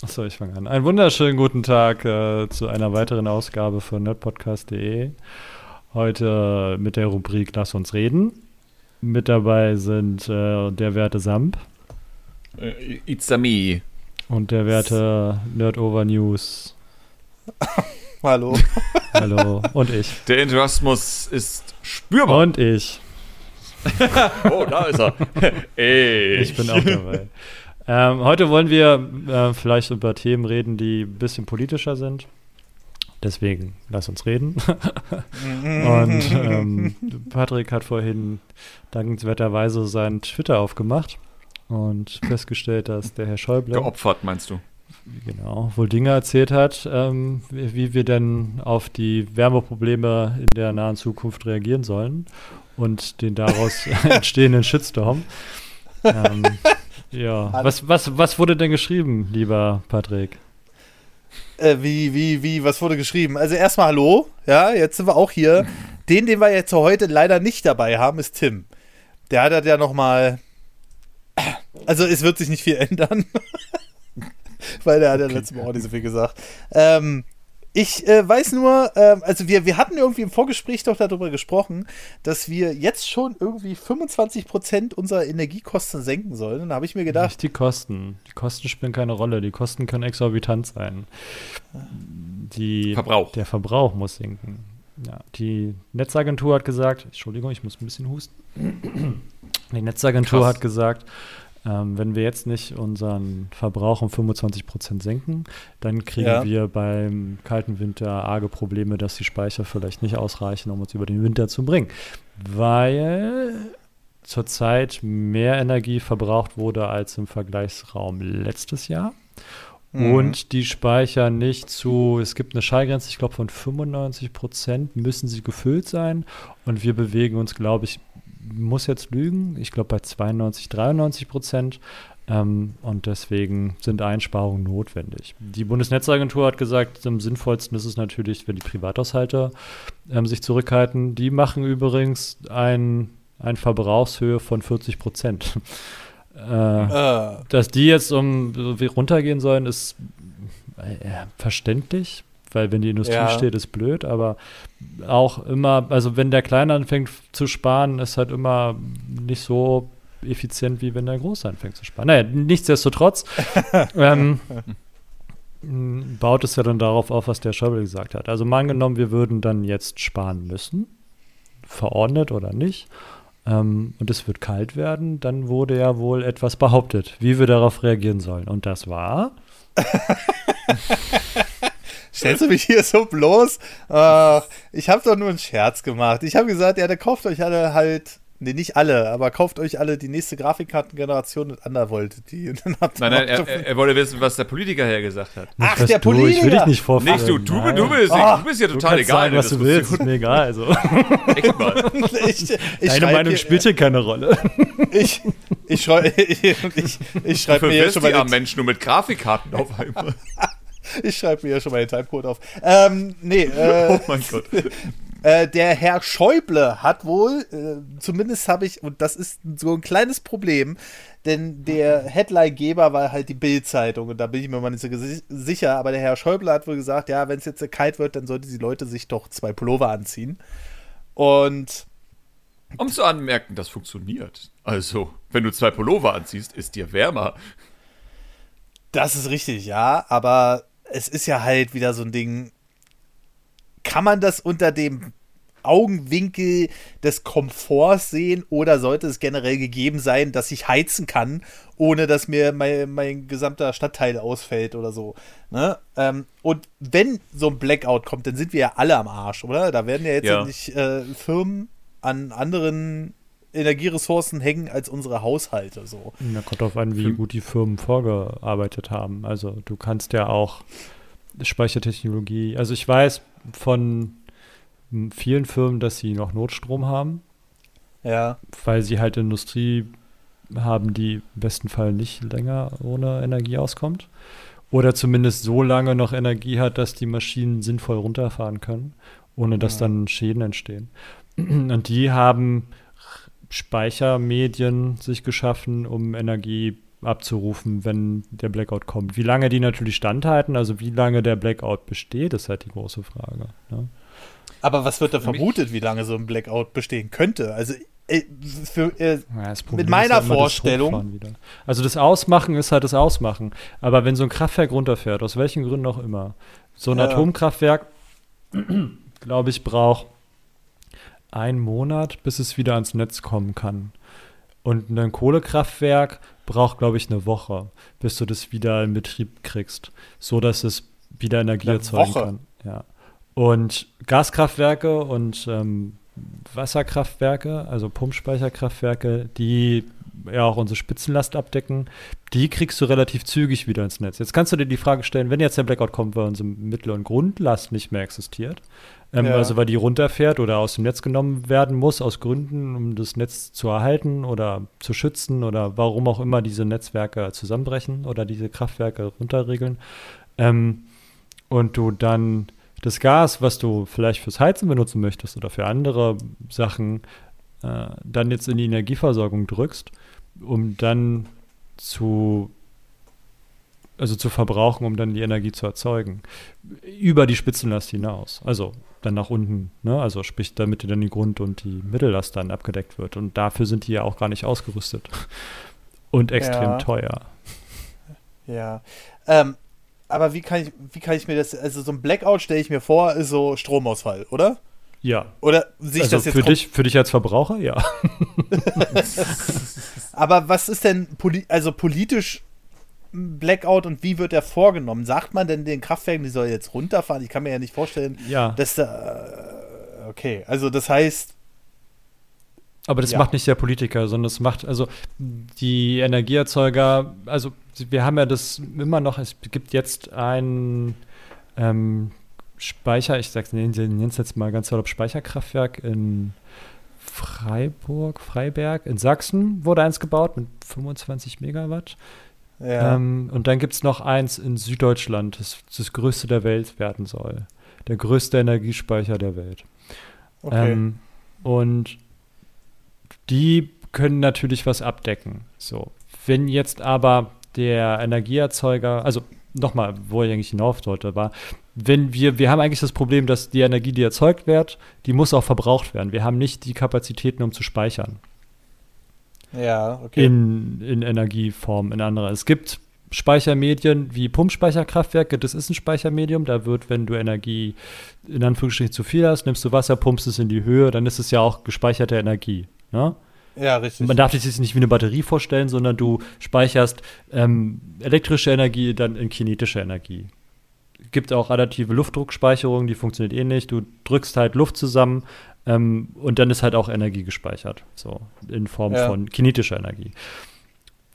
Achso, ich fange an. Einen wunderschönen guten Tag äh, zu einer weiteren Ausgabe von nerdpodcast.de. Heute mit der Rubrik Lass uns reden. Mit dabei sind äh, der werte Samp. Uh, it's a me. Und der werte Nerdover News. Hallo. Hallo. Und ich. Der Enthusiasmus ist spürbar. Und ich. oh, da ist er. ich. ich bin auch dabei. Ähm, heute wollen wir äh, vielleicht über Themen reden, die ein bisschen politischer sind. Deswegen lass uns reden. und ähm, Patrick hat vorhin dankenswerterweise seinen Twitter aufgemacht und festgestellt, dass der Herr Schäuble. Geopfert, meinst du? Genau, wohl Dinge erzählt hat, ähm, wie, wie, wir denn auf die Wärmeprobleme in der nahen Zukunft reagieren sollen und den daraus entstehenden Shitstorm. Ähm, ja, was, was, was wurde denn geschrieben, lieber Patrick? Äh, wie, wie, wie, was wurde geschrieben? Also erstmal hallo, ja, jetzt sind wir auch hier. Den, den wir jetzt heute leider nicht dabei haben, ist Tim. Der hat ja nochmal, also es wird sich nicht viel ändern, weil der hat ja okay. letztes Mal auch nicht so viel gesagt. Ähm, ich äh, weiß nur, äh, also wir, wir hatten irgendwie im Vorgespräch doch darüber gesprochen, dass wir jetzt schon irgendwie 25% unserer Energiekosten senken sollen. Und da habe ich mir gedacht. Nicht die Kosten. Die Kosten spielen keine Rolle. Die Kosten können exorbitant sein. Die, Verbrauch. Der Verbrauch muss sinken. Ja, die Netzagentur hat gesagt, Entschuldigung, ich muss ein bisschen husten. Die Netzagentur Krass. hat gesagt, ähm, wenn wir jetzt nicht unseren Verbrauch um 25 Prozent senken, dann kriegen ja. wir beim kalten Winter arge Probleme, dass die Speicher vielleicht nicht ausreichen, um uns über den Winter zu bringen. Weil zurzeit mehr Energie verbraucht wurde als im Vergleichsraum letztes Jahr. Mhm. Und die Speicher nicht zu, es gibt eine Schallgrenze, ich glaube von 95 Prozent müssen sie gefüllt sein. Und wir bewegen uns, glaube ich, muss jetzt lügen, ich glaube bei 92, 93 Prozent. Ähm, und deswegen sind Einsparungen notwendig. Die Bundesnetzagentur hat gesagt, am sinnvollsten ist es natürlich, wenn die Privathaushalte ähm, sich zurückhalten. Die machen übrigens ein, ein Verbrauchshöhe von 40 Prozent. Äh, uh. Dass die jetzt um runtergehen sollen, ist äh, verständlich weil wenn die Industrie ja. steht, ist blöd, aber auch immer, also wenn der Kleine anfängt zu sparen, ist halt immer nicht so effizient, wie wenn der Große anfängt zu sparen. Naja, nichtsdestotrotz ähm, baut es ja dann darauf auf, was der Schäuble gesagt hat. Also mal angenommen, wir würden dann jetzt sparen müssen, verordnet oder nicht, ähm, und es wird kalt werden, dann wurde ja wohl etwas behauptet, wie wir darauf reagieren sollen. Und das war Stellst du mich hier so bloß? Ach, ich habe doch nur einen Scherz gemacht. Ich habe gesagt, ja, der kauft euch alle halt Nee, nicht alle, aber kauft euch alle die nächste Grafikkartengeneration mit Undervolt. Die, nein, nein, er, er, wollte wissen, was der Politiker her gesagt hat. Ach, Ach der Politiker! Ich will dich nicht vorführen. Nicht du, du, du bist, oh, du bist ja total egal. Sagen, was du willst, ist mir egal. Also. Echt mal. Ich, ich Deine Meinung hier, spielt hier keine Rolle. Ich, ich schreibe ich, ich, ich schreib mir jetzt schon mal... Die Menschen nur mit Grafikkarten auf einmal. Ich schreibe mir ja schon mal den Timecode auf. Ähm, nee, äh, Oh mein Gott. Äh, der Herr Schäuble hat wohl, äh, zumindest habe ich, und das ist so ein kleines Problem, denn der Headline-Geber war halt die Bild-Zeitung und da bin ich mir mal nicht so sicher, aber der Herr Schäuble hat wohl gesagt, ja, wenn es jetzt kalt wird, dann sollten die Leute sich doch zwei Pullover anziehen. Und um zu anmerken, das funktioniert. Also, wenn du zwei Pullover anziehst, ist dir wärmer. Das ist richtig, ja, aber es ist ja halt wieder so ein Ding. Kann man das unter dem Augenwinkel des Komforts sehen oder sollte es generell gegeben sein, dass ich heizen kann, ohne dass mir mein, mein gesamter Stadtteil ausfällt oder so. Ne? Ähm, und wenn so ein Blackout kommt, dann sind wir ja alle am Arsch, oder? Da werden ja jetzt ja. nicht äh, Firmen an anderen Energieressourcen hängen als unsere Haushalte. So. Da kommt auf an, wie gut die Firmen vorgearbeitet haben. Also du kannst ja auch Speichertechnologie, also ich weiß von vielen Firmen, dass sie noch Notstrom haben. Ja. Weil sie halt Industrie haben, die im besten Fall nicht länger ohne Energie auskommt. Oder zumindest so lange noch Energie hat, dass die Maschinen sinnvoll runterfahren können, ohne dass ja. dann Schäden entstehen. Und die haben Speichermedien sich geschaffen, um Energie abzurufen, wenn der Blackout kommt. Wie lange die natürlich standhalten, also wie lange der Blackout besteht, ist halt die große Frage. Ne? Aber was wird da vermutet, wie lange so ein Blackout bestehen könnte? Also äh, für, äh, ja, mit meiner ja Vorstellung. Das also das Ausmachen ist halt das Ausmachen. Aber wenn so ein Kraftwerk runterfährt, aus welchen Gründen auch immer, so ein ja. Atomkraftwerk, glaube ich, braucht einen Monat, bis es wieder ans Netz kommen kann. Und ein Kohlekraftwerk braucht, glaube ich, eine Woche, bis du das wieder in Betrieb kriegst, so dass es wieder Energie eine erzeugen Woche. kann. Ja. Und Gaskraftwerke und ähm, Wasserkraftwerke, also Pumpspeicherkraftwerke, die ja auch unsere Spitzenlast abdecken, die kriegst du relativ zügig wieder ins Netz. Jetzt kannst du dir die Frage stellen, wenn jetzt der Blackout kommt, weil unsere Mittel- und Grundlast nicht mehr existiert, ähm, ja. also weil die runterfährt oder aus dem Netz genommen werden muss, aus Gründen, um das Netz zu erhalten oder zu schützen oder warum auch immer diese Netzwerke zusammenbrechen oder diese Kraftwerke runterregeln. Ähm, und du dann das Gas, was du vielleicht fürs Heizen benutzen möchtest oder für andere Sachen, äh, dann jetzt in die Energieversorgung drückst, um dann zu also zu verbrauchen, um dann die Energie zu erzeugen. Über die Spitzenlast hinaus. Also dann nach unten, ne? Also sprich, damit dann die Grund- und die Mittellast dann abgedeckt wird. Und dafür sind die ja auch gar nicht ausgerüstet. Und extrem ja. teuer. Ja. Ähm, aber wie kann ich, wie kann ich mir das, also so ein Blackout stelle ich mir vor, ist so Stromausfall, oder? Ja. Oder sich also das jetzt für dich, für dich als Verbraucher, ja. Aber was ist denn poli also politisch Blackout und wie wird er vorgenommen? Sagt man denn den Kraftwerken, die soll jetzt runterfahren? Ich kann mir ja nicht vorstellen, ja. dass da. Okay, also das heißt, aber das ja. macht nicht der Politiker, sondern das macht, also die Energieerzeuger, also wir haben ja das immer noch, es gibt jetzt ein ähm, Speicher, ich sag's, nenne es jetzt mal ganz salopp, Speicherkraftwerk in Freiburg, Freiberg, in Sachsen wurde eins gebaut mit 25 Megawatt. Ja. Ähm, und dann gibt es noch eins in Süddeutschland, das das größte der Welt werden soll. Der größte Energiespeicher der Welt. Okay. Ähm, und die können natürlich was abdecken. So. Wenn jetzt aber der Energieerzeuger, also nochmal, wo ich eigentlich hinauf wollte, war, wenn wir, wir haben eigentlich das Problem, dass die Energie, die erzeugt wird, die muss auch verbraucht werden. Wir haben nicht die Kapazitäten, um zu speichern. Ja, okay. In, in Energieform, in anderer. Es gibt Speichermedien wie Pumpspeicherkraftwerke, das ist ein Speichermedium. Da wird, wenn du Energie in Anführungsstrichen zu viel hast, nimmst du Wasser, pumpst es in die Höhe, dann ist es ja auch gespeicherte Energie. Ne? Ja, richtig. Man darf sich das nicht wie eine Batterie vorstellen, sondern du speicherst ähm, elektrische Energie dann in kinetische Energie. Es gibt auch adaptive Luftdruckspeicherung, die funktioniert ähnlich. Du drückst halt Luft zusammen ähm, und dann ist halt auch Energie gespeichert. So, in Form ja. von kinetischer Energie.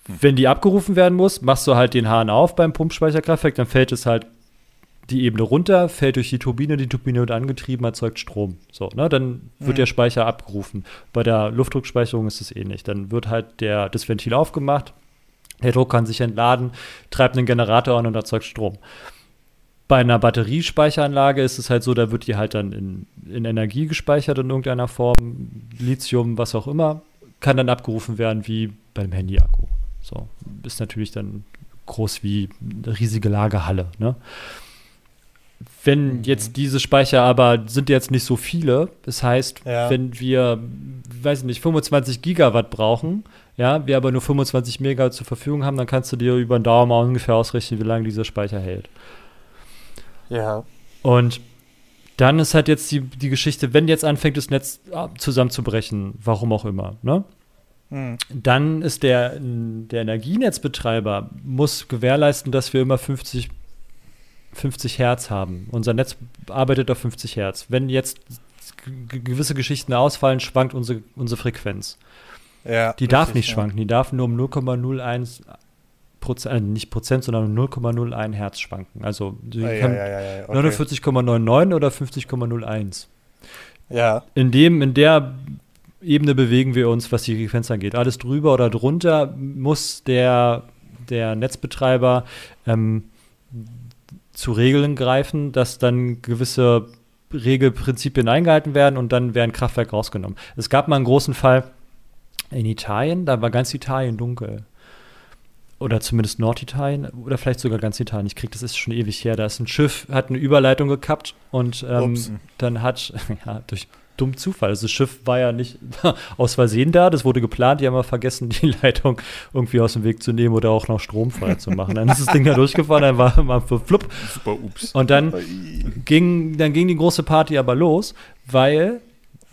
Wenn die abgerufen werden muss, machst du halt den Hahn auf beim Pumpspeicherkraftwerk, dann fällt es halt die Ebene runter, fällt durch die Turbine, die Turbine wird angetrieben, erzeugt Strom. So, ne? Dann wird mhm. der Speicher abgerufen. Bei der Luftdruckspeicherung ist es ähnlich. Dann wird halt der, das Ventil aufgemacht, der Druck kann sich entladen, treibt einen Generator an und erzeugt Strom. Bei einer Batteriespeicheranlage ist es halt so, da wird die halt dann in, in Energie gespeichert in irgendeiner Form, Lithium, was auch immer, kann dann abgerufen werden wie beim Handy-Akku. So, ist natürlich dann groß wie eine riesige Lagerhalle. Ne? Wenn mhm. jetzt diese Speicher aber sind jetzt nicht so viele, das heißt, ja. wenn wir, weiß nicht, 25 Gigawatt brauchen, ja, wir aber nur 25 Megawatt zur Verfügung haben, dann kannst du dir über den Daumen ungefähr ausrechnen, wie lange dieser Speicher hält. Ja. Und dann ist halt jetzt die, die Geschichte, wenn jetzt anfängt, das Netz zusammenzubrechen, warum auch immer, ne? Mhm. Dann ist der, der Energienetzbetreiber, muss gewährleisten, dass wir immer 50 50 Hertz haben. Unser Netz arbeitet auf 50 Hertz. Wenn jetzt gewisse Geschichten ausfallen, schwankt unsere, unsere Frequenz. Ja, die darf nicht schwanken, die darf nur um 0,01 Prozent, äh, nicht Prozent, sondern um 0,01 Hertz schwanken. Also ah, kann ja, ja, okay. 49,99 oder 50,01. Ja. In dem, in der Ebene bewegen wir uns, was die Frequenz angeht. Alles drüber oder drunter muss der, der Netzbetreiber ähm, zu Regeln greifen, dass dann gewisse Regelprinzipien eingehalten werden und dann wäre ein Kraftwerk rausgenommen. Es gab mal einen großen Fall in Italien, da war ganz Italien dunkel. Oder zumindest Norditalien oder vielleicht sogar ganz Italien. Ich kriege das ist schon ewig her. Da ist ein Schiff, hat eine Überleitung gekappt und ähm, dann hat, ja, durch dumm Zufall. Also das Schiff war ja nicht aus Versehen da, das wurde geplant, die haben aber vergessen, die Leitung irgendwie aus dem Weg zu nehmen oder auch noch stromfrei zu machen. Dann ist das Ding da durchgefahren, dann war mal für flupp. Super, ups. Und dann ging, dann ging die große Party aber los, weil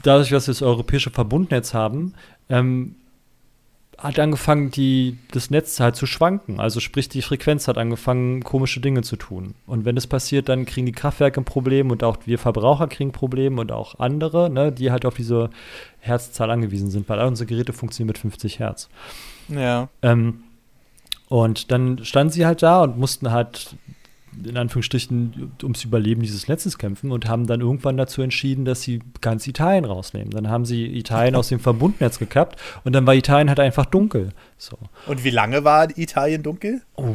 dadurch, dass wir das europäische Verbundnetz haben, ähm, hat angefangen, die, das Netz halt zu schwanken. Also sprich, die Frequenz hat angefangen, komische Dinge zu tun. Und wenn das passiert, dann kriegen die Kraftwerke ein Problem und auch wir Verbraucher kriegen Probleme und auch andere, ne, die halt auf diese Herzzahl angewiesen sind, weil all unsere Geräte funktionieren mit 50 Hertz. Ja. Ähm, und dann standen sie halt da und mussten halt in Anführungsstrichen ums Überleben dieses Netzes kämpfen und haben dann irgendwann dazu entschieden, dass sie ganz Italien rausnehmen. Dann haben sie Italien aus dem Verbundnetz gekappt und dann war Italien halt einfach dunkel. So. Und wie lange war Italien dunkel? Oh,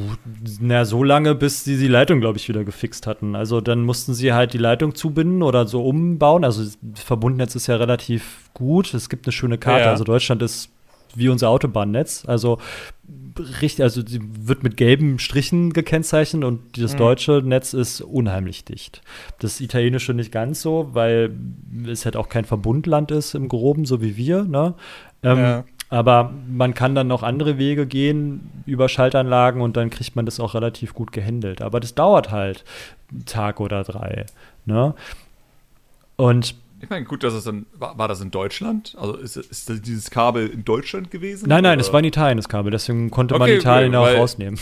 na, so lange, bis sie die Leitung, glaube ich, wieder gefixt hatten. Also dann mussten sie halt die Leitung zubinden oder so umbauen. Also das Verbundnetz ist ja relativ gut. Es gibt eine schöne Karte. Ja. Also Deutschland ist wie unser Autobahnnetz. Also richtig, also sie wird mit gelben Strichen gekennzeichnet und das mhm. deutsche Netz ist unheimlich dicht. Das italienische nicht ganz so, weil es halt auch kein Verbundland ist im Groben, so wie wir. Ne? Ähm, ja. Aber man kann dann noch andere Wege gehen über Schaltanlagen und dann kriegt man das auch relativ gut gehandelt. Aber das dauert halt einen Tag oder drei. Ne? Und ich meine, gut, dass es dann, war, war das in Deutschland? Also ist, ist dieses Kabel in Deutschland gewesen? Nein, nein, es war in Italien, das Kabel. Deswegen konnte okay, man Italien okay, auch rausnehmen.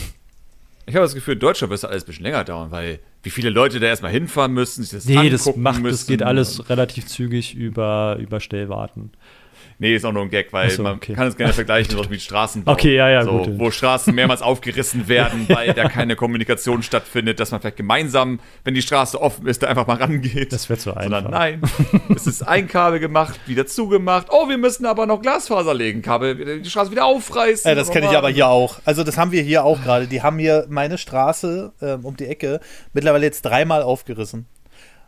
Ich habe das Gefühl, in Deutschland wird es alles ein bisschen länger dauern, weil wie viele Leute da erstmal hinfahren müssen, sich das Nee, das macht, müssen. das geht alles relativ zügig über, über Stellwarten. Nee, ist auch nur ein Gag, weil so, man kann es gerne vergleichen mit Straßenbau. Okay, ja, ja, so, gut. Wo Straßen mehrmals aufgerissen werden, weil da keine Kommunikation stattfindet, dass man vielleicht gemeinsam, wenn die Straße offen ist, da einfach mal rangeht. Das wird so einfach. Sondern nein, es ist ein Kabel gemacht, wieder zugemacht. Oh, wir müssen aber noch Glasfaser legen, Kabel, die Straße wieder aufreißen. Ja, das kenne ich aber hier auch. Also das haben wir hier auch gerade. Die haben hier meine Straße ähm, um die Ecke mittlerweile jetzt dreimal aufgerissen.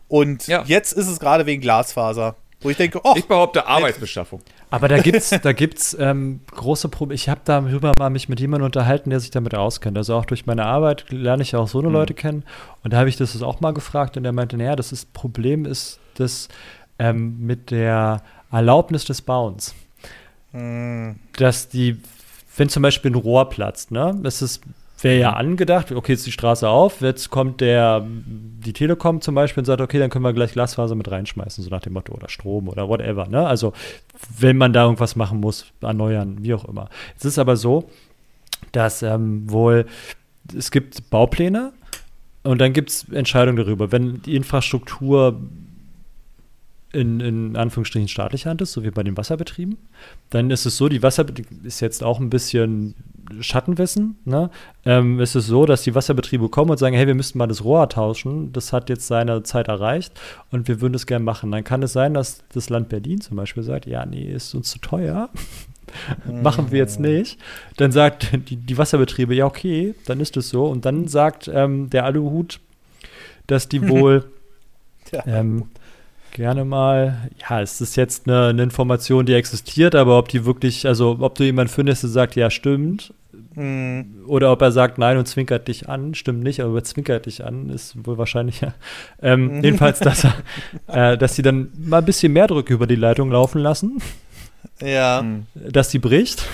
Und ja. jetzt ist es gerade wegen Glasfaser. Wo ich denke, oh. Ich behaupte Arbeitsbeschaffung. Aber da gibt's, da gibt's ähm, große Probleme. Ich habe darüber mal mich mit jemandem unterhalten, der sich damit auskennt. Also auch durch meine Arbeit lerne ich auch so eine mhm. Leute kennen. Und da habe ich das auch mal gefragt und der meinte, naja, das ist, Problem ist das ähm, mit der Erlaubnis des Bauens. Mhm. Dass die, wenn zum Beispiel ein Rohr platzt, ne, das ist wäre ja angedacht, okay, jetzt die Straße auf, jetzt kommt der, die Telekom zum Beispiel und sagt, okay, dann können wir gleich Glasfaser mit reinschmeißen, so nach dem Motto, oder Strom oder whatever, ne? Also, wenn man da irgendwas machen muss, erneuern, wie auch immer. Es ist aber so, dass ähm, wohl, es gibt Baupläne und dann gibt es Entscheidungen darüber. Wenn die Infrastruktur in, in Anführungsstrichen staatlicher Hand ist, so wie bei den Wasserbetrieben, dann ist es so, die Wasserbetriebe ist jetzt auch ein bisschen Schattenwissen. Ne? Ähm, es ist so, dass die Wasserbetriebe kommen und sagen, hey, wir müssten mal das Rohr tauschen. Das hat jetzt seine Zeit erreicht und wir würden das gerne machen. Dann kann es sein, dass das Land Berlin zum Beispiel sagt, ja, nee, ist uns zu teuer. machen wir jetzt nicht. Dann sagt die, die, Wasserbetriebe, ja, okay, dann ist es so. Und dann sagt ähm, der Aluhut, dass die wohl ähm, gerne mal, ja, es ist jetzt eine, eine, Information, die existiert, aber ob die wirklich, also ob du jemanden findest, der sagt, ja, stimmt, mhm. oder ob er sagt nein und zwinkert dich an, stimmt nicht, aber er zwinkert dich an, ist wohl wahrscheinlicher. Ähm, mhm. Jedenfalls, dass, er, äh, dass sie dann mal ein bisschen mehr Druck über die Leitung laufen lassen. Ja. Dass sie bricht.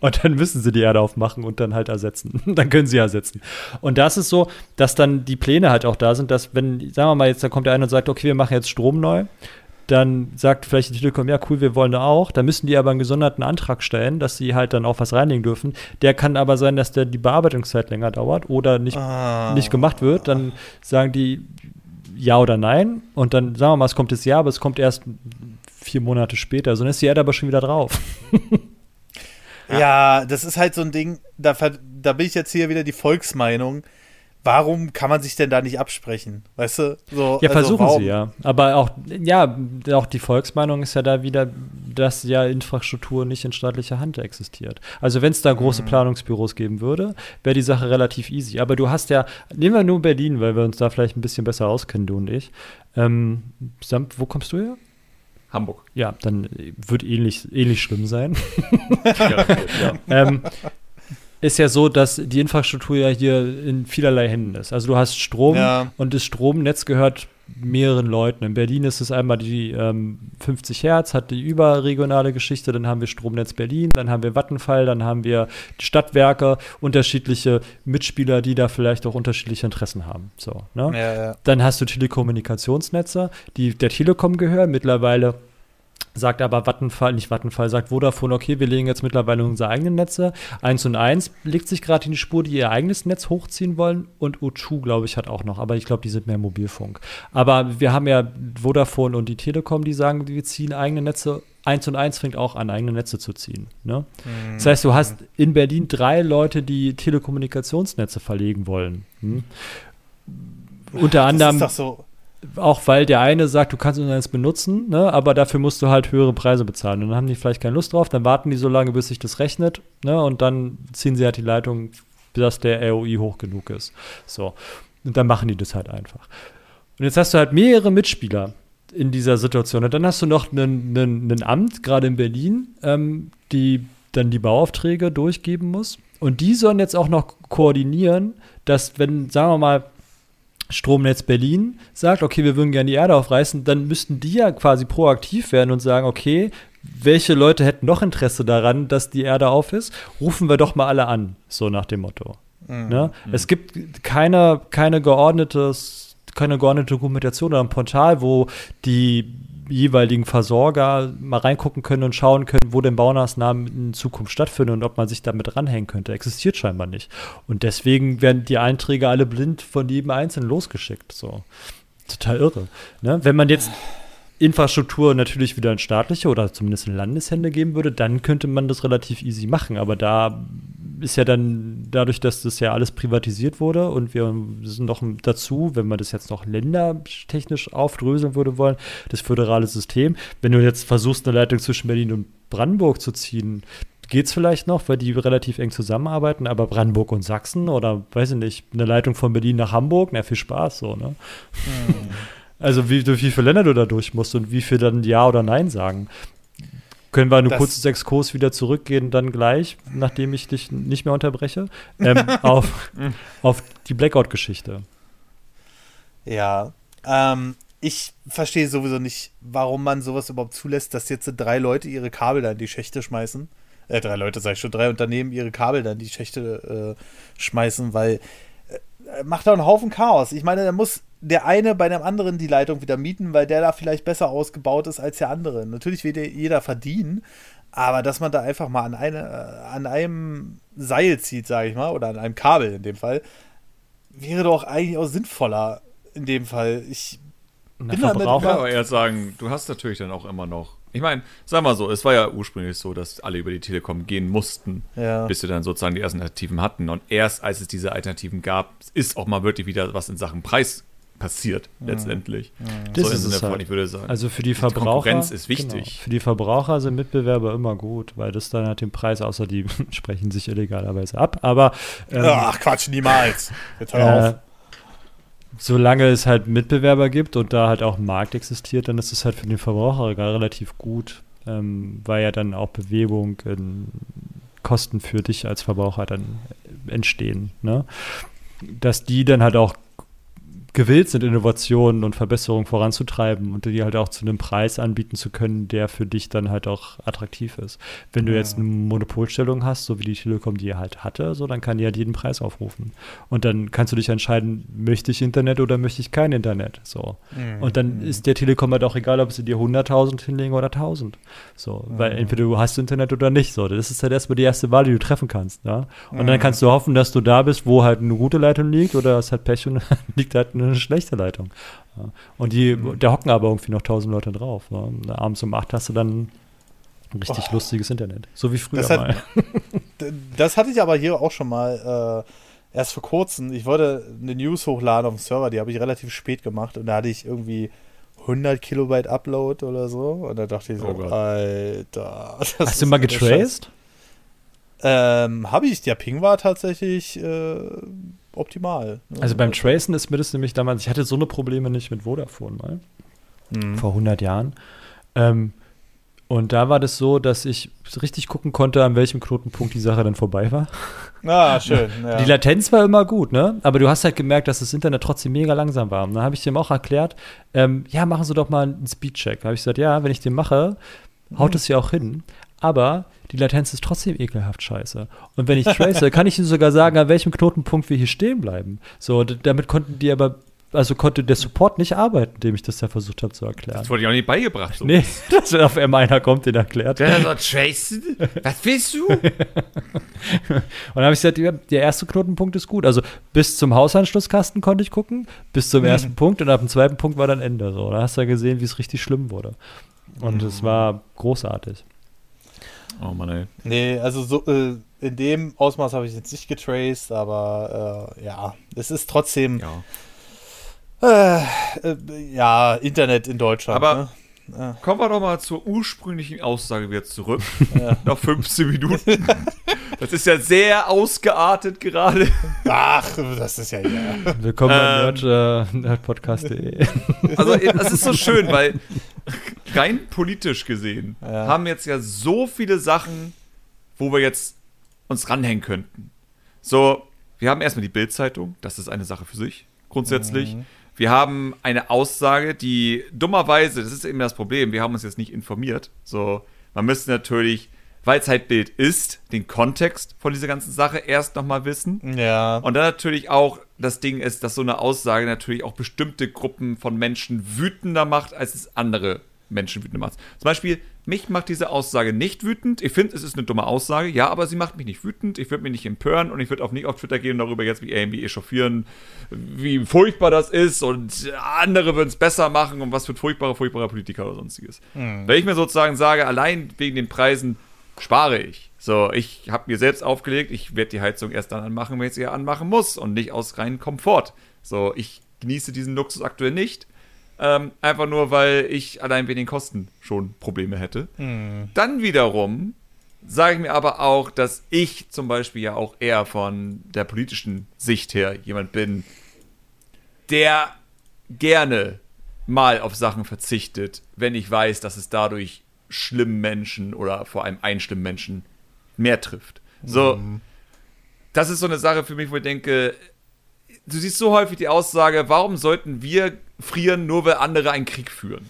Und dann müssen sie die Erde aufmachen und dann halt ersetzen. dann können sie ersetzen. Und das ist so, dass dann die Pläne halt auch da sind, dass wenn, sagen wir mal, jetzt da kommt der eine und sagt, okay, wir machen jetzt Strom neu, dann sagt vielleicht die Telekom, ja cool, wir wollen da auch. Da müssen die aber einen gesonderten Antrag stellen, dass sie halt dann auch was reinlegen dürfen. Der kann aber sein, dass der die Bearbeitungszeit länger dauert oder nicht, ah. nicht gemacht wird. Dann sagen die ja oder nein. Und dann sagen wir mal, es kommt jetzt ja, aber es kommt erst vier Monate später. So dann ist die Erde aber schon wieder drauf. Ja. das ist halt so ein Ding, da, da bin ich jetzt hier wieder die Volksmeinung. Warum kann man sich denn da nicht absprechen? Weißt du? So, ja, also versuchen warum? sie ja. Aber auch, ja, auch die Volksmeinung ist ja da wieder, dass ja Infrastruktur nicht in staatlicher Hand existiert. Also wenn es da große mhm. Planungsbüros geben würde, wäre die Sache relativ easy. Aber du hast ja, nehmen wir nur Berlin, weil wir uns da vielleicht ein bisschen besser auskennen, du und ich. Ähm, wo kommst du her? Hamburg. Ja, dann wird ähnlich, ähnlich schlimm sein. ja. ähm, ist ja so, dass die Infrastruktur ja hier in vielerlei Händen ist. Also du hast Strom Ja. und das Stromnetz gehört mehreren Leuten. In Berlin ist es einmal die ähm, 50 Hertz, hat die überregionale Geschichte, dann haben wir Stromnetz Berlin, dann haben wir Vattenfall, dann haben wir die Stadtwerke, unterschiedliche Mitspieler, die da vielleicht auch unterschiedliche Interessen haben. So, ne? Ja, ja. Dann hast du Telekommunikationsnetze, die der Telekom gehören. Mittlerweile sagt aber Vattenfall, nicht Vattenfall, sagt Vodafone, okay, wir legen jetzt mittlerweile unsere eigenen Netze. 1 und 1 legt sich gerade in die Spur, die ihr eigenes Netz hochziehen wollen. Und O2, glaube ich, hat auch noch. Aber ich glaube, die sind mehr Mobilfunk. Aber wir haben ja Vodafone und die Telekom, die sagen, wir ziehen eigene Netze. 1 und 1 fängt auch an, eigene Netze zu ziehen. Ne? Das heißt, du hast in Berlin drei Leute, die Telekommunikationsnetze verlegen wollen. Hm? Unter anderem Das ist doch so. Auch weil der eine sagt, du kannst uns eins benutzen, ne, aber dafür musst du halt höhere Preise bezahlen. Und dann haben die vielleicht keine Lust drauf, dann warten die so lange, bis sich das rechnet, ne, und dann ziehen sie halt die Leitung, bis der ROI hoch genug ist. So. Und dann machen die das halt einfach. Und jetzt hast du halt mehrere Mitspieler in dieser Situation. Und dann hast du noch einen Amt, gerade in Berlin, ähm, die dann die Bauaufträge durchgeben muss. Und die sollen jetzt auch noch koordinieren, dass, wenn, sagen wir mal, Stromnetz Berlin sagt, okay, wir würden gerne die Erde aufreißen, dann müssten die ja quasi proaktiv werden und sagen, okay, welche Leute hätten noch Interesse daran, dass die Erde auf ist? Rufen wir doch mal alle an, so nach dem Motto. Ne? Es gibt keine, keine geordnetes, keine geordnete Dokumentation oder ein Portal, wo die jeweiligen Versorger mal reingucken können und schauen können, wo denn Baumaßnahmen in Zukunft stattfinden und ob man sich damit ranhängen könnte. Existiert scheinbar nicht. Und deswegen werden die Einträge alle blind von jedem Einzelnen losgeschickt. So. Total irre. Ne? Wenn man jetzt Infrastruktur natürlich wieder in staatliche oder zumindest in Landeshände geben würde, dann könnte man das relativ easy machen. Aber da ist ja dann dadurch, dass das ja alles privatisiert wurde und wir sind noch dazu, wenn man das jetzt noch ländertechnisch aufdröseln würde wollen, das föderale System. Wenn du jetzt versuchst, eine Leitung zwischen Berlin und Brandenburg zu ziehen, geht's vielleicht noch, weil die relativ eng zusammenarbeiten, aber Brandenburg und Sachsen oder weiß ich nicht, eine Leitung von Berlin nach Hamburg, na viel Spaß so, ne? Also wie, durch wie viele Länder du da durch musst und wie viel dann Ja oder Nein sagen. Können wir einen Das- kurzen Exkurs wieder zurückgehen, dann gleich, nachdem ich dich nicht mehr unterbreche, ähm, auf, auf die Blackout-Geschichte. Ja. Ähm, ich verstehe sowieso nicht, warum man sowas überhaupt zulässt, dass jetzt drei Leute ihre Kabel da in die Schächte schmeißen. Äh, drei Leute, sag ich schon, drei Unternehmen ihre Kabel da in die Schächte äh, schmeißen, weil äh, macht da einen Haufen Chaos. Ich meine, da muss der eine bei dem anderen die Leitung wieder mieten, weil der da vielleicht besser ausgebaut ist als der andere. Natürlich will der- jeder verdienen, aber dass man da einfach mal an, eine, äh, an einem Seil zieht, sage ich mal, oder an einem Kabel in dem Fall, wäre doch eigentlich auch sinnvoller in dem Fall. Ich Na, Bin Verbraucher, aber eher sagen, du hast natürlich dann auch immer noch. Ich meine, sag mal so, es war ja ursprünglich so, dass alle über die Telekom gehen mussten, Ja. bis sie dann sozusagen die ersten Alternativen hatten. Und erst als es diese Alternativen gab, ist auch mal wirklich wieder was in Sachen Preis passiert, letztendlich. Das so ist es von, halt. ich würde sagen. also für die die Verbraucher. Konkurrenz ist Genau, wichtig. für die Verbraucher sind Mitbewerber immer gut, weil das dann halt den Preis, außer die sprechen sich illegalerweise ab. Aber ähm, Ach Quatsch, niemals. Jetzt hör Äh, auf. solange es halt Mitbewerber gibt und da halt auch ein Markt existiert, dann ist es halt für den Verbraucher gar relativ gut, ähm, weil ja dann auch Bewegung in Kosten für dich als Verbraucher dann entstehen. Ne? Dass die dann halt auch gewillt sind, Innovationen und Verbesserungen voranzutreiben und die halt auch zu einem Preis anbieten zu können, der für dich dann halt auch attraktiv ist. Wenn du jetzt eine Monopolstellung hast, so wie die Telekom die halt hatte, so dann kann die halt jeden Preis aufrufen. Und dann kannst du dich entscheiden, möchte ich Internet oder möchte ich kein Internet. So. Mhm. Und dann ist der Telekom halt auch egal, ob sie dir 100.000 hinlegen oder 1.000. So, weil entweder du hast Internet oder nicht. So, das ist halt erstmal die erste Wahl, die du treffen kannst. Ja? Und dann kannst du hoffen, dass du da bist, wo halt eine gute Leitung liegt oder es hat Pech und liegt halt eine schlechte Leitung. Und die, da hocken aber irgendwie noch 1.000 Leute drauf. Und Abends um 8 hast du dann ein richtig lustiges Internet. So wie früher Das hat- mal. Das hatte ich aber hier auch schon mal äh, erst vor kurzem. Ich wollte eine News hochladen auf dem Server, die habe ich relativ spät gemacht und da hatte ich irgendwie 100 Kilobyte Upload oder so und da dachte ich so, Oh. Alter. das Hast du mal getraced? Ähm, habe ich. Der Ping war tatsächlich äh, optimal. ne? Also beim Tracen ist mir das nämlich damals, ich hatte so eine Probleme nicht mit Vodafone mal. Mhm. vor 100 Jahren. Ähm, und da war das so, dass ich richtig gucken konnte, an welchem Knotenpunkt die Sache dann vorbei war. Ah, schön. Ja. Die Latenz war immer gut, ne? Aber du hast halt gemerkt, dass das Internet trotzdem mega langsam war. Und dann habe ich dem auch erklärt, ähm, ja, machen Sie doch mal einen Speedcheck. Da habe ich gesagt, ja, wenn ich den mache, haut es ja auch hin. Aber die Latenz ist trotzdem ekelhaft scheiße. Und wenn ich trace, kann ich Ihnen sogar sagen, an welchem Knotenpunkt wir hier stehen bleiben. So, damit konnten die aber also konnte der Support nicht arbeiten, dem ich das ja versucht habe zu erklären. Das wurde ich auch nicht beigebracht. So. Nee, dass auf einmal einer kommt, den erklärt. Der so, Jason, was willst du? und dann habe ich gesagt, der erste Knotenpunkt ist gut. Also bis zum Hausanschlusskasten konnte ich gucken, bis zum mhm. ersten Punkt und ab dem zweiten Punkt war dann Ende. So, da hast du ja gesehen, wie es richtig schlimm wurde. Und es mhm. war großartig. Oh Mann, ey. Nee, also so, äh, in dem Ausmaß habe ich jetzt nicht getraced, aber äh, ja, es ist trotzdem. Ja äh, äh, ja, Internet in Deutschland. Aber ne? ja. kommen wir doch mal zur ursprünglichen Aussage wieder zurück. Ja. Nach 15 Minuten. Das ist ja sehr ausgeartet gerade. Ach, das ist ja ja. Willkommen ähm, bei nerdpodcast.de. Also, das ist so schön, weil rein politisch gesehen ja. haben jetzt ja so viele Sachen, wo wir jetzt uns ranhängen könnten. So, wir haben erstmal die Bildzeitung, das ist eine Sache für sich, grundsätzlich. Mhm. Wir haben eine Aussage, die dummerweise, das ist eben das Problem, wir haben uns jetzt nicht informiert. So, man müsste natürlich, weil es halt Bild ist, den Kontext von dieser ganzen Sache erst nochmal wissen. Ja. Und dann natürlich auch das Ding ist, dass so eine Aussage natürlich auch bestimmte Gruppen von Menschen wütender macht, als es andere Menschen wütend macht. Zum Beispiel, mich macht diese Aussage nicht wütend. Ich finde, es ist eine dumme Aussage, ja, aber sie macht mich nicht wütend. Ich würde mich nicht empören und ich würde auch nicht auf Twitter gehen und darüber jetzt wie irgendwie echauffieren, wie furchtbar das ist und andere würden es besser machen und was für furchtbare, furchtbare Politiker oder sonstiges. Mhm. Wenn ich mir sozusagen sage, allein wegen den Preisen spare ich. So, ich habe mir selbst aufgelegt, ich werde die Heizung erst dann anmachen, wenn ich sie anmachen muss und nicht aus reinem Komfort. So, ich genieße diesen Luxus aktuell nicht ähm, einfach nur, weil ich allein wegen den Kosten schon Probleme hätte. Mhm. Dann wiederum sage ich mir aber auch, dass ich zum Beispiel ja auch eher von der politischen Sicht her jemand bin, der gerne mal auf Sachen verzichtet, wenn ich weiß, dass es dadurch schlimmen Menschen oder vor allem einschlimmen Menschen mehr trifft. So, mhm. das ist so eine Sache für mich, wo ich denke, du siehst so häufig die Aussage, warum sollten wir frieren, nur weil andere einen Krieg führen?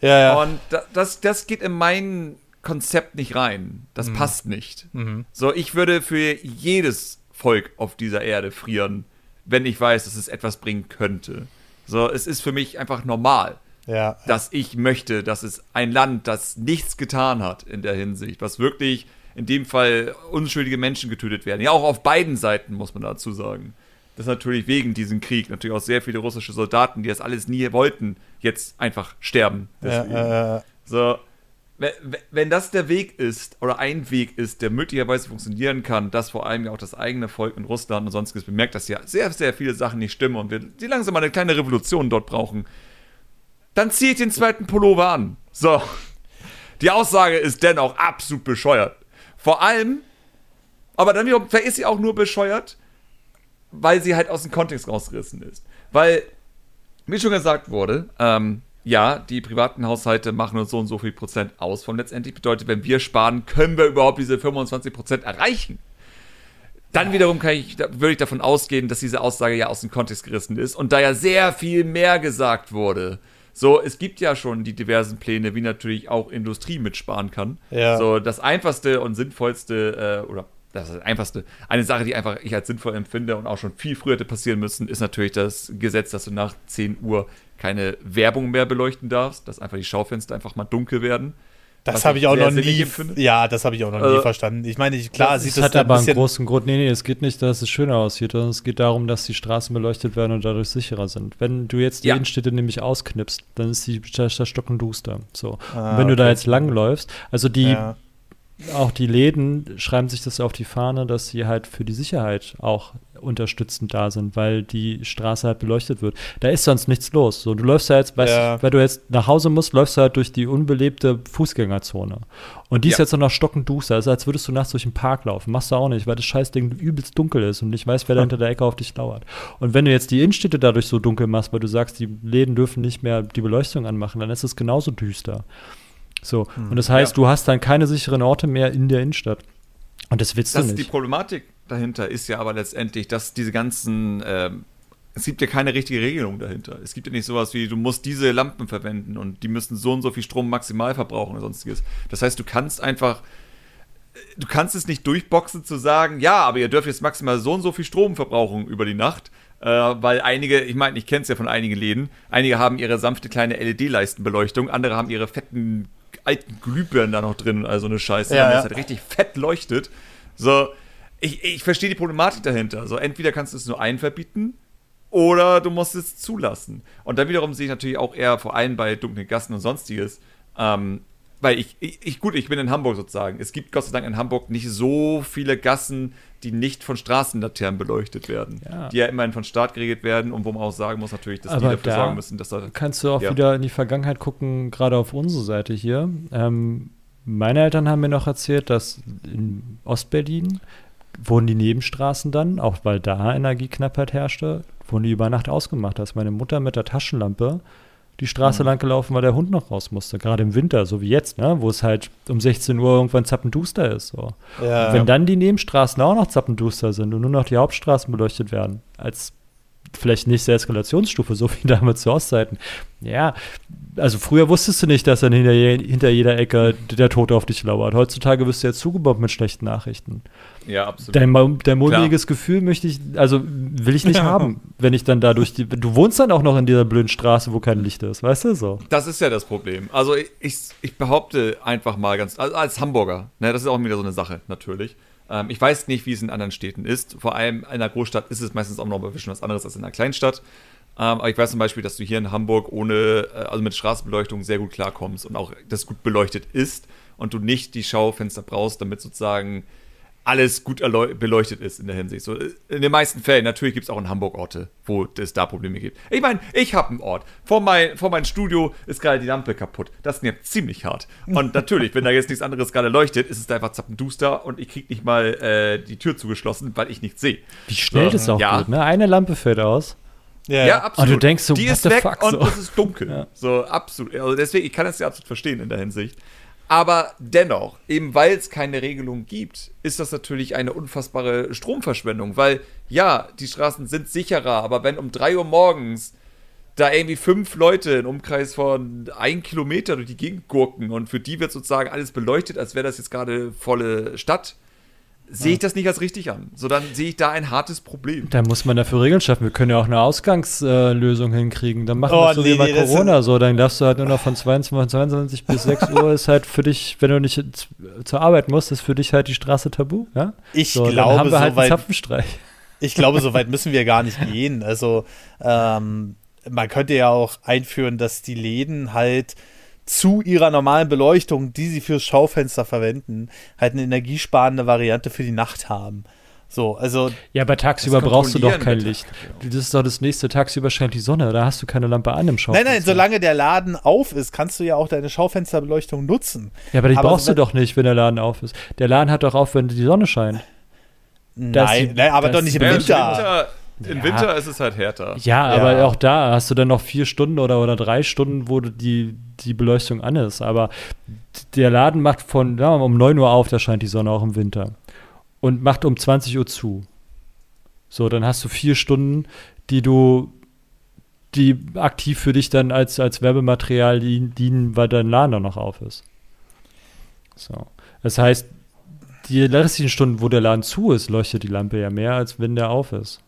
Ja, ja. Und das, das geht in mein Konzept nicht rein. Das mhm. passt nicht. Mhm. So, ich würde für jedes Volk auf dieser Erde frieren, wenn ich weiß, dass es etwas bringen könnte. So, es ist für mich einfach normal, ja. dass ich möchte, dass es ein Land, das nichts getan hat in der Hinsicht, was wirklich in dem Fall unschuldige Menschen getötet werden. Ja, auch auf beiden Seiten, muss man dazu sagen dass natürlich wegen diesem Krieg natürlich auch sehr viele russische Soldaten, die das alles nie wollten, jetzt einfach sterben. Ja, äh, so, wenn das der Weg ist oder ein Weg ist, der möglicherweise funktionieren kann, dass vor allem ja auch das eigene Volk in Russland und sonstiges bemerkt, dass ja sehr, sehr viele Sachen nicht stimmen und wir die langsam mal eine kleine Revolution dort brauchen, dann ziehe ich den zweiten Pullover an. So. Die Aussage ist dennoch absolut bescheuert. Vor allem, aber dann wiederum, vielleicht ist sie auch nur bescheuert, weil sie halt aus dem Kontext rausgerissen ist. Weil, wie schon gesagt wurde, ähm, ja, die privaten Haushalte machen uns so und so viel Prozent aus von letztendlich. Bedeutet, wenn wir sparen, können wir überhaupt diese 25 Prozent erreichen. Dann wiederum kann ich, würde ich davon ausgehen, dass diese Aussage ja aus dem Kontext gerissen ist und da ja sehr viel mehr gesagt wurde. So, es gibt ja schon die diversen Pläne, wie natürlich auch Industrie mitsparen kann. Ja. So, das einfachste und sinnvollste äh, oder das ist das Einfachste. Eine Sache, die einfach ich als sinnvoll empfinde und auch schon viel früher hätte passieren müssen, ist natürlich das Gesetz, dass du nach 10 Uhr keine Werbung mehr beleuchten darfst, dass einfach die Schaufenster einfach mal dunkel werden. Das habe ich auch noch nie. Ja, das habe ich auch noch nie äh, verstanden. Ich meine, klar sieht das, das hat aber einen großen Grund. Nee, nee, es geht nicht, dass es schöner aussieht, sondern es geht darum, dass die Straßen beleuchtet werden und dadurch sicherer sind. Wenn du jetzt die ja. Innenstädte nämlich ausknipst, dann ist die Stadt stockenduster. So. Ah, und wenn okay. du da jetzt langläufst, also die ja auch die Läden schreiben sich das auf die Fahne, dass sie halt für die Sicherheit auch unterstützend da sind, weil die Straße halt beleuchtet wird. Da ist sonst nichts los. So, du läufst ja jetzt, weißt, ja. weil du jetzt nach Hause musst, läufst du halt durch die unbelebte Fußgängerzone. Und die ja. ist jetzt noch stockend duster. Also als würdest du nachts durch den Park laufen. Machst du auch nicht, weil das Scheißding übelst dunkel ist und nicht weißt, wer da hinter der Ecke auf dich lauert. Und wenn du jetzt die Innenstädte dadurch so dunkel machst, weil du sagst, die Läden dürfen nicht mehr die Beleuchtung anmachen, dann ist es genauso düster. So. Hm. Und das heißt, ja. du hast dann keine sicheren Orte mehr in der Innenstadt. Und das willst das du nicht. Die Problematik dahinter ist ja aber letztendlich, dass diese ganzen ähm, es gibt ja keine richtige Regelung dahinter. Es gibt ja nicht sowas wie, du musst diese Lampen verwenden und die müssen so und so viel Strom maximal verbrauchen oder sonstiges. Das heißt, du kannst einfach, du kannst es nicht durchboxen zu sagen, ja, aber ihr dürft jetzt maximal so und so viel Strom verbrauchen über die Nacht, äh, weil einige, ich meine, ich kenne es ja von einigen Läden, einige haben ihre sanfte kleine LED-Leistenbeleuchtung, andere haben ihre fetten alten Glühbirnen da noch drin, also eine Scheiße, ja, ja. das halt richtig fett leuchtet. So, ich, ich verstehe die Problematik dahinter. So, entweder kannst du es nur einen verbieten oder du musst es zulassen. Und dann wiederum sehe ich natürlich auch eher vor allem bei dunklen Gassen und sonstiges, ähm, weil ich, ich, gut, ich bin in Hamburg sozusagen. Es gibt Gott sei Dank in Hamburg nicht so viele Gassen, die nicht von Straßenlaternen beleuchtet werden. Ja. Die ja immerhin von Staat geregelt werden und wo man auch sagen muss natürlich, dass Aber die dafür da sorgen müssen, dass da. Kannst du auch ja. wieder in die Vergangenheit gucken, gerade auf unsere Seite hier. Ähm, meine Eltern haben mir noch erzählt, dass in Ostberlin wurden die Nebenstraßen dann, auch weil da Energieknappheit herrschte, wurden die über Nacht ausgemacht. Da ist meine Mutter mit der Taschenlampe die Straße mhm. lang gelaufen, weil der Hund noch raus musste. Gerade im Winter, so wie jetzt, ne? wo es halt um 16 Uhr irgendwann zappenduster ist. So. Ja. Wenn dann die Nebenstraßen auch noch zappenduster sind und nur noch die Hauptstraßen beleuchtet werden, als vielleicht nächste Eskalationsstufe, so wie damals zu Ostzeiten. Ja, also früher wusstest du nicht, dass dann hinter, hinter jeder Ecke der Tote auf dich lauert. Heutzutage wirst du jetzt zugebombt mit schlechten Nachrichten. Ja, absolut. Dein, dein mulmiges Gefühl möchte ich, also will ich nicht haben, wenn ich dann da durch die. Du wohnst dann auch noch in dieser blöden Straße, wo kein Licht ist, weißt du so? Das ist ja das Problem. Also ich, ich behaupte einfach mal ganz, also als Hamburger, ne, das ist auch wieder so eine Sache, natürlich. Ähm, ich weiß nicht, wie es in anderen Städten ist. Vor allem in einer Großstadt ist es meistens auch noch ein bisschen was anderes als in einer Kleinstadt. Ähm, aber ich weiß zum Beispiel, dass du hier in Hamburg ohne, äh, also mit Straßenbeleuchtung sehr gut klarkommst und auch das gut beleuchtet ist und du nicht die Schaufenster brauchst, damit sozusagen alles gut beleuchtet ist in der Hinsicht. So, in den meisten Fällen, natürlich gibt es auch in Hamburg Orte, wo es da Probleme gibt. Ich meine, ich habe einen Ort. Vor, mein, vor meinem Studio ist gerade die Lampe kaputt. Das nervt ziemlich hart. Und natürlich, wenn da jetzt nichts anderes gerade leuchtet, ist es einfach zappenduster und ich kriege nicht mal äh, die Tür zugeschlossen, weil ich nichts sehe. Wie schnell so, das auch ja. geht, ne? Eine Lampe fällt aus. Ja, ja, absolut. Und du denkst so, die ist weg fuck, und so. es ist dunkel. Ja. So, absolut. Also deswegen, ich kann das ja absolut verstehen in der Hinsicht. Aber dennoch, eben weil es keine Regelung gibt, ist das natürlich eine unfassbare Stromverschwendung, weil ja, die Straßen sind sicherer, aber wenn um 3 Uhr morgens da irgendwie fünf Leute im Umkreis von ein Kilometer durch die Gegend gurken und für die wird sozusagen alles beleuchtet, als wäre das jetzt gerade volle Stadt, sehe ich das nicht als richtig an. So, dann sehe ich da ein hartes Problem. Da muss man dafür Regeln schaffen. Wir können ja auch eine Ausgangslösung äh, hinkriegen. Dann machen oh, wir so nee, wie bei nee, Corona so. Dann darfst du halt nur noch von 22, 22 bis 6 Uhr ist halt für dich, wenn du nicht zur Arbeit musst, ist für dich halt die Straße tabu. Ja? Ich so, glaube, dann haben wir halt so einen Zapfenstreich. Ich glaube, so weit müssen wir gar nicht gehen. Also, ähm, man könnte ja auch einführen, dass die Läden halt zu ihrer normalen Beleuchtung, die sie fürs Schaufenster verwenden, halt eine energiesparende Variante für die Nacht haben. So, also. Ja, aber tagsüber brauchst du doch kein Licht. Das ist doch das nächste. Tagsüber scheint die Sonne, da hast du keine Lampe an im Schaufenster. Nein, nein, solange der Laden auf ist, kannst du ja auch deine Schaufensterbeleuchtung nutzen. Ja, aber die aber brauchst so, du doch nicht, wenn der Laden auf ist. Der Laden hat doch auf, wenn die Sonne scheint. Nein, die, nein aber doch nicht im Winter. Winter im ja. Winter ist es halt härter. Ja, aber ja. auch da hast du dann noch vier Stunden oder, oder drei Stunden, wo die, die Beleuchtung an ist. Aber der Laden macht von ja, um 9 Uhr auf, da scheint die Sonne auch im Winter. Und macht um 20 Uhr zu. So, dann hast du vier Stunden, die du, die aktiv für dich dann als, als Werbematerial dienen, weil dein Laden dann noch auf ist. So. Das heißt, die restlichen Stunden, wo der Laden zu ist, leuchtet die Lampe ja mehr, als wenn der auf ist.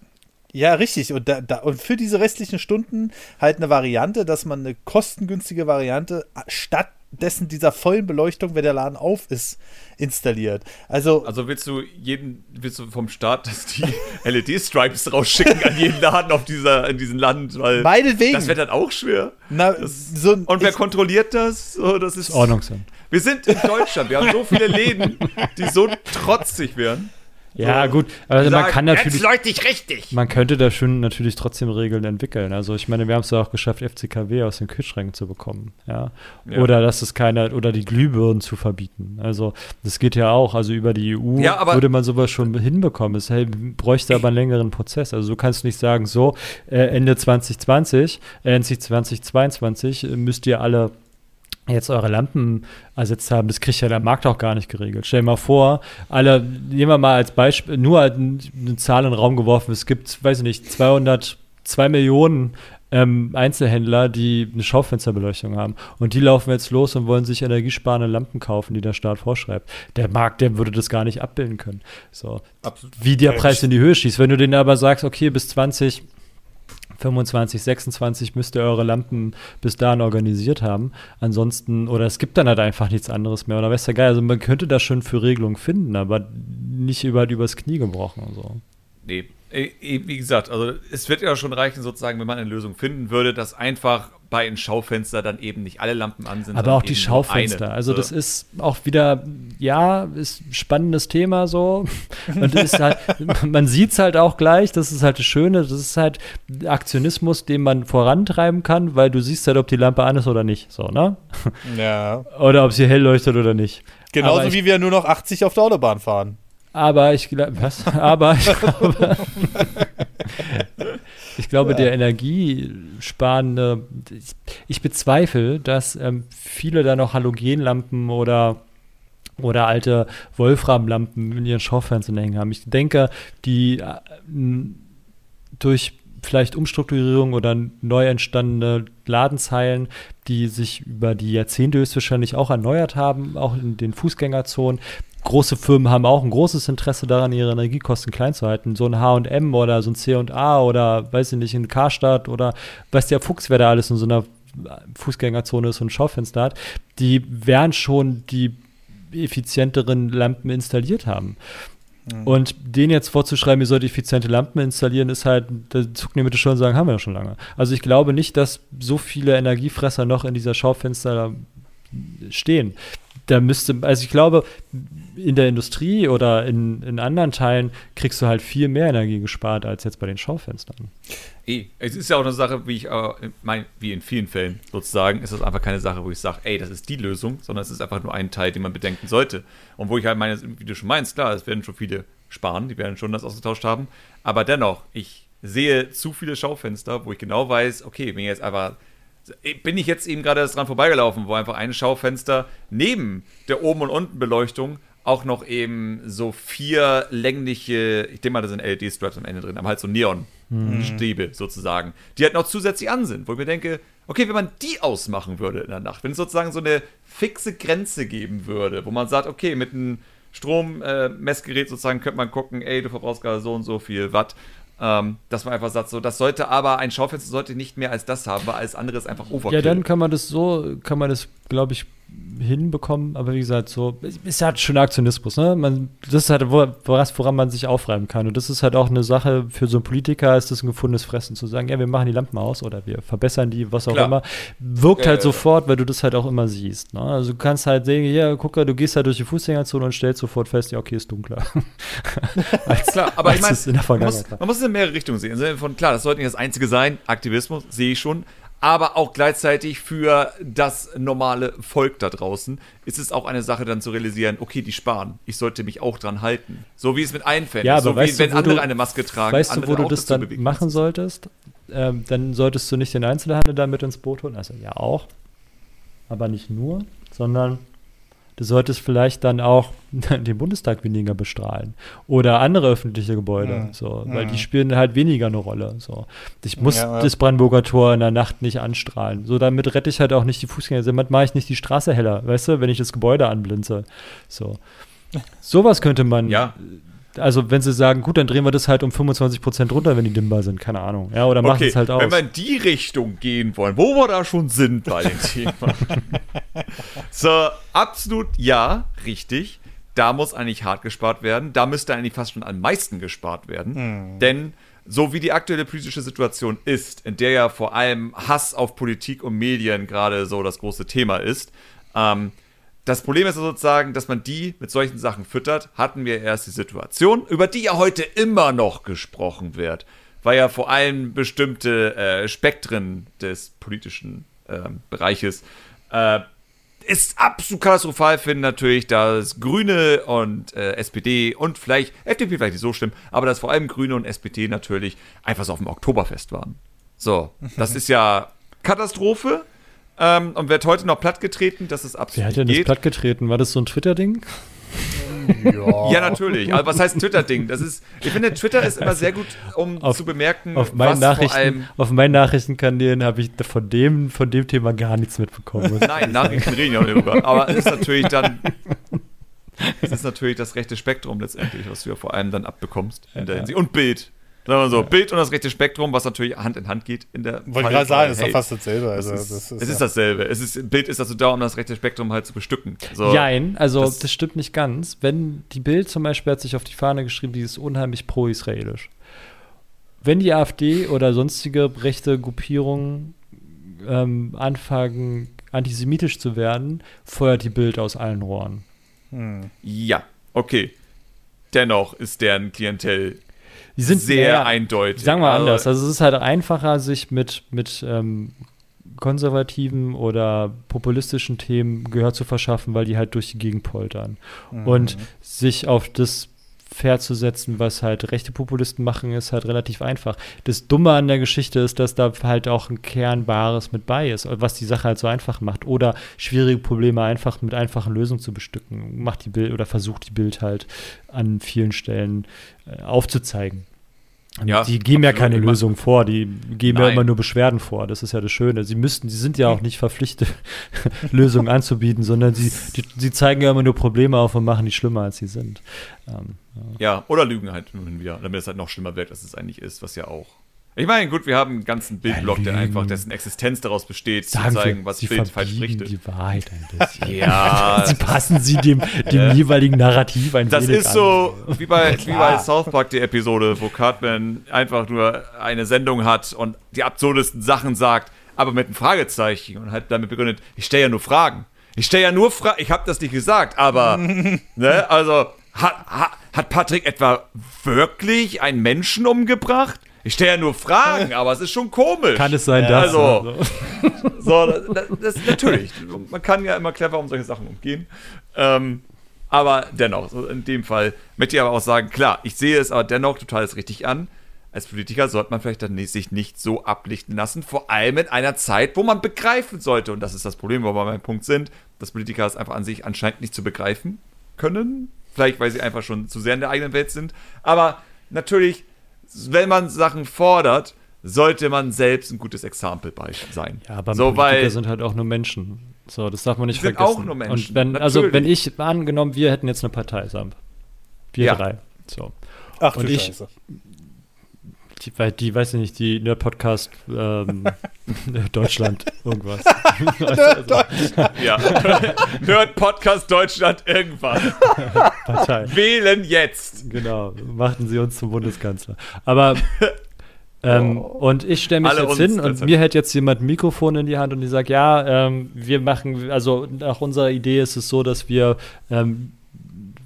Ja, richtig. Und, da, da, und für diese restlichen Stunden halt eine Variante, dass man eine kostengünstige Variante stattdessen dieser vollen Beleuchtung, wenn der Laden auf ist, installiert. Also, also willst du jeden, willst du vom Start, dass die LED-Stripes rausschicken an jeden Laden auf dieser, in diesem Land, weil meinetwegen. das wird dann auch schwer. Na, das, so, und wer kontrolliert das? So, das ist Ordnungsamt. Wir sind in Deutschland, wir haben so viele Läden, die so trotzig werden. Ja, so, gut, also man kann natürlich. Jetzt leuchte ich richtig. Man könnte da schon natürlich trotzdem Regeln entwickeln. Also ich meine, wir haben es ja auch geschafft, FCKW aus den Kühlschränken zu bekommen. Ja? ja. Oder dass es keiner, oder die Glühbirnen zu verbieten. Also das geht ja auch. Also über die EU ja, würde man sowas schon hinbekommen. Es hey, bräuchte aber einen längeren Prozess. Also du kannst nicht sagen, so, äh, Ende 2020, äh, 2022 müsst ihr alle jetzt eure Lampen ersetzt haben, das kriegt ja der Markt auch gar nicht geregelt. Stell dir mal vor, alle, nehmen wir mal als Beispiel, nur eine Zahl in den Raum geworfen, es gibt, weiß ich nicht, 200, 2 Millionen ähm, Einzelhändler, die eine Schaufensterbeleuchtung haben. Und die laufen jetzt los und wollen sich energiesparende Lampen kaufen, die der Staat vorschreibt. Der Markt, der würde das gar nicht abbilden können. So. Absolut. Wie der Preis in die Höhe schießt. Wenn du denen aber sagst, okay, bis 20 25, 26 müsst ihr eure Lampen bis dahin organisiert haben. Ansonsten, oder es gibt dann halt einfach nichts anderes mehr. Oder weißt du, geil, also man könnte das schon für Regelungen finden, aber nicht über, übers Knie gebrochen so. Nee, wie gesagt, also es wird ja schon reichen, sozusagen, wenn man eine Lösung finden würde, dass einfach bei den Schaufenster dann eben nicht alle Lampen an sind. Aber auch die Schaufenster. Also das ist auch wieder, ja, ist ein spannendes Thema so. Und ist halt, man sieht es halt auch gleich, das ist halt das Schöne, das ist halt Aktionismus, den man vorantreiben kann, weil du siehst halt, ob die Lampe an ist oder nicht. So, ne? Ja. Oder ob sie hell leuchtet oder nicht. Genauso wie wir nur noch 80 auf der Autobahn fahren. Aber ich glaube, was? Aber ich glaube, ich glaube ja. der energiesparende, ich, ich bezweifle, dass ähm, viele da noch Halogenlampen oder oder alte Wolframlampen in ihren Schaufenstern hängen haben. Ich denke, die äh, durch vielleicht Umstrukturierung oder neu entstandene Ladenzeilen, die sich über die Jahrzehnte höchstwahrscheinlich auch erneuert haben, auch in den Fußgängerzonen, große Firmen haben auch ein großes Interesse daran, ihre Energiekosten klein zu halten. So ein H&M oder so ein C&A oder, weiß ich nicht, ein Karstadt oder weiß der Fuchs, wer da alles in so einer Fußgängerzone ist und ein Schaufenster hat, die werden schon die effizienteren Lampen installiert haben. Mhm. Und denen jetzt vorzuschreiben, ihr sollt effiziente Lampen installieren, ist halt, da zucken die mit schon und sagen, haben wir ja schon lange. Also ich glaube nicht, dass so viele Energiefresser noch in dieser Schaufenster stehen da müsste, also ich glaube, in der Industrie oder in, in anderen Teilen kriegst du halt viel mehr Energie gespart als jetzt bei den Schaufenstern. Eh, es ist ja auch eine Sache, wie ich äh, wie in vielen Fällen sozusagen, ist das einfach keine Sache, wo ich sage, ey, das ist die Lösung, sondern es ist einfach nur ein Teil, den man bedenken sollte. Und wo ich halt meine, wie du schon meinst, klar, es werden schon viele sparen, die werden schon das ausgetauscht haben, aber dennoch, ich sehe zu viele Schaufenster, wo ich genau weiß, okay, wenn ich jetzt einfach bin ich jetzt eben gerade dran vorbeigelaufen, wo einfach ein Schaufenster neben der Oben- und Untenbeleuchtung auch noch eben so vier längliche, ich denke mal, da sind LED-Straps am Ende drin, aber halt so Neon-Stäbe mhm. sozusagen, die halt noch zusätzlich an sind, wo ich mir denke, okay, wenn man die ausmachen würde in der Nacht, wenn es sozusagen so eine fixe Grenze geben würde, wo man sagt, okay, mit einem Strommessgerät äh, sozusagen könnte man gucken, ey, du verbrauchst gerade so und so viel Watt ähm, dass man einfach sagt, so, das sollte aber, ein Schaufenster sollte nicht mehr als das haben, weil alles andere ist einfach Overkill. Ja, dann kann man das so, kann man das, glaube ich, hinbekommen, aber wie gesagt, so ist halt schon Aktionismus, ne? Man, das ist halt was, woran man sich aufreiben kann. Und das ist halt auch eine Sache für so einen Politiker, ist das ein gefundenes Fressen, zu sagen, ja, wir machen die Lampen aus oder wir verbessern die, was auch Klar. immer. Wirkt ja, halt ja, sofort, weil du das halt auch immer siehst. Ne? Also du kannst halt sehen, ja, guck mal, du gehst halt durch die Fußgängerzone und stellst sofort fest, ja, okay, ist dunkler. als, klar, aber ich meine, man, muss, man muss es in mehrere Richtungen sehen. Von, klar, das sollte nicht das Einzige sein, Aktivismus, sehe ich schon, aber auch gleichzeitig für das normale Volk da draußen ist es auch eine Sache dann zu realisieren, okay, die sparen, ich sollte mich auch dran halten. So wie es mit allen Fällen ja, ist. So wie wenn andere du, eine Maske tragen. Weißt du, wo du das dann machen solltest? Ähm, dann solltest du nicht den Einzelhandel damit ins Boot holen, also ja auch, aber nicht nur, sondern du solltest vielleicht dann auch den Bundestag weniger bestrahlen oder andere öffentliche Gebäude, ja. so, weil ja. die spielen halt weniger eine Rolle. So. Ich muss ja, das Brandenburger Tor in der Nacht nicht anstrahlen. So, damit rette ich halt auch nicht die Fußgänger. Damit mache ich nicht die Straße heller, weißt du, wenn ich das Gebäude anblinze. So. Sowas könnte man ja also wenn sie sagen, gut, dann drehen wir das halt um 25 Prozent runter, wenn die dimmbar sind, keine Ahnung. Ja, oder machen okay, es halt aus. Wenn wir in die Richtung gehen wollen, wo wir da schon sind bei dem Thema. so, absolut ja, richtig. Da muss eigentlich hart gespart werden. Da müsste eigentlich fast schon am meisten gespart werden. Hm. Denn so wie die aktuelle politische Situation ist, in der ja vor allem Hass auf Politik und Medien gerade so das große Thema ist, ähm, das Problem ist sozusagen, dass man die mit solchen Sachen füttert. Hatten wir erst die Situation, über die ja heute immer noch gesprochen wird, weil ja vor allem bestimmte äh, Spektren des politischen äh, Bereiches äh, ist absolut katastrophal finden natürlich, dass Grüne und äh, SPD und vielleicht FDP vielleicht nicht so schlimm, aber dass vor allem Grüne und SPD natürlich einfach so auf dem Oktoberfest waren. So, das ist ja Katastrophe. Ähm, und wird heute noch plattgetreten, dass es absolut Wer hat denn das geht. plattgetreten? War das so ein Twitter-Ding? Ja. Ja, natürlich. Aber was heißt Twitter-Ding? Das ist, ich finde, Twitter ist immer sehr gut, um Auf- zu bemerken, Auf meinen, was vor Nachrichten, allem. auf meinen Nachrichtenkanälen habe ich von dem, von dem Thema gar nichts mitbekommen. Nein, Nachrichten reden ja auch nicht drüber. Aber es ist natürlich dann. Es ist natürlich das rechte Spektrum letztendlich, was du ja vor allem dann abbekommst in der Ja. Hinsicht. Und Bild. Sagen wir so, Bild und das rechte Spektrum, was natürlich Hand in Hand geht in der. Wollte gerade sagen, ist doch fast dasselbe. Also, das ist, das es ist dasselbe. Es ist, Bild ist dazu da, um das rechte Spektrum halt zu bestücken. So. Jein, also das- das, stimmt nicht ganz. Wenn die Bild zum Beispiel hat sich auf die Fahne geschrieben, die ist unheimlich pro-israelisch. Wenn die AfD oder sonstige rechte Gruppierungen ähm, anfangen, antisemitisch zu werden, feuert die Bild aus allen Rohren. Hm. Ja, okay. Dennoch ist deren Klientel Die sind sehr ja, eindeutig. Sagen wir Also, anders. Also es ist halt einfacher, sich mit, mit ähm, konservativen oder populistischen Themen Gehör zu verschaffen, weil die halt durch die Gegend poltern. Und sich auf das Pferd zu setzen, was halt rechte Populisten machen, ist halt relativ einfach. Das Dumme an der Geschichte ist, dass da halt auch ein Kernbares mit bei ist, was die Sache halt so einfach macht. Oder schwierige Probleme einfach mit einfachen Lösungen zu bestücken. Macht die Bild oder versucht die Bild halt an vielen Stellen äh, aufzuzeigen. Ja, die geben ja keine Lösung vor, die geben ja Nein. immer nur Beschwerden vor. Das ist ja das Schöne. Sie müssten, sie sind ja auch nicht verpflichtet, Lösungen anzubieten, sondern sie, die, sie zeigen ja immer nur Probleme auf und machen die schlimmer, als sie sind. Ähm, Ja, oder lügen halt hin und wieder, damit es halt noch schlimmer wirkt, als es eigentlich ist, was ja auch. Ich meine, gut, wir haben einen ganzen Bildblock, der lügen. einfach dessen Existenz daraus besteht, sagen zu zeigen, was sie Bild falsch berichtet. die Wahrheit ein bisschen. Ja, sie passen sie dem, dem jeweiligen Narrativ ein das ist so an. wie bei, wie bei South Park, die Episode, wo Cartman einfach nur eine Sendung hat und die absurdesten Sachen sagt, aber mit einem Fragezeichen und halt damit begründet, ich stelle ja nur Fragen. Ich stelle ja nur Fragen, ich habe das nicht gesagt, aber, ne, also, hat, hat, hat Patrick etwa wirklich einen Menschen umgebracht? Ich stelle ja nur Fragen, aber es ist schon komisch. Kann es sein, Ja, dass also- So, das, das natürlich. Man kann ja immer clever um solche Sachen umgehen. Ähm, aber dennoch, so in dem Fall möchte ich aber auch sagen, klar, ich sehe es aber dennoch total als richtig an. Als Politiker sollte man vielleicht dann sich nicht so ablichten lassen, vor allem in einer Zeit, wo man begreifen sollte, und das ist das Problem, wo wir beim Punkt sind, dass Politiker es einfach an sich anscheinend nicht zu begreifen können. Vielleicht, weil sie einfach schon zu sehr in der eigenen Welt sind. Aber natürlich, wenn man Sachen fordert, sollte man selbst ein gutes Exempel bei sein. Ja, aber so, Politiker weil, sind halt auch nur Menschen. So, das darf man nicht Sind vergessen. auch nur Menschen, Und wenn, also wenn ich angenommen, wir hätten jetzt eine Partei, Samp. Wir Ja. drei. So. Ach du Und ich- Scheiße. Die, weil die, weiß ich nicht, die Nerd-Podcast ähm, Deutschland, irgendwas. also, ja. Nerd Podcast Deutschland irgendwann. Partei. Wählen jetzt. Genau, machten sie uns zum Bundeskanzler. Aber ähm, und ich stelle mich Alle jetzt uns hin und mir hält jetzt jemand ein Mikrofon in die Hand und die sagt, ja, ähm, wir machen, also nach unserer Idee ist es so, dass wir, ähm,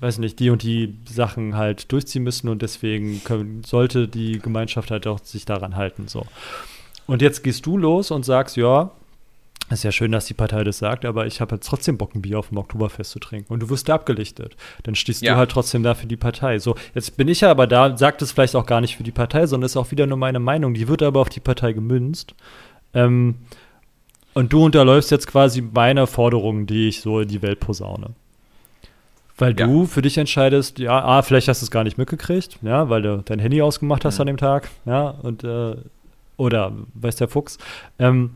weiß nicht, die und die Sachen halt durchziehen müssen und deswegen können, sollte die Gemeinschaft halt auch sich daran halten. So. Und jetzt gehst du los und sagst, ja, ist ja schön, dass die Partei das sagt, aber ich habe jetzt trotzdem Bock, ein Bier auf dem Oktoberfest zu trinken. Und du wirst da abgelichtet. Dann stehst Ja. du halt trotzdem da für die Partei. So, jetzt bin ich ja aber da, sagt es vielleicht auch gar nicht für die Partei, sondern ist auch wieder nur meine Meinung. Die wird aber auf die Partei gemünzt. Ähm, und du unterläufst jetzt quasi meine Forderungen, die ich so in die Welt posaune. Weil Ja. du für dich entscheidest, ja, ah, vielleicht hast du es gar nicht mitgekriegt, ja, weil du dein Handy ausgemacht hast Mhm. an dem Tag, ja, und äh, oder weiß der Fuchs. Ähm,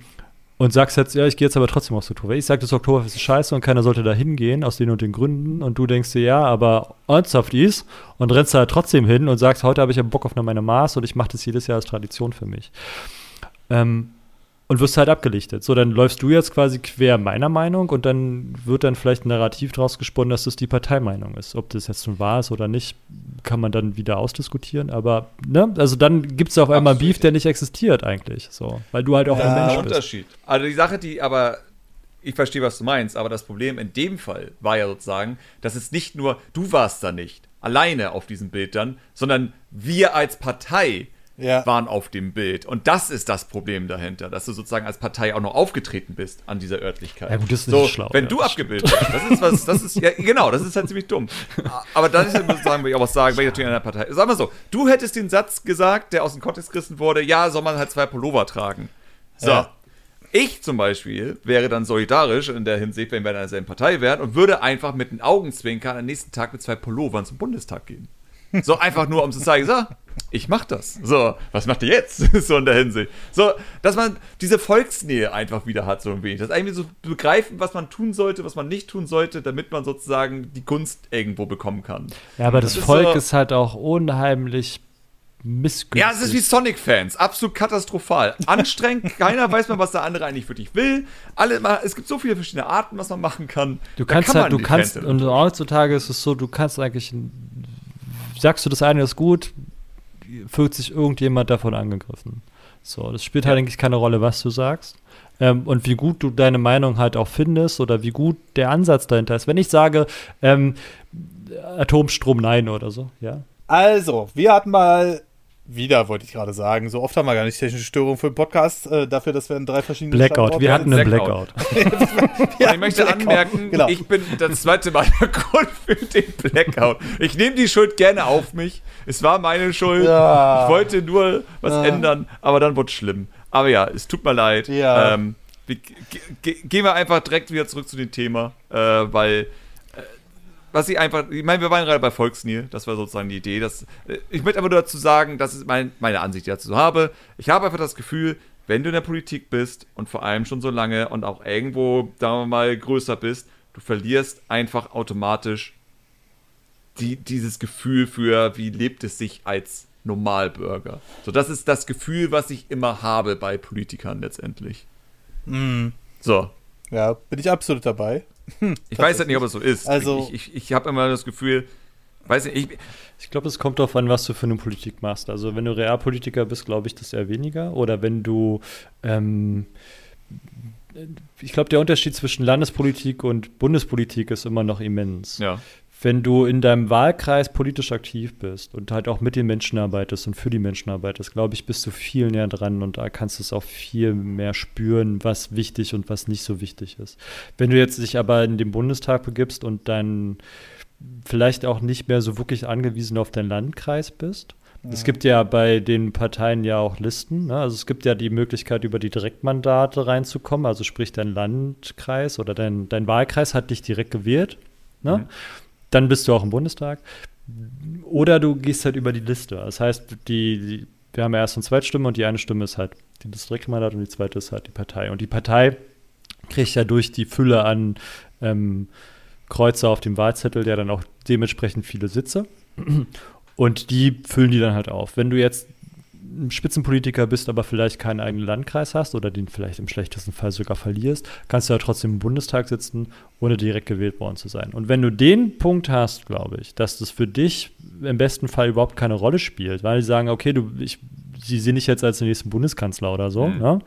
und sagst jetzt, ja, ich gehe jetzt aber trotzdem aufs Oktober. Ich sage, das Oktoberfest ist scheiße und keiner sollte da hingehen, aus den und den Gründen. Und du denkst dir, ja, aber ernsthaft ist und rennst da trotzdem hin und sagst, heute habe ich ja Bock auf eine meine Maß und ich mache das jedes Jahr als Tradition für mich. Ähm, und wirst halt abgelichtet. So, dann läufst du jetzt quasi quer meiner Meinung und dann wird dann vielleicht ein Narrativ draus gesponnen, dass das die Parteimeinung ist. Ob das jetzt nun wahr ist oder nicht, kann man dann wieder ausdiskutieren. Aber, ne, also dann gibt es auf einmal Absolut. Beef, der nicht existiert eigentlich. So, weil du halt auch Ja. ein Mensch bist. Unterschied. Also die Sache, die aber, ich verstehe, was du meinst, aber das Problem in dem Fall war ja sozusagen, dass es nicht nur, du warst da nicht alleine auf diesem Bild dann, sondern wir als Partei Ja. waren auf dem Bild. Und das ist das Problem dahinter, dass du sozusagen als Partei auch noch aufgetreten bist an dieser Örtlichkeit. Ja, gut, das ist so, nicht schlau, Wenn ja, du abgebildet bist, das ist was, das ist, ja, genau, das ist halt ziemlich dumm. Aber das ist sozusagen, will ich auch was sagen, wenn ich natürlich in einer Partei. Sag mal so, du hättest den Satz gesagt, der aus dem Kontext gerissen wurde, ja, soll man halt zwei Pullover tragen. So. Ja. Ich zum Beispiel wäre dann solidarisch in der Hinsicht, wenn wir in derselben Partei wären und würde einfach mit den Augenzwinkern am nächsten Tag mit zwei Pullovern zum Bundestag gehen. So einfach nur, um zu zeigen, so, ich mach das. So, was macht ihr jetzt? so in der Hinsicht. So, dass man diese Volksnähe einfach wieder hat, so ein wenig. Das eigentlich so begreifen, was man tun sollte, was man nicht tun sollte, damit man sozusagen die Gunst irgendwo bekommen kann. Ja, aber das, das Volk ist, so, ist halt auch unheimlich missgünstig. Ja, es ist wie Sonic-Fans. Absolut katastrophal. Anstrengend. Keiner weiß mehr, was der andere eigentlich wirklich will. Alle, es gibt so viele verschiedene Arten, was man machen kann. Du kannst kann halt, du kannst, und heutzutage ist es so, du kannst eigentlich, sagst du, das eine ist gut, fühlt sich irgendjemand davon angegriffen. So, das spielt halt eigentlich keine Rolle, was du sagst. Ähm, und wie gut du deine Meinung halt auch findest oder wie gut der Ansatz dahinter ist. Wenn ich sage, ähm, Atomstrom nein oder so, ja. Also, wir hatten mal wieder, wollte ich gerade sagen. So oft haben wir gar nicht technische Störungen für den Podcast. Äh, dafür, dass wir in drei verschiedenen Blackout. Wir hatten einen Blackout. Blackout. ich möchte Blackout. anmerken, genau. ich bin das zweite Mal der Grund für den Blackout. Ich nehme die Schuld gerne auf mich. Es war meine Schuld. Ja. Ich wollte nur was ja. ändern, aber dann wurde es schlimm. Aber ja, es tut mir leid. Ja. Ähm, gehen wir einfach direkt wieder zurück zu dem Thema, äh, weil was ich einfach, ich meine, wir waren gerade bei Volksnil, das war sozusagen die Idee. Dass, äh, ich möchte aber nur dazu sagen, das ist mein, meine Ansicht, die ich dazu habe. Ich habe einfach das Gefühl, wenn du in der Politik bist und vor allem schon so lange und auch irgendwo, sagen wir mal, größer bist, du verlierst einfach automatisch die, dieses Gefühl für, wie lebt es sich als Normalbürger. So, das ist das Gefühl, was ich immer habe bei Politikern letztendlich. Mm. So. Ja, bin ich absolut dabei. Hm, ich weiß halt nicht, ob es so ist. Also, ich, ich, ich habe immer das Gefühl, weiß nicht, ich, ich glaube, es kommt darauf an, was du für eine Politik machst. Also, wenn du Realpolitiker bist, glaube ich, das eher weniger. Oder wenn du, ähm, ich glaube, der Unterschied zwischen Landespolitik und Bundespolitik ist immer noch immens. Ja wenn du in deinem Wahlkreis politisch aktiv bist und halt auch mit den Menschen arbeitest und für die Menschen arbeitest, glaube ich, bist du viel näher dran und da kannst du es auch viel mehr spüren, was wichtig und was nicht so wichtig ist. Wenn du jetzt dich aber in den Bundestag begibst und dann vielleicht auch nicht mehr so wirklich angewiesen auf deinen Landkreis bist. Es gibt ja bei den Parteien ja auch Listen. Ne? Also es gibt ja die Möglichkeit, über die Direktmandate reinzukommen. Also sprich, dein Landkreis oder dein, dein Wahlkreis hat dich direkt gewählt. Ne? Mhm dann bist du auch im Bundestag. Oder du gehst halt über die Liste. Das heißt, die, die wir haben ja erst eine Zweitstimme und die eine Stimme ist halt die Distriktmandat und die zweite ist halt die Partei. Und die Partei kriegt ja durch die Fülle an ähm, Kreuzer auf dem Wahlzettel ja dann auch dementsprechend viele Sitze. Und die füllen die dann halt auf. Wenn du jetzt ein Spitzenpolitiker bist, aber vielleicht keinen eigenen Landkreis hast oder den vielleicht im schlechtesten Fall sogar verlierst, kannst du ja trotzdem im Bundestag sitzen, ohne direkt gewählt worden zu sein. Und wenn du den Punkt hast, glaube ich, dass das für dich im besten Fall überhaupt keine Rolle spielt, weil sie sagen, okay, du, ich, sie sehen dich jetzt als den nächsten Bundeskanzler oder so, mhm. ne?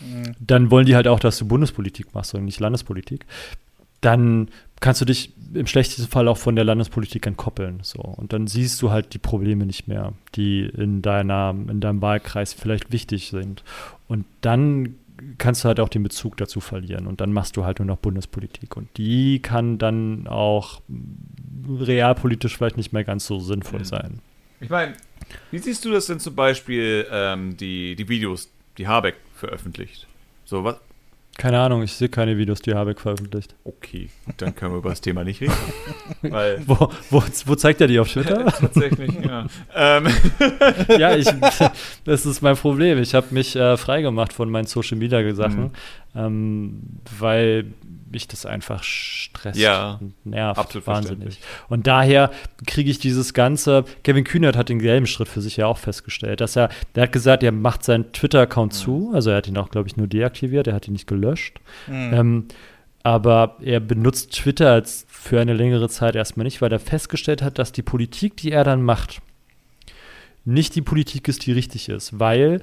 mhm. dann wollen die halt auch, dass du Bundespolitik machst und nicht Landespolitik. Dann kannst du dich im schlechtesten Fall auch von der Landespolitik entkoppeln. So. Und dann siehst du halt die Probleme nicht mehr, die in, deiner, in deinem Wahlkreis vielleicht wichtig sind. Und dann kannst du halt auch den Bezug dazu verlieren. Und dann machst du halt nur noch Bundespolitik. Und die kann dann auch realpolitisch vielleicht nicht mehr ganz so sinnvoll sein. Ich meine, wie siehst du das denn zum Beispiel, ähm, die, die Videos, die Habeck veröffentlicht? So, was, keine Ahnung, ich sehe keine Videos, die Habeck veröffentlicht. Okay, dann können wir über das Thema nicht reden. Weil wo, wo, wo, zeigt er die auf Twitter? Tatsächlich, ja. Ähm. ja, ich, das ist mein Problem. Ich habe mich äh, freigemacht von meinen Social Media Sachen, mhm. Ähm, weil mich das einfach stresst ja, und nervt. Absolut wahnsinnig. Und daher kriege ich dieses ganze. Kevin Kühnert hat den gelben Schritt für sich ja auch festgestellt, dass er, der hat gesagt, er macht seinen Twitter-Account mhm. zu. Also er hat ihn auch, glaube ich, nur deaktiviert, er hat ihn nicht gelöscht. Mhm. Ähm, aber er benutzt Twitter als für eine längere Zeit erstmal nicht, weil er festgestellt hat, dass die Politik, die er dann macht, nicht die Politik ist, die richtig ist, weil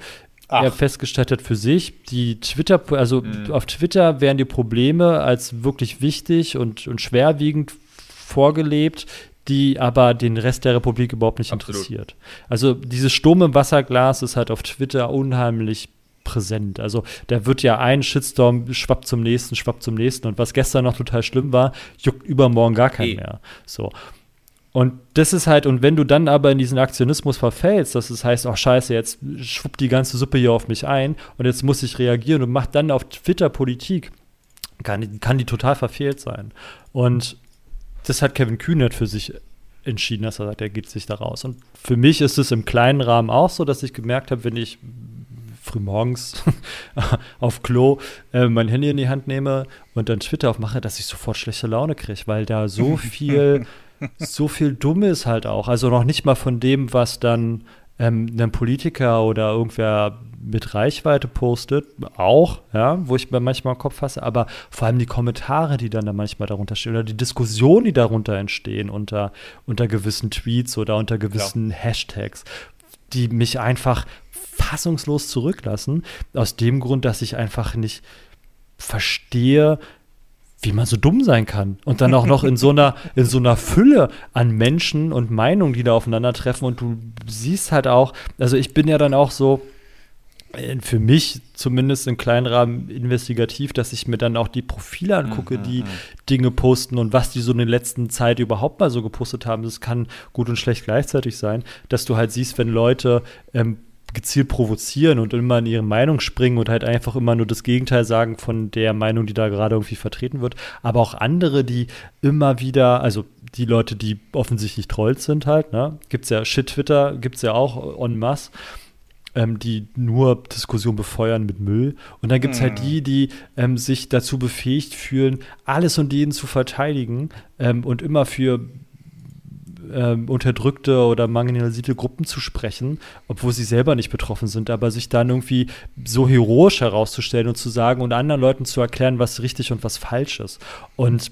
Ach. er festgestellt hat für sich, die Twitter, also mhm. auf Twitter werden die Probleme als wirklich wichtig und, und schwerwiegend vorgelebt, die aber den Rest der Republik überhaupt nicht Absolut. interessiert. Also dieses Sturm im Wasserglas ist halt auf Twitter unheimlich präsent. Also da wird ja ein Shitstorm schwappt zum nächsten, schwappt zum nächsten und was gestern noch total schlimm war, juckt übermorgen gar keinen hey. mehr. So. Und das ist halt, und wenn du dann aber in diesen Aktionismus verfällst, dass es heißt, oh scheiße, jetzt schwuppt die ganze Suppe hier auf mich ein und jetzt muss ich reagieren und macht dann auf Twitter Politik, kann, kann die total verfehlt sein. Und das hat Kevin Kühnert für sich entschieden, dass er sagt, er geht sich da raus. Und für mich ist es im kleinen Rahmen auch so, dass ich gemerkt habe, wenn ich frühmorgens auf Klo äh, mein Handy in die Hand nehme und dann Twitter aufmache, dass ich sofort schlechte Laune kriege, weil da so viel, so viel Dummes halt auch. Also noch nicht mal von dem, was dann ähm, ein Politiker oder irgendwer mit Reichweite postet, auch, ja, wo ich mir manchmal im Kopf fasse, aber vor allem die Kommentare, die dann da manchmal darunter stehen oder die Diskussionen, die darunter entstehen unter, unter gewissen Tweets oder unter gewissen ja. Hashtags, die mich einfach fassungslos zurücklassen, aus dem Grund, dass ich einfach nicht verstehe, wie man so dumm sein kann. Und dann auch noch in so einer, in so einer Fülle an Menschen und Meinungen, die da aufeinandertreffen. Und du siehst halt auch, also ich bin ja dann auch so, äh, für mich zumindest im kleinen Rahmen investigativ, dass ich mir dann auch die Profile angucke, mhm, die mhm. Dinge posten und was die so in der letzten Zeit überhaupt mal so gepostet haben. Das kann gut und schlecht gleichzeitig sein, dass du halt siehst, wenn Leute ähm, gezielt provozieren und immer in ihre Meinung springen und halt einfach immer nur das Gegenteil sagen von der Meinung, die da gerade irgendwie vertreten wird. Aber auch andere, die immer wieder, also die Leute, die offensichtlich Trolls sind halt, ne? Gibt's ja Shit-Twitter, gibt's ja auch en masse. Ähm, die nur Diskussion befeuern mit Müll. Und dann gibt es halt mhm. die, die ähm, sich dazu befähigt fühlen, alles und jeden zu verteidigen ähm, und immer für ähm, unterdrückte oder marginalisierte Gruppen zu sprechen, obwohl sie selber nicht betroffen sind, aber sich dann irgendwie so heroisch herauszustellen und zu sagen und anderen Leuten zu erklären, was richtig und was falsch ist. Und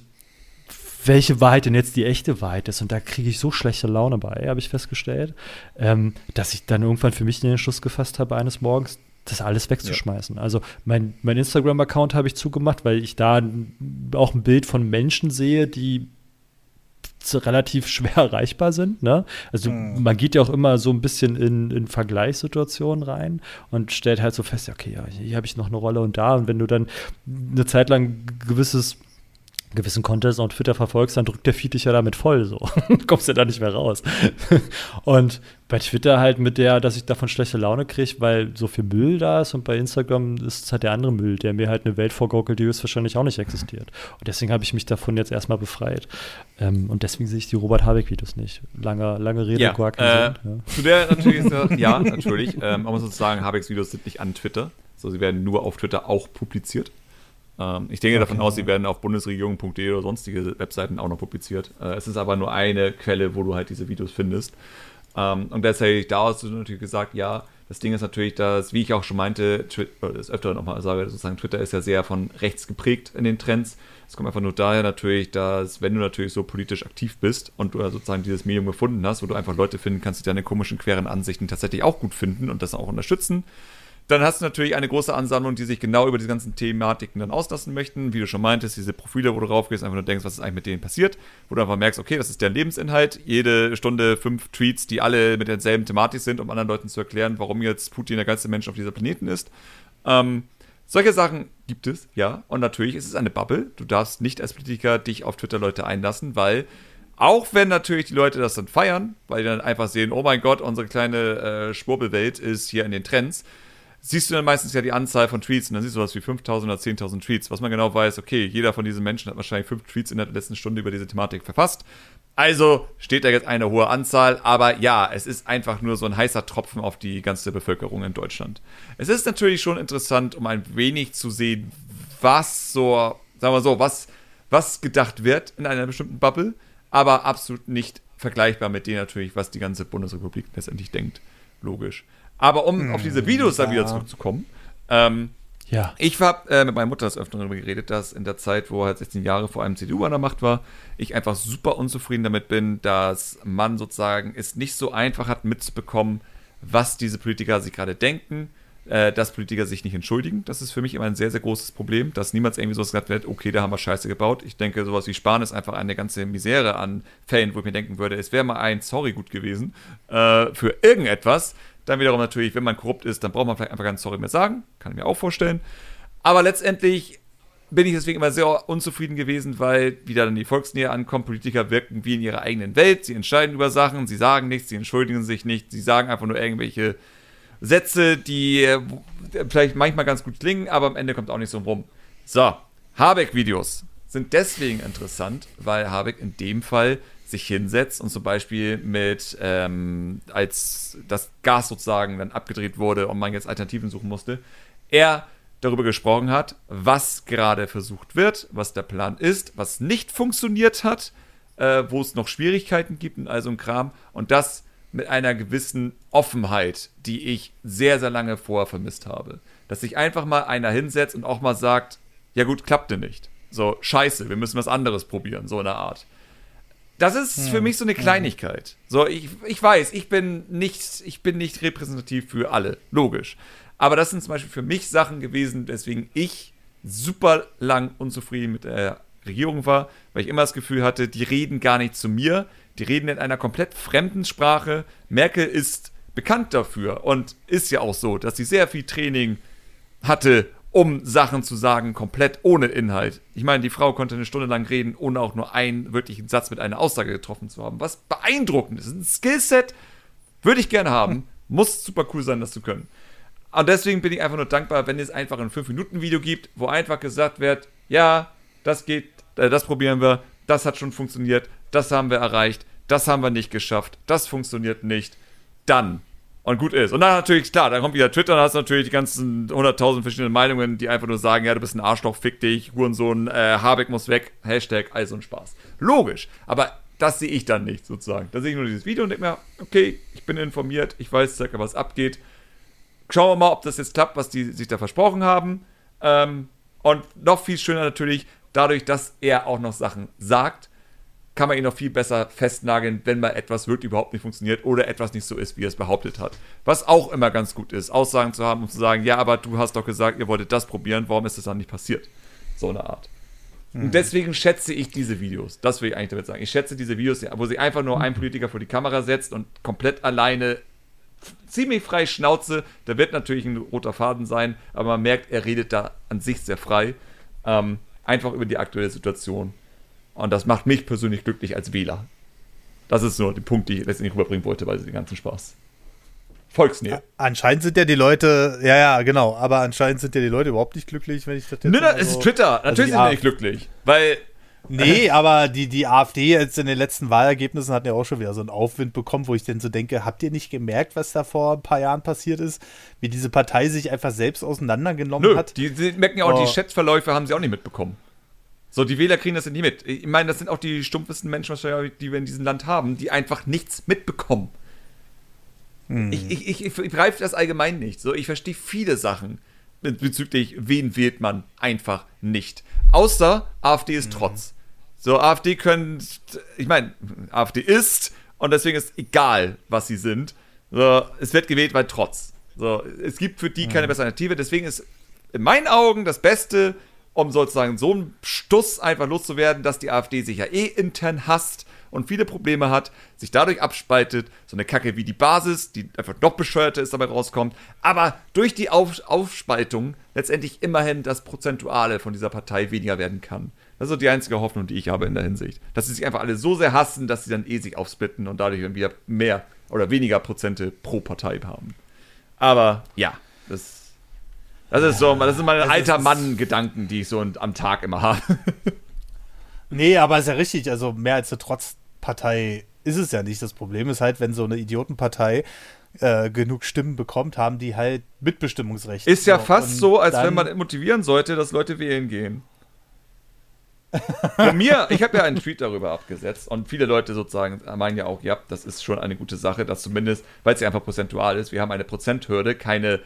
welche Wahrheit denn jetzt die echte Wahrheit ist. Und da kriege ich so schlechte Laune bei, habe ich festgestellt, ähm, dass ich dann irgendwann für mich den Entschluss gefasst habe, eines Morgens das alles wegzuschmeißen. Ja. Also mein, mein Instagram-Account habe ich zugemacht, weil ich da auch ein Bild von Menschen sehe, die relativ schwer erreichbar sind. Ne? Also mhm. man geht ja auch immer so ein bisschen in, in Vergleichssituationen rein und stellt halt so fest, okay, ja, hier habe ich noch eine Rolle und da. Und wenn du dann eine Zeit lang gewisses gewissen Contest auf Twitter verfolgst, dann drückt der Feed dich ja damit voll so. Kommst ja da nicht mehr raus. und bei Twitter halt mit der, dass ich davon schlechte Laune kriege, weil so viel Müll da ist und bei Instagram ist es halt der andere Müll, der mir halt eine Welt vorgaukelt, die höchstwahrscheinlich auch nicht existiert. Und deswegen habe ich mich davon jetzt erstmal befreit. Ähm, und deswegen sehe ich die Robert Habeck-Videos nicht. Lange, lange Rede, ja, äh, Sinn. Ja. Zu der natürlich, so, ja, natürlich. Ähm, man muss sozusagen, Habecks Videos sind nicht an Twitter. So, sie werden nur auf Twitter auch publiziert. Ähm, ich denke okay. davon aus, sie werden auf bundesregierung.de oder sonstige Webseiten auch noch publiziert. Äh, es ist aber nur eine Quelle, wo du halt diese Videos findest. Ähm, und deshalb, da hast du natürlich gesagt, ja, das Ding ist natürlich, dass, wie ich auch schon meinte, Twitter, das öfter nochmal sage, sozusagen Twitter ist ja sehr von rechts geprägt in den Trends. Es kommt einfach nur daher natürlich, dass wenn du natürlich so politisch aktiv bist und du sozusagen dieses Medium gefunden hast, wo du einfach Leute finden kannst, die deine komischen, queren Ansichten tatsächlich auch gut finden und das auch unterstützen, dann hast du natürlich eine große Ansammlung, die sich genau über diese ganzen Thematiken dann auslassen möchten. Wie du schon meintest, diese Profile, wo du raufgehst, einfach nur denkst, was ist eigentlich mit denen passiert, wo du einfach merkst, okay, das ist der Lebensinhalt. Jede Stunde fünf Tweets, die alle mit derselben Thematik sind, um anderen Leuten zu erklären, warum jetzt Putin der geilste Mensch auf dieser Planeten ist. Ähm, solche Sachen gibt es, ja. Und natürlich ist es eine Bubble. Du darfst nicht als Politiker dich auf Twitter Leute einlassen, weil auch wenn natürlich die Leute das dann feiern, weil die dann einfach sehen, oh mein Gott, unsere kleine äh, Schwurbelwelt ist hier in den Trends, siehst du dann meistens ja die Anzahl von Tweets und dann siehst du was wie 5000 oder 10.000 Tweets, was man genau weiß, okay, jeder von diesen Menschen hat wahrscheinlich fünf Tweets in der letzten Stunde über diese Thematik verfasst. Also steht da jetzt eine hohe Anzahl, aber ja, es ist einfach nur so ein heißer Tropfen auf die ganze Bevölkerung in Deutschland. Es ist natürlich schon interessant, um ein wenig zu sehen, was so, sagen wir so, was, was gedacht wird in einer bestimmten Bubble, aber absolut nicht vergleichbar mit dem natürlich, was die ganze Bundesrepublik letztendlich denkt. Logisch. Aber um hm, auf diese Videos ja. da wieder zurückzukommen, ähm, ja. Ich habe äh, mit meiner Mutter das öfter darüber geredet, dass in der Zeit, wo halt 16 Jahre vor allem CDU an der Macht war, ich einfach super unzufrieden damit bin, dass man sozusagen es nicht so einfach hat mitzubekommen, was diese Politiker sich gerade denken, äh, dass Politiker sich nicht entschuldigen. Das ist für mich immer ein sehr, sehr großes Problem, dass niemals irgendwie so gesagt wird, okay, da haben wir Scheiße gebaut. Ich denke, sowas wie Spahn ist einfach eine ganze Misere an Fällen, wo ich mir denken würde, es wäre mal ein Sorry gut gewesen äh, für irgendetwas dann wiederum natürlich, wenn man korrupt ist, dann braucht man vielleicht einfach keinen Sorry mehr sagen. Kann ich mir auch vorstellen. Aber letztendlich bin ich deswegen immer sehr unzufrieden gewesen, weil wieder dann die Volksnähe ankommt. Politiker wirken wie in ihrer eigenen Welt. Sie entscheiden über Sachen, sie sagen nichts, sie entschuldigen sich nicht, sie sagen einfach nur irgendwelche Sätze, die äh, vielleicht manchmal ganz gut klingen, aber am Ende kommt auch nicht so rum. So, Habeck-Videos sind deswegen interessant, weil Habeck in dem Fall sich hinsetzt und zum Beispiel mit, ähm, als das Gas sozusagen dann abgedreht wurde und man jetzt Alternativen suchen musste, er darüber gesprochen hat, was gerade versucht wird, was der Plan ist, was nicht funktioniert hat, äh, wo es noch Schwierigkeiten gibt und all so ein Kram. Und das mit einer gewissen Offenheit, die ich sehr, sehr lange vorher vermisst habe. Dass sich einfach mal einer hinsetzt und auch mal sagt, ja gut, klappte nicht. So, scheiße, wir müssen was anderes probieren, so eine Art. Das ist hm. für mich so eine Kleinigkeit. So, ich, ich weiß, ich bin nicht, ich bin nicht repräsentativ für alle, logisch. Aber das sind zum Beispiel für mich Sachen gewesen, weswegen ich super lang unzufrieden mit der Regierung war, weil ich immer das Gefühl hatte, die reden gar nicht zu mir, die reden in einer komplett fremden Sprache. Merkel ist bekannt dafür und ist ja auch so, dass sie sehr viel Training hatte, um Sachen zu sagen, komplett ohne Inhalt. Ich meine, die Frau konnte eine Stunde lang reden, ohne auch nur einen wirklichen Satz mit einer Aussage getroffen zu haben, was beeindruckend ist. Ein Skillset würde ich gerne haben, muss super cool sein, das zu können. Und deswegen bin ich einfach nur dankbar, wenn es einfach ein 5-Minuten-Video gibt, wo einfach gesagt wird, ja, das geht, äh, das probieren wir, das hat schon funktioniert, das haben wir erreicht, das haben wir nicht geschafft, das funktioniert nicht, dann. Und gut ist. Und dann natürlich, klar, dann kommt wieder Twitter, dann hast natürlich die ganzen 100.000 verschiedene Meinungen, die einfach nur sagen, ja, du bist ein Arschloch, fick dich, Hurensohn, äh, Habeck muss weg, Hashtag, so ein Spaß. Logisch, aber das sehe ich dann nicht, sozusagen. Da sehe ich nur dieses Video und denke mir, okay, ich bin informiert, ich weiß circa, was abgeht. Schauen wir mal, ob das jetzt klappt, was die sich da versprochen haben. Ähm, und noch viel schöner natürlich, dadurch, dass er auch noch Sachen sagt, kann man ihn noch viel besser festnageln, wenn mal etwas wirklich überhaupt nicht funktioniert oder etwas nicht so ist, wie er es behauptet hat. Was auch immer ganz gut ist, Aussagen zu haben und zu sagen, ja, aber du hast doch gesagt, ihr wolltet das probieren, warum ist das dann nicht passiert? So eine Art. Mhm. Und deswegen schätze ich diese Videos. Das will ich eigentlich damit sagen. Ich schätze diese Videos, wo sie einfach nur einen Politiker vor die Kamera setzt und komplett alleine ziemlich frei Schnauze. Da wird natürlich ein roter Faden sein, aber man merkt, er redet da an sich sehr frei. Ähm, einfach über die aktuelle Situation. Und das macht mich persönlich glücklich als Wähler. Das ist nur der Punkt, den ich letztendlich rüberbringen wollte bei dem ganzen Spaß. Volksnähe. Anscheinend sind ja die Leute, ja, ja, genau, aber anscheinend sind ja die Leute überhaupt nicht glücklich, wenn ich das jetzt. Nö, es ist Twitter. Also Natürlich sind die nicht glücklich. Weil Nee, aber die, die AfD jetzt in den letzten Wahlergebnissen hat ja auch schon wieder so einen Aufwind bekommen, wo ich dann so denke, habt ihr nicht gemerkt, was da vor ein paar Jahren passiert ist? Wie diese Partei sich einfach selbst auseinandergenommen Nö, hat? Die, die merken ja auch, oh. die Chatverläufe haben sie auch nicht mitbekommen. So, die Wähler kriegen das ja nicht mit. Ich meine, das sind auch die stumpfesten Menschen, die wir in diesem Land haben, die einfach nichts mitbekommen. Hm. Ich, ich, ich, ich begreife das allgemein nicht. So, ich verstehe viele Sachen bezüglich, wen wählt man einfach nicht. Außer AfD ist mhm. Trotz. So, AfD können, ich meine, AfD ist und deswegen ist egal, was sie sind. So, es wird gewählt, weil Trotz. So, es gibt für die keine mhm. bessere Alternative. Deswegen ist in meinen Augen das Beste, um sozusagen so einen Stuss einfach loszuwerden, dass die AfD sich ja eh intern hasst und viele Probleme hat, sich dadurch abspaltet, so eine Kacke wie die Basis, die einfach noch bescheuerter ist, dabei rauskommt, aber durch die Auf Aufspaltung letztendlich immerhin das Prozentuale von dieser Partei weniger werden kann. Das ist so die einzige Hoffnung, die ich habe in der Hinsicht. Dass sie sich einfach alle so sehr hassen, dass sie dann eh sich aufsplitten und dadurch dann wieder mehr oder weniger Prozente pro Partei haben. Aber ja, das, das ist so, das sind meine alter Mann-Gedanken, die ich so am Tag immer habe. Nee, aber ist ja richtig. Also mehr als eine Trotzpartei ist es ja nicht. Das Problem ist halt, wenn so eine Idiotenpartei äh, genug Stimmen bekommt, haben die halt Mitbestimmungsrecht. Ist ja so. fast so, als wenn man motivieren sollte, dass Leute wählen gehen. Von mir, ich habe ja einen Tweet darüber abgesetzt und viele Leute sozusagen meinen ja auch, ja, das ist schon eine gute Sache, dass zumindest, weil es ja einfach prozentual ist, wir haben eine Prozenthürde, keine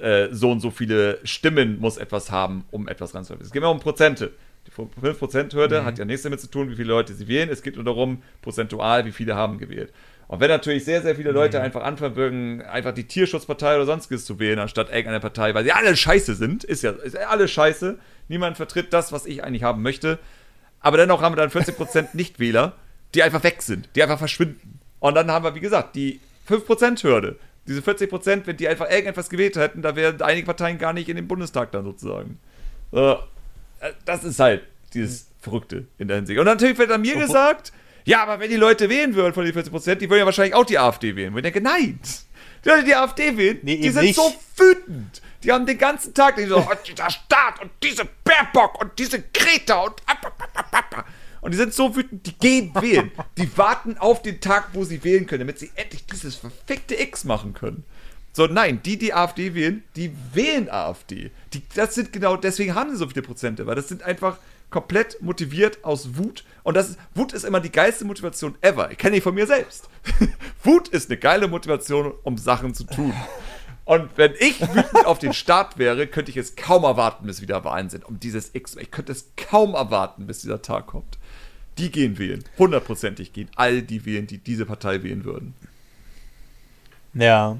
äh, so und so viele Stimmen muss etwas haben, um etwas ranzuhalten. Es geht immer um Prozente. Die 5%-Hürde mhm. hat ja nichts damit zu tun, wie viele Leute sie wählen. Es geht nur darum, prozentual, wie viele haben gewählt. Und wenn natürlich sehr, sehr viele Leute mhm. einfach anfangen einfach die Tierschutzpartei oder sonstiges zu wählen, anstatt irgendeine Partei, weil sie alle scheiße sind, ist ja ist alle scheiße, niemand vertritt das, was ich eigentlich haben möchte. Aber dennoch haben wir dann 40% Nichtwähler, die einfach weg sind, die einfach verschwinden. Und dann haben wir, wie gesagt, die 5%-Hürde. Diese 40%, wenn die einfach irgendetwas gewählt hätten, da wären einige Parteien gar nicht in den Bundestag dann sozusagen. So, das ist halt dieses Verrückte in der Hinsicht. Und natürlich wird an mir gesagt, ja, aber wenn die Leute wählen würden von den 40 Prozent, die würden ja wahrscheinlich auch die AfD wählen. Und ich denke, nein, die Leute, die AfD wählen, Nee, die sind nicht. so wütend. Die haben den ganzen Tag die so, oh, dieser Staat und diese Baerbock und diese Greta und und die sind so wütend, die gehen wählen. Die warten auf den Tag, wo sie wählen können, damit sie endlich dieses verfickte X machen können. So, nein, die, die AfD wählen, die wählen AfD. Die, das sind genau, deswegen haben sie so viele Prozente, weil das sind einfach komplett motiviert aus Wut. Und das ist, Wut ist immer die geilste Motivation ever. Ich kenne die von mir selbst. Wut ist eine geile Motivation, um Sachen zu tun. Und wenn ich wütend auf den Staat wäre, könnte ich es kaum erwarten, bis wieder Wahlen sind. Um dieses X. Ich könnte es kaum erwarten, bis dieser Tag kommt. Die gehen wählen. Hundertprozentig gehen all die wählen, die diese Partei wählen würden. Ja.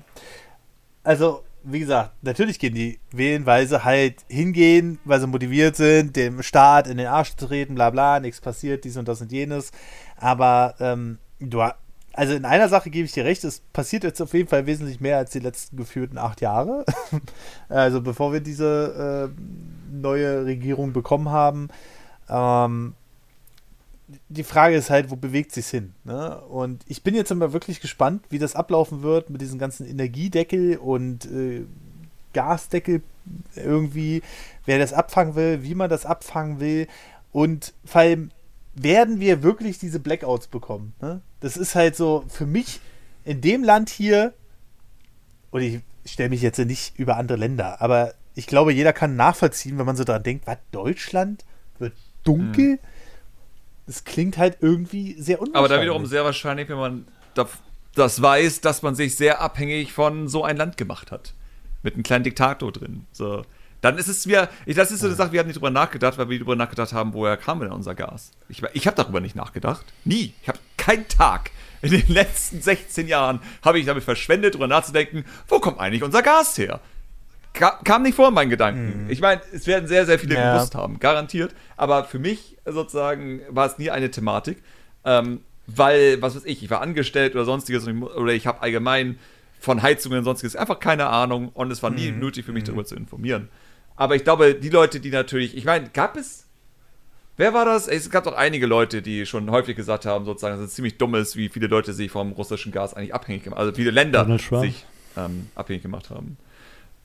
Also, wie gesagt, natürlich gehen die wählen, weil sie halt hingehen, weil sie motiviert sind, dem Staat in den Arsch zu treten, bla bla, nichts passiert, dies und das und jenes. Aber ähm, du also in einer Sache gebe ich dir recht, es passiert jetzt auf jeden Fall wesentlich mehr als die letzten geführten acht Jahre. also bevor wir diese äh, neue Regierung bekommen haben. Ähm, die Frage ist halt, wo bewegt sich's hin? Ne? Und ich bin jetzt immer wirklich gespannt, wie das ablaufen wird mit diesem ganzen Energiedeckel und äh, Gasdeckel irgendwie, wer das abfangen will, wie man das abfangen will und vor allem werden wir wirklich diese Blackouts bekommen. Ne? Das ist halt so für mich in dem Land hier, und ich stelle mich jetzt nicht über andere Länder, aber ich glaube, jeder kann nachvollziehen, wenn man so daran denkt, was, Deutschland wird dunkel? Das klingt halt irgendwie sehr unwahrscheinlich. Aber da wiederum sehr wahrscheinlich, wenn man da- das weiß, dass man sich sehr abhängig von so ein Land gemacht hat. Mit einem kleinen Diktator drin. So. Dann ist es wieder, das ist so eine Sache, wir haben nicht drüber nachgedacht, weil wir darüber nachgedacht haben, woher kam denn unser Gas? Ich, ich habe darüber nicht nachgedacht. Nie. Ich habe keinen Tag in den letzten 16 Jahren habe ich damit verschwendet, darüber nachzudenken, wo kommt eigentlich unser Gas her? Ka kam nicht vor in meinen Gedanken. Ich meine, es werden sehr, sehr viele Ja. gewusst haben, garantiert. Aber für mich sozusagen war es nie eine Thematik. Ähm, weil, was weiß ich, ich war angestellt oder sonstiges und ich mu- oder ich habe allgemein von Heizungen und sonstiges einfach keine Ahnung und es war nie nötig für mich darüber zu informieren. Aber ich glaube, die Leute, die natürlich, ich meine, gab es, wer war das? Es gab doch einige Leute, die schon häufig gesagt haben, sozusagen, dass es ziemlich dumm ist, wie viele Leute sich vom russischen Gas eigentlich abhängig gemacht also viele Länder sich ähm, abhängig gemacht haben.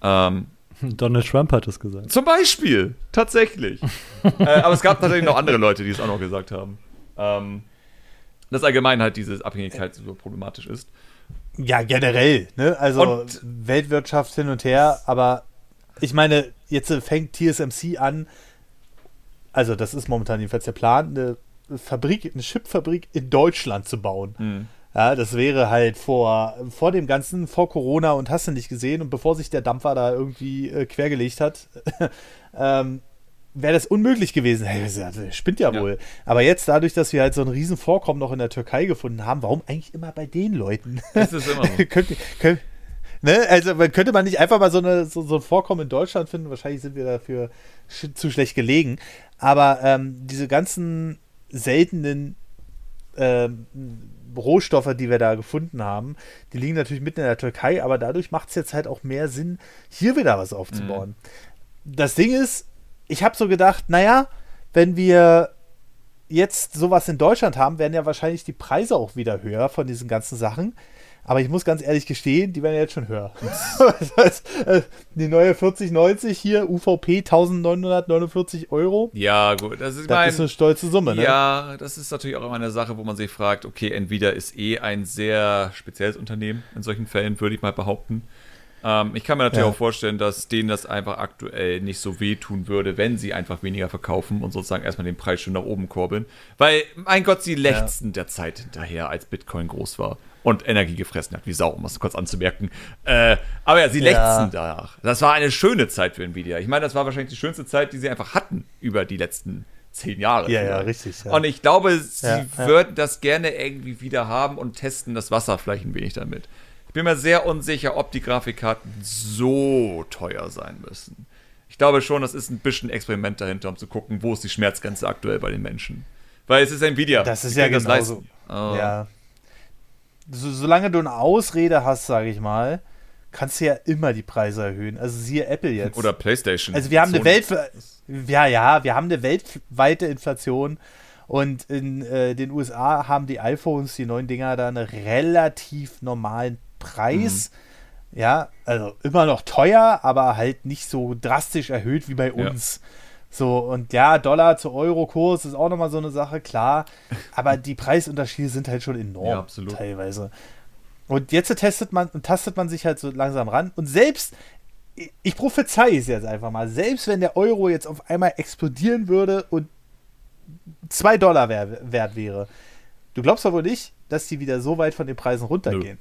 Ähm, Donald Trump hat es gesagt. zum Beispiel, tatsächlich. äh, aber es gab natürlich noch andere Leute, die es auch noch gesagt haben. Ähm, dass allgemein halt diese Abhängigkeit so problematisch ist. Ja, generell, ne? Also Und- Weltwirtschaft hin und her, aber ich meine, jetzt fängt TSMC an, also das ist momentan jedenfalls der Plan, eine Fabrik, eine Chipfabrik in Deutschland zu bauen. Hm. Ja, das wäre halt vor, vor dem Ganzen, vor Corona und hast du nicht gesehen und bevor sich der Dampfer da irgendwie äh, quergelegt hat, ähm, wäre das unmöglich gewesen. Hey, das spinnt ja Ja. wohl. Aber jetzt, dadurch, dass wir halt so ein Riesenvorkommen noch in der Türkei gefunden haben, warum eigentlich immer bei den Leuten? Das ist immer so. könnte, könnte, ne? Also man könnte man nicht einfach mal so, eine, so, so ein Vorkommen in Deutschland finden. Wahrscheinlich sind wir dafür sch zu schlecht gelegen. Aber ähm, diese ganzen seltenen ähm, Rohstoffe, die wir da gefunden haben, die liegen natürlich mitten in der Türkei, aber dadurch macht es jetzt halt auch mehr Sinn, hier wieder was aufzubauen. Das Ding ist, ich habe so gedacht, naja, wenn wir jetzt sowas in Deutschland haben, werden ja wahrscheinlich die Preise auch wieder höher von diesen ganzen Sachen. Aber ich muss ganz ehrlich gestehen, die werden ja jetzt schon höher. das heißt, äh, die neue 4090 hier, UVP 1949 Euro. Ja, gut. Das ist, Das mein, ist eine stolze Summe, ne? Ja, das ist natürlich auch immer eine Sache, wo man sich fragt, okay, Nvidia ist eh ein sehr spezielles Unternehmen in solchen Fällen, würde ich mal behaupten. Ähm, ich kann mir natürlich Ja. auch vorstellen, dass denen das einfach aktuell nicht so wehtun würde, wenn sie einfach weniger verkaufen und sozusagen erstmal den Preis schon nach oben kurbeln. Weil, mein Gott, sie lechzen der Zeit hinterher, als Bitcoin groß war und Energie gefressen hat, wie Sau, um das kurz anzumerken. Äh, aber ja, sie Ja. lechzen danach. Das war eine schöne Zeit für Nvidia. Ich meine, das war wahrscheinlich die schönste Zeit, die sie einfach hatten über die letzten zehn Jahre. Ja, ja, richtig, ja. Und ich glaube, sie Ja, würden das gerne irgendwie wieder haben und testen das Wasser vielleicht ein wenig damit. Ich bin mir sehr unsicher, ob die Grafikkarten so teuer sein müssen. Ich glaube schon, das ist ein bisschen Experiment dahinter, um zu gucken, wo ist die Schmerzgrenze aktuell bei den Menschen. Weil es ist Nvidia. Das ist ja genauso. leisten. Oh. Ja. So, solange du eine Ausrede hast, sage ich mal, kannst du ja immer die Preise erhöhen. Also siehe Apple jetzt. Oder PlayStation. Also wir haben eine. Welt, ja, ja, wir haben eine weltweite Inflation und in äh, den USA haben die iPhones, die neuen Dinger, da einen relativ normalen Preis. Ja, also immer noch teuer, aber halt nicht so drastisch erhöht wie bei Ja. So, und ja, Dollar zu Euro-Kurs ist auch nochmal so eine Sache, klar. Aber die Preisunterschiede sind halt schon enorm Ja, absolut. teilweise. Und jetzt testet man und tastet man sich halt so langsam ran. Und selbst, ich- prophezei es jetzt einfach mal, selbst wenn der Euro jetzt auf einmal explodieren würde und 2 Dollar wär, wert wäre, du glaubst aber nicht, dass die wieder so weit von den Preisen runtergehen.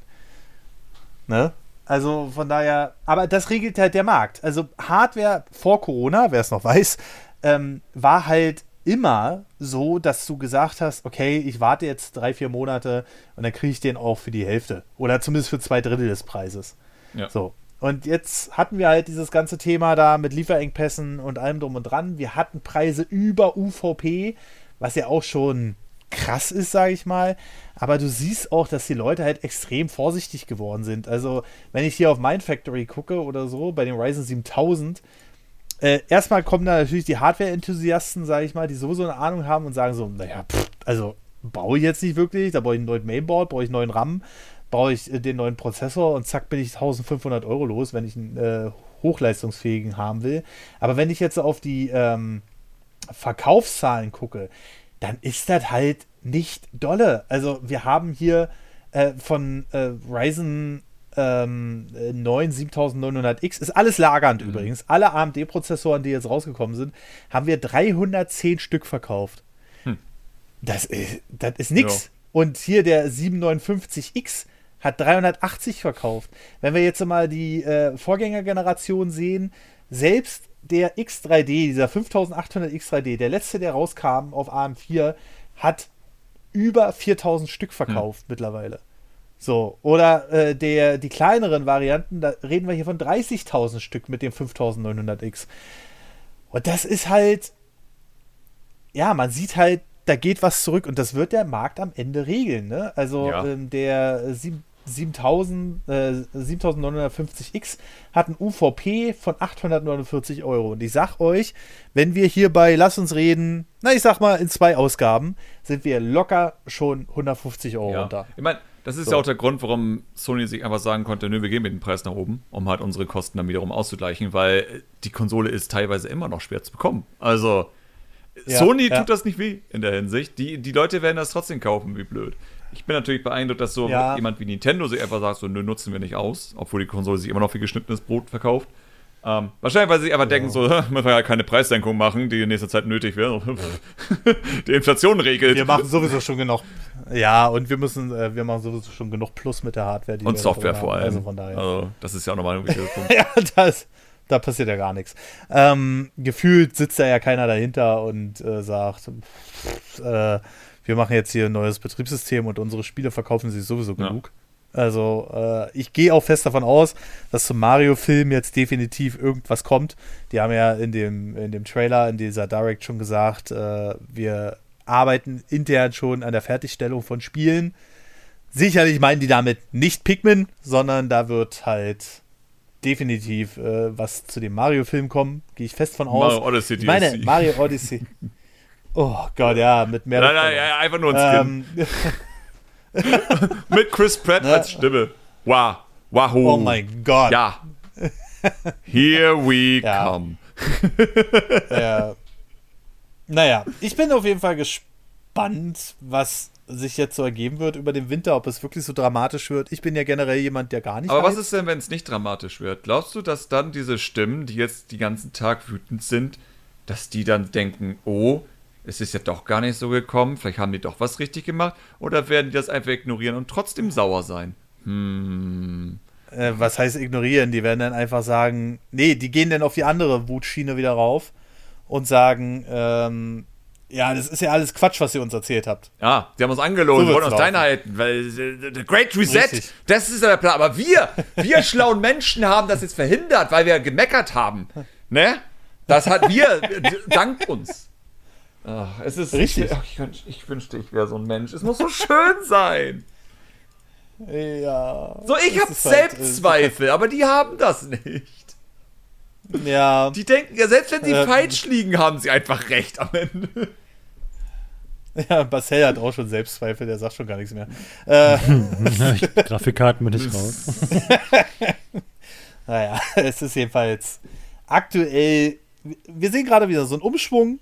Ne? Also von daher, aber das regelt halt der Markt. Also Hardware vor Corona, wer es noch weiß, ähm, war halt immer so, dass du gesagt hast, okay, ich warte jetzt drei, vier Monate und dann kriege ich den auch für die Hälfte. Oder zumindest für zwei Drittel des Preises. Ja. So. Und jetzt hatten wir halt dieses ganze Thema da mit Lieferengpässen und allem drum und dran. Wir hatten Preise über UVP, was ja auch schon krass ist, sage ich mal. Aber du siehst auch, dass die Leute halt extrem vorsichtig geworden sind. Also, wenn ich hier auf Mindfactory gucke oder so, bei dem Ryzen 7000, äh, erstmal kommen da natürlich die Hardware-Enthusiasten, sage ich mal, die sowieso eine Ahnung haben und sagen so, naja, pff, also baue ich jetzt nicht wirklich, da brauche ich einen neuen Mainboard, brauche ich einen neuen RAM, brauche ich äh, den neuen Prozessor und zack bin ich 1500 Euro los, wenn ich einen äh, hochleistungsfähigen haben will. Aber wenn ich jetzt auf die ähm, Verkaufszahlen gucke, dann ist das halt nicht dolle. Also wir haben hier äh, von äh, Ryzen ähm, äh, 9 7900X, ist alles lagernd übrigens, alle AMD-Prozessoren, die jetzt rausgekommen sind, haben wir 310 Stück verkauft. Das, ist, das ist nix. Ja. Und hier der 759X hat 380 verkauft. Wenn wir jetzt mal die äh, Vorgängergeneration sehen, selbst der X3D, dieser 5800 X3D, der letzte, der rauskam auf AM4, hat über 4000 Stück verkauft mittlerweile. So, oder äh, der, die kleineren Varianten, da reden wir hier von 30.000 Stück mit dem 5900X. Und das ist halt, ja, man sieht halt, da geht was zurück und das wird der Markt am Ende regeln. Ne? Also Ja. ähm, der sieb- 7000, äh, 7950X hat ein UVP von 849 Euro. Und ich sag euch, wenn wir hier bei Lass uns reden, na ich sag mal in zwei Ausgaben, sind wir locker schon 150 Euro Ja. runter. Ich meine, das ist So. ja auch der Grund, warum Sony sich einfach sagen konnte, nö, wir gehen mit dem Preis nach oben, um halt unsere Kosten dann wiederum auszugleichen, weil die Konsole ist teilweise immer noch schwer zu bekommen. Also Ja, Sony ja. tut das nicht weh in der Hinsicht. Die, die Leute werden das trotzdem kaufen, wie blöd. Ich bin natürlich beeindruckt, dass so Ja. jemand wie Nintendo sich einfach sagt, so, nö, nutzen wir nicht aus, obwohl die Konsole sich immer noch für geschnittenes Brot verkauft. Ähm, wahrscheinlich, weil sie sich einfach denken, so, müssen wir ja keine Preissenkung machen, die in nächster Zeit nötig wäre. die Inflation regelt. Wir machen sowieso schon genug. Ja, und wir müssen, äh, wir machen sowieso schon genug Plus mit der Hardware. Die Und Software vor allem. Also von daher. Also, das ist ja auch nochmal ein wichtiger Punkt. ja, das, da passiert ja gar nichts. Ähm, gefühlt sitzt da ja keiner dahinter und äh, sagt, pff, äh, wir machen jetzt hier ein neues Betriebssystem und unsere Spiele verkaufen sich sowieso Ja. genug. Also äh, ich gehe auch fest davon aus, dass zum Mario-Film jetzt definitiv irgendwas kommt. Die haben ja in dem, in dem Trailer, in dieser Direct schon gesagt, äh, wir arbeiten intern schon an der Fertigstellung von Spielen. Sicherlich meinen die damit nicht Pikmin, sondern da wird halt definitiv äh, was zu dem Mario-Film kommen. Gehe ich fest von aus. Mario Odyssey ich meine, DLC. Mario Odyssey. Oh Gott, ja, mit mehr. Nein, nein, ja, einfach nur ein Skin. ähm, Mit Chris Pratt Ne? als Stimme. Wow. Wahoo. oh mein Gott. Ja. Here we Ja. come. Ja. Naja, ich bin auf jeden Fall gespannt, was sich jetzt so ergeben wird über den Winter, ob es wirklich so dramatisch wird. Ich bin ja generell jemand, der gar nicht Aber was weiß. ist denn, wenn es nicht dramatisch wird? Glaubst du, dass dann diese Stimmen, die jetzt den ganzen Tag wütend sind, dass die dann denken, oh, es ist ja doch gar nicht so gekommen, vielleicht haben die doch was richtig gemacht, oder werden die das einfach ignorieren und trotzdem sauer sein? Hm. äh, was heißt ignorieren? Die werden dann einfach sagen, nee, die gehen dann auf die andere Wutschiene wieder rauf und sagen, ähm, ja, das ist ja alles Quatsch, was ihr uns erzählt habt. Ja, die haben uns angelogen, So wollen uns laufen. klein halten, weil äh, the Great Reset, Richtig. das ist ja der Plan. Aber wir, wir schlauen Menschen haben das jetzt verhindert, weil wir gemeckert haben. Ne? Das hat wir, d- dank uns. Ach, es ist Richtig. Ich, ich, wünsch- ich wünschte, ich wäre so ein Mensch. Es muss so schön sein. Ja. So, ich habe halt, äh, Selbstzweifel, aber die haben das nicht. Ja. Die denken ja, selbst wenn sie Ähm. falsch liegen, haben sie einfach recht am Ende. Ja, Marcel hat auch schon Selbstzweifel, der sagt schon gar nichts mehr. Äh, Grafikkarten bin ich raus. naja, es ist jedenfalls aktuell. Wir sehen gerade wieder so einen Umschwung.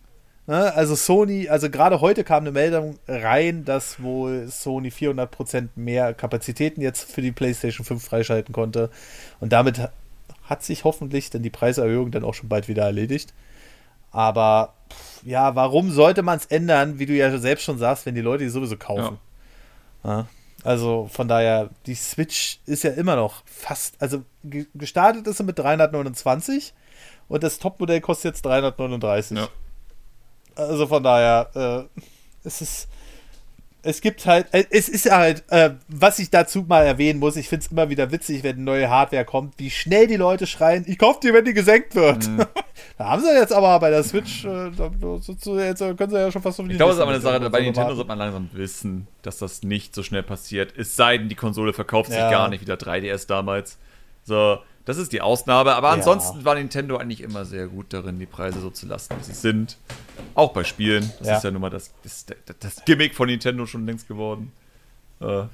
Ne? Also Sony, also gerade heute kam eine Meldung rein, dass wohl Sony 400% mehr Kapazitäten jetzt für die PlayStation 5 freischalten konnte. Und damit ha- hat sich hoffentlich dann die Preiserhöhung dann auch schon bald wieder erledigt. Aber ja, warum sollte man es ändern, wie du ja selbst schon sagst, wenn die Leute die sowieso kaufen? Ja, also von daher, die Switch ist ja immer noch fast, also ge- gestartet ist sie mit 329 und das Topmodell kostet jetzt 339. Ja. Also von daher, äh, es ist, es gibt halt, äh, es ist halt, äh, was ich dazu mal erwähnen muss, ich finde es immer wieder witzig, wenn neue Hardware kommt, wie schnell die Leute schreien, ich kaufe die, wenn die gesenkt wird. Mhm. da haben sie jetzt aber bei der Switch, äh, da, so, jetzt können sie ja schon fast auf die Ich glaube, es ist aber eine Sache, bei so Nintendo sollte man langsam wissen, dass das nicht so schnell passiert. Es sei denn, die Konsole verkauft sich Ja. gar nicht wie der 3DS damals. So, das ist die Ausnahme. Aber Ja. ansonsten war Nintendo eigentlich immer sehr gut darin, die Preise so zu lassen, wie sie sind. Auch bei Spielen. Das Ja. ist ja nun mal das, das, das Gimmick von Nintendo schon längst geworden. Äh,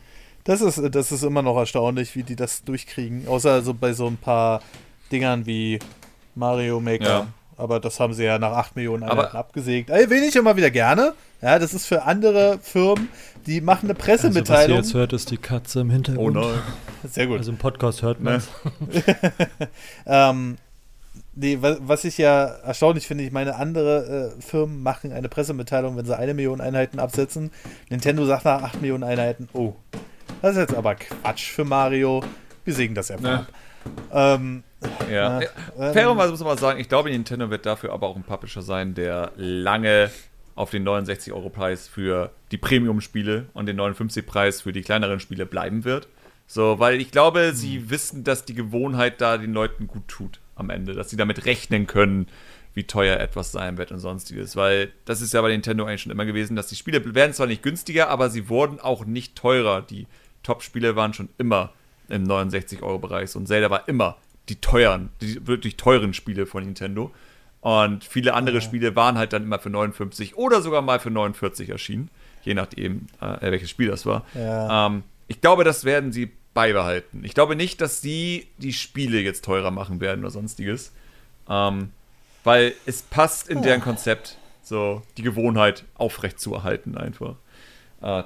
Das ist, das ist immer noch erstaunlich, wie die das durchkriegen. Außer so bei so ein paar Dingern wie Mario Maker. Ja. Aber das haben sie ja nach 8 Millionen Aber- Einheiten abgesägt. Erwähne ich immer wieder gerne. Ja, das ist für andere Firmen, die machen eine Also, was ihr Pressemitteilung. jetzt hört, ist die Katze im oh Hintergrund. nein. Sehr gut. Also im Podcast hört man Ne? Ähm, nee, wa- was ich ja erstaunlich finde, ich meine, andere äh, Firmen machen eine Pressemitteilung, wenn sie eine Million Einheiten absetzen. Nintendo sagt nach 8 Millionen Einheiten, oh, das ist jetzt aber Quatsch für Mario. Wir sägen das einfach Ne. ab. Ähm, Ja. Ja, ja. ähm, Fairerweise muss man mal sagen, ich glaube, Nintendo wird dafür aber auch ein Publisher sein, der lange auf den 69-Euro-Preis für die Premium-Spiele und den 59-Preis für die kleineren Spiele bleiben wird. So, weil ich glaube, Hm. sie wissen, dass die Gewohnheit da den Leuten gut tut am Ende, dass sie damit rechnen können, wie teuer etwas sein wird und sonstiges. Weil das ist ja bei Nintendo eigentlich schon immer gewesen, dass die Spiele werden zwar nicht günstiger, aber sie wurden auch nicht teurer. Die Top-Spiele waren schon immer im 69-Euro-Bereich und Zelda war immer die teuren, die wirklich teuren Spiele von Nintendo. Und viele andere Spiele waren halt dann immer für 59 oder sogar mal für 49 erschienen, je nachdem, äh, welches Spiel das war. Ja. Ähm, ich glaube, das werden sie beibehalten. Ich glaube nicht, dass sie die Spiele jetzt teurer machen werden oder sonstiges. Ähm, weil es passt in deren Konzept, so die Gewohnheit aufrecht zu erhalten einfach. Äh,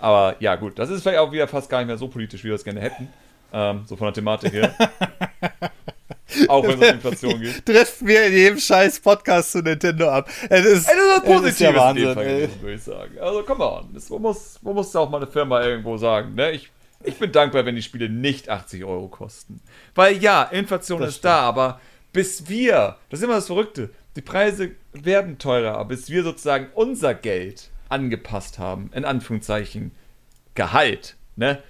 aber ja, gut, das ist vielleicht auch wieder fast gar nicht mehr so politisch, wie wir es gerne hätten. Ähm, so von der Thematik her. auch wenn es um Inflation geht. trifft mir in jedem scheiß Podcast zu Nintendo ab. Es ist, Ey, das ist Positives ist ja Wahnsinn, gewesen, würde ich sagen. Also, come on. Das, man, muss, man muss auch mal eine Firma irgendwo sagen. Ne? Ich, ich bin dankbar, wenn die Spiele nicht 80 Euro kosten. Weil ja, Inflation Das ist da, aber bis wir, das ist immer das Verrückte, die Preise werden teurer, aber bis wir sozusagen unser Geld angepasst haben, in Anführungszeichen, Gehalt, ne?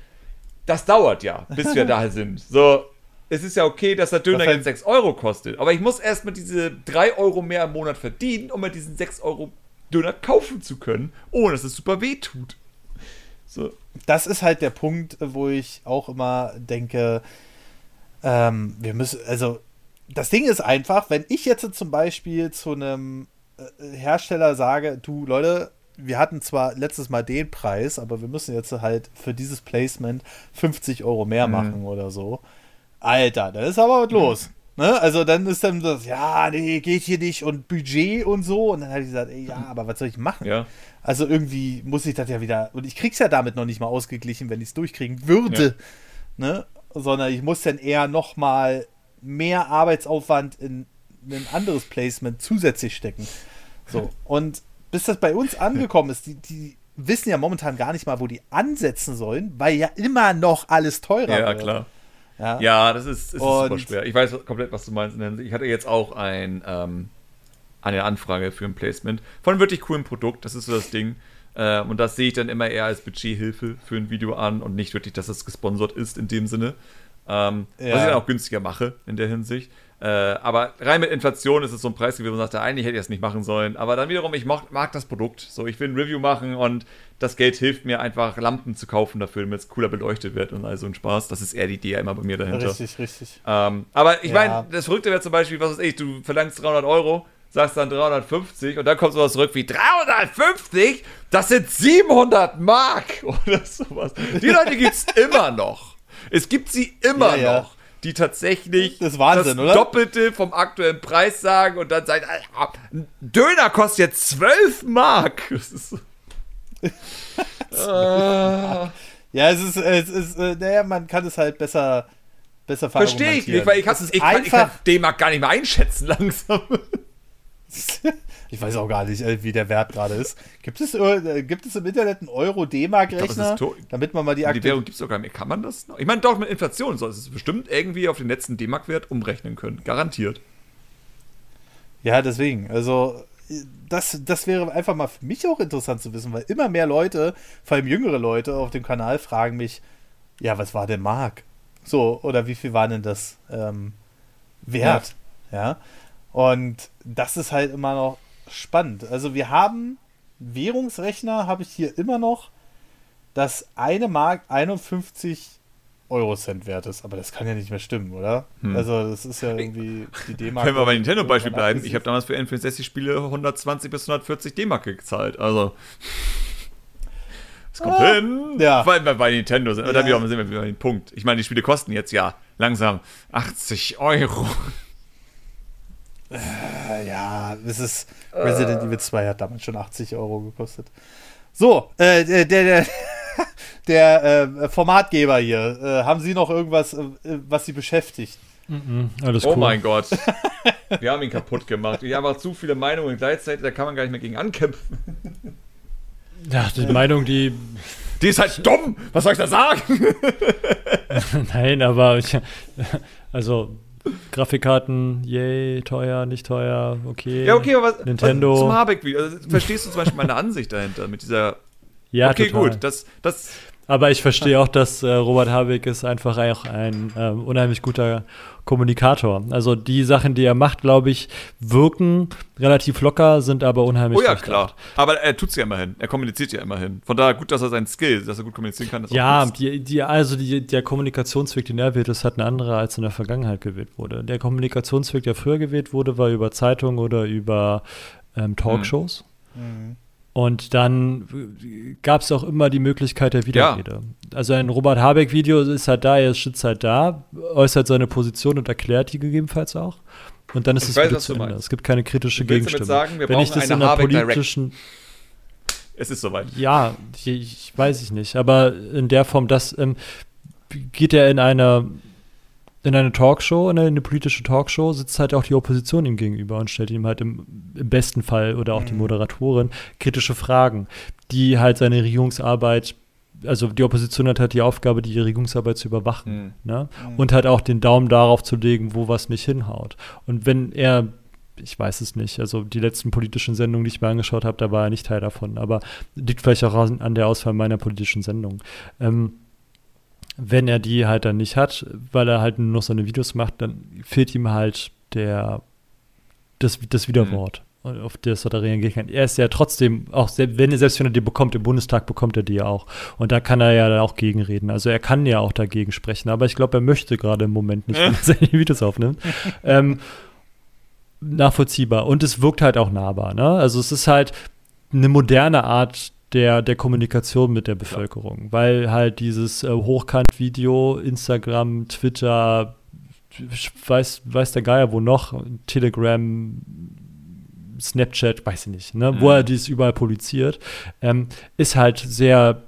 Das dauert ja, bis wir da sind. So, es ist ja okay, dass der Döner Das jetzt 6 Euro kostet, aber ich muss erstmal diese 3 Euro mehr im Monat verdienen, um mir diesen 6 Euro Döner kaufen zu können, ohne dass es super weh tut. So, das ist halt der Punkt, wo ich auch immer denke, ähm, wir müssen, also das Ding ist einfach, wenn ich jetzt zum Beispiel zu einem äh, Hersteller sage, du Leute, wir hatten zwar letztes Mal den Preis, aber wir müssen jetzt halt für dieses Placement 50 Euro mehr Mhm. machen oder so. Alter, da ist aber was los. Ne? Also dann ist dann das, ja, nee, geht hier nicht und Budget und so. Und dann habe ich gesagt, ey, ja, aber was soll ich machen? ja. Also irgendwie muss ich das ja wieder. Und ich krieg's ja damit noch nicht mal ausgeglichen, wenn ich es durchkriegen würde. Ne? Sondern ich muss dann eher noch mal mehr Arbeitsaufwand in ein anderes Placement zusätzlich stecken. So. Und bis das bei uns angekommen ist, die, die wissen ja momentan gar nicht mal, wo die ansetzen sollen, weil ja immer noch alles teurer Ja, wird. klar. Ja. Ja, das ist, ist super schwer. Ich weiß komplett, was du meinst. Ich hatte jetzt auch ein, ähm, eine Anfrage für ein Placement von einem wirklich coolen Produkt. Das ist so das Ding. Äh, und das sehe ich dann immer eher als Budgethilfe für ein Video an und nicht wirklich, dass es gesponsert ist in dem Sinne. Ähm, Was Ja. ich dann auch günstiger mache in der Hinsicht. Äh, aber rein mit Inflation ist es so ein Preis gewesen, wo man sagte, eigentlich hätte ich das nicht machen sollen. Aber dann wiederum, ich mag, mag das Produkt. So, ich will ein Review machen und das Geld hilft mir einfach, Lampen zu kaufen dafür, damit es cooler beleuchtet wird und all so ein Spaß. Das ist eher die Idee immer bei mir dahinter. Richtig, richtig. Ähm, aber ich Ja. meine, das Verrückte wäre zum Beispiel, was weiß ich, du verlangst 300 Euro, sagst dann 350 und dann kommt sowas zurück wie 350? Das sind 700 Mark oder sowas. Die Leute gibt's immer noch. Es gibt sie immer Ja, ja. Die tatsächlich Das Wahnsinn, das oder? Doppelte vom aktuellen Preis sagen und dann sagen, Alter, ein Döner kostet jetzt 12 Mark. Das ist so. Ah. Ja, es ist, es ist, äh, naja, man kann es halt besser, besser Verstehe ich nicht, weil ich, kann kann, ich, kann, ich kann einfach, D-Mark gar nicht mehr einschätzen langsam. ich weiß auch gar nicht, äh, wie der Wert gerade ist. Gibt es, äh, gibt es im Internet einen Euro-D-Mark-Rechner, damit man mal die Die aktuelle Währung gibt es doch gar nicht mehr. Kann man das noch? Ich meine, doch, mit Inflation soll es bestimmt irgendwie auf den letzten D-Mark-Wert umrechnen können. Garantiert. Ja, deswegen. Also, das, das wäre einfach mal für mich auch interessant zu wissen, weil immer mehr Leute, vor allem jüngere Leute auf dem Kanal, fragen mich, ja, was war denn Mark? So, oder wie viel war denn das ähm, wert? Ja. Und das ist halt immer noch spannend. Also, wir haben Währungsrechner, habe ich hier immer noch, dass eine Mark 51 Eurocent wert ist. Aber das kann ja nicht mehr stimmen, oder? Hm. Also, das ist ja irgendwie die D-Mark. Wenn wir bei Nintendo-Beispiel bleiben, ich habe damals für N64-Spiele 120 bis 140 D-Mark gezahlt. Also. Es kommt Ah, hin, ja. weil wir bei Nintendo sind. Ja. wir sind wir wieder bei dem Punkt. Ich meine, die Spiele kosten jetzt ja langsam 80 Euro. Ja, es ist. Resident Evil 2 hat damals schon 80 Euro gekostet. So, äh, der, der, der, der äh, Formatgeber hier, äh, haben Sie noch irgendwas, äh, was Sie beschäftigt? Mhm, alles Oh cool. mein Gott. Wir haben ihn kaputt gemacht. Ich habe auch zu viele Meinungen gleichzeitig, da kann man gar nicht mehr gegen ankämpfen. Ja, die Meinung, die. Die ist halt dumm. Was soll ich da sagen? Nein, aber ich, also Grafikkarten, yay, teuer, nicht teuer, okay. Ja, okay, aber was, Nintendo. Was, zum Habeck. Also, verstehst du zum Beispiel meine Ansicht dahinter mit dieser. Ja, okay, total. gut. Das, das, Aber ich verstehe auch, dass äh, Robert Habeck ist einfach auch ein ähm, unheimlich guter Kommunikator. Also die Sachen, die er macht, glaube ich, wirken relativ locker, sind aber unheimlich oh ja, klar. Aber er tut's ja immerhin. Er kommuniziert ja immerhin. Von daher gut, dass er seinen Skill, dass er gut kommunizieren kann. Ja, die, die, also die, der Kommunikationsweg, den er wählt, ist halt ein anderer, als in der Vergangenheit gewählt wurde. Der Kommunikationsweg, der früher gewählt wurde, war über Zeitungen oder über ähm, Talkshows. Und dann gab es auch immer die Möglichkeit der Widerrede. Also ein Robert Habeck-Video ist halt da, er sitzt halt da, äußert seine Position und erklärt die gegebenenfalls auch. Und dann ist Ich es weiß, wieder zu Ende. meinst. Es gibt keine kritische Gegenstimme. sagen, wir Wenn ich brauchen das eine in einer Habeck Direct. politischen Es ist soweit. ja, ich, ich weiß ich nicht, aber in der Form, das ähm, geht er in eine in eine Talkshow, in eine politische Talkshow, sitzt halt auch die Opposition ihm gegenüber und stellt ihm halt im, im besten Fall oder auch die Moderatorin kritische Fragen, die halt seine Regierungsarbeit, also die Opposition hat halt die Aufgabe, die Regierungsarbeit zu überwachen. Mhm. Ne? Und halt auch den Daumen darauf zu legen, wo was nicht hinhaut. Und wenn er ich weiß es nicht. Also die letzten politischen Sendungen, die ich mir angeschaut habe, da war er nicht Teil davon. Aber liegt vielleicht auch an, an der Auswahl meiner politischen Sendung. Ähm, wenn er die halt dann nicht hat, weil er halt nur noch seine Videos macht, dann fehlt ihm halt der das, das Widerwort, auf das er da reagieren kann. Er ist ja trotzdem, auch selbst wenn er, selbst wenn er die bekommt, im Bundestag bekommt er die ja auch. Und da kann er ja dann auch gegenreden. Also er kann ja auch dagegen sprechen, aber ich glaube, er möchte gerade im Moment nicht, wenn er seine Videos aufnimmt. ähm, nachvollziehbar. Und es wirkt halt auch nahbar. Ne? Also es ist halt eine moderne Art der, der Kommunikation mit der Bevölkerung, weil halt dieses äh, Hochkant-Video, Instagram, Twitter, weiß, weiß der Geier wo noch, Telegram, Snapchat, weiß ich nicht, ne, wo Mhm. er dies überall publiziert, ähm, ist halt sehr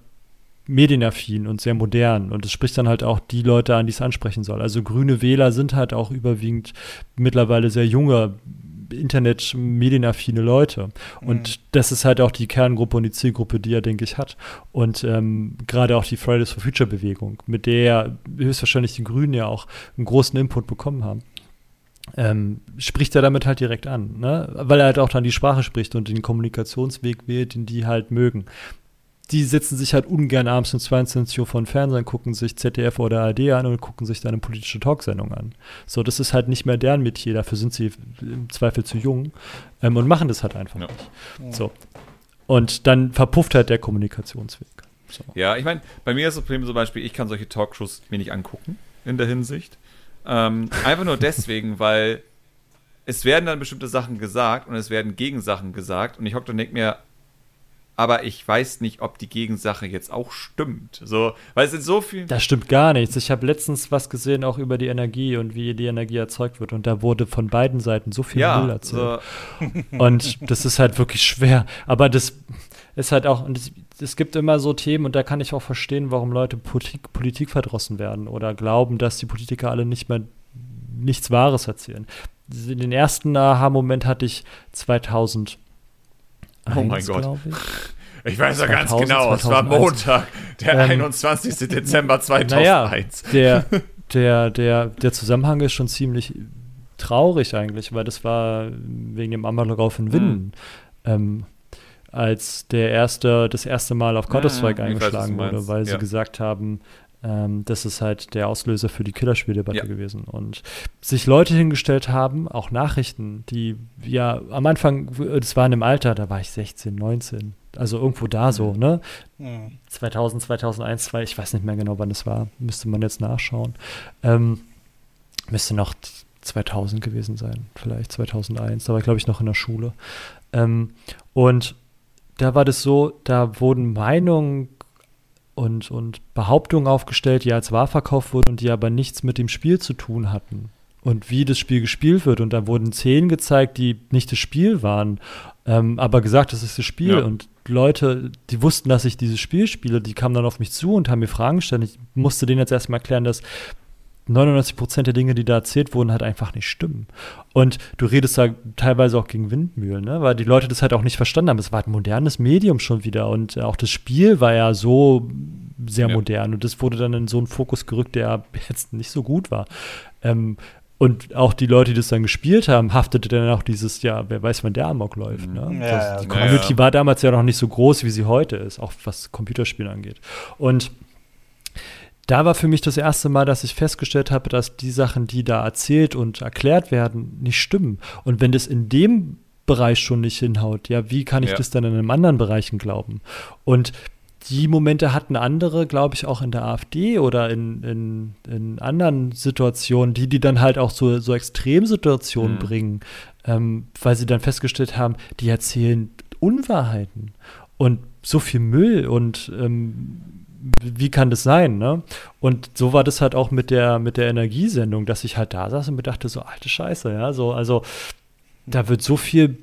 medienaffin und sehr modern. Und es spricht dann halt auch die Leute an, die es ansprechen soll. Also grüne Wähler sind halt auch überwiegend mittlerweile sehr junge, Internet, medienaffine Leute. Und das ist halt auch die Kerngruppe und die Zielgruppe, die er, denke ich, hat. Und ähm, gerade auch die Fridays for Future Bewegung, mit der höchstwahrscheinlich die Grünen ja auch einen großen Input bekommen haben. Ähm, spricht er damit halt direkt an, ne? weil er halt auch dann die Sprache spricht und den Kommunikationsweg wählt, den die halt mögen. Die setzen sich halt ungern abends um 22 Uhr vor den Fernsehen, gucken sich ZDF oder ARD an und gucken sich dann eine politische Talksendung an. So, das ist halt nicht mehr deren Metier, dafür sind sie im Zweifel zu jung ähm, und machen das halt einfach Ja. nicht. So. Und dann verpufft halt der Kommunikationsweg. So. Ja, ich meine, bei mir ist das Problem zum Beispiel, ich kann solche Talkshows mir nicht angucken, in der Hinsicht. Ähm, einfach nur deswegen, weil es werden dann bestimmte Sachen gesagt und es werden Gegensachen gesagt und ich hocke und denke mir, aber ich weiß nicht, ob die Gegensache jetzt auch stimmt. So, weil es sind so viel. Das stimmt gar nichts. Ich habe letztens was gesehen, auch über die Energie und wie die Energie erzeugt wird. Und da wurde von beiden Seiten so viel Müll ja, erzählt. so, Und das ist halt wirklich schwer. Aber das ist halt auch, und es, es gibt immer so Themen, und da kann ich auch verstehen, warum Leute Politik, Politik verdrossen werden oder glauben, dass die Politiker alle nicht mehr nichts Wahres erzählen. Den ersten Aha-Moment hatte ich 2000. Oh mein Gott. ich. ich weiß ja ganz 2000, genau, es war 2001. Montag, der Ähm, 21. Dezember Naja, 2001. der, der, der, der Zusammenhang ist schon ziemlich traurig eigentlich, weil das war wegen dem Amoklauf in Winden, ähm, als der erste, das erste Mal auf Counter-Strike Ja, ich weiß, eingeschlagen wurde, weil sie ja. gesagt haben, ähm, das ist halt der Auslöser für die Killerspieldebatte Ja. gewesen. Und sich Leute hingestellt haben, auch Nachrichten, die ja am Anfang, das waren im Alter, da war ich 16, 19, also irgendwo da so, ne? Hm. 2000, 2001, 2, ich weiß nicht mehr genau, wann es war, müsste man jetzt nachschauen. Ähm, müsste noch 2000 gewesen sein, vielleicht 2001, da war ich glaube ich noch in der Schule. Ähm, und da war das so, da wurden Meinungen und, und Behauptungen aufgestellt, die als wahr verkauft wurden und die aber nichts mit dem Spiel zu tun hatten. Und wie das Spiel gespielt wird. Und da wurden Szenen gezeigt, die nicht das Spiel waren, ähm, aber gesagt, das ist das Spiel. Ja. Und Leute, die wussten, dass ich dieses Spiel spiele, die kamen dann auf mich zu und haben mir Fragen gestellt. Ich musste denen jetzt erstmal erklären, dass 99 Prozent der Dinge, die da erzählt wurden, halt einfach nicht stimmen. Und du redest da teilweise auch gegen Windmühlen, ne? weil die Leute das halt auch nicht verstanden haben. Es war ein modernes Medium schon wieder und auch das Spiel war ja so sehr Ja. modern und das wurde dann in so einen Fokus gerückt, der jetzt nicht so gut war. Ähm, und auch die Leute, die das dann gespielt haben, haftete dann auch dieses, ja, wer weiß, wann der Amok läuft. Ne? Ja, das, die Community ja. war damals ja noch nicht so groß, wie sie heute ist, auch was Computerspiele angeht. Und da war für mich das erste Mal, dass ich festgestellt habe, dass die Sachen, die da erzählt und erklärt werden, nicht stimmen. Und wenn das in dem Bereich schon nicht hinhaut, ja, wie kann ich Ja. das dann in einem anderen Bereichen glauben? Und die Momente hatten andere, glaube ich, auch in der AfD oder in, in, in anderen Situationen, die die dann halt auch so, so Extremsituationen Mhm. bringen, ähm, weil sie dann festgestellt haben, die erzählen Unwahrheiten und so viel Müll und ähm, wie kann das sein, ne? Und so war das halt auch mit der, mit der Energiesendung, dass ich halt da saß und mir dachte, so alte Scheiße, ja, so, also da wird so viel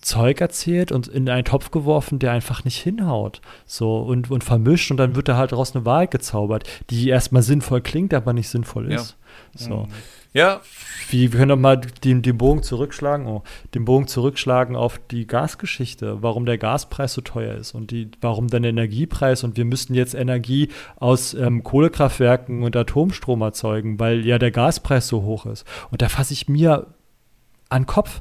Zeug erzählt und in einen Topf geworfen, der einfach nicht hinhaut. So und, und vermischt und dann wird da halt daraus eine Wahrheit gezaubert, die erstmal sinnvoll klingt, aber nicht sinnvoll Ja. ist. So. Ja, Wie, wir können doch mal den, den Bogen zurückschlagen, oh, den Bogen zurückschlagen auf die Gasgeschichte, warum der Gaspreis so teuer ist und die, warum dann der Energiepreis und wir müssten jetzt Energie aus ähm, Kohlekraftwerken und Atomstrom erzeugen, weil ja der Gaspreis so hoch ist. Und da fasse ich mir an Kopf.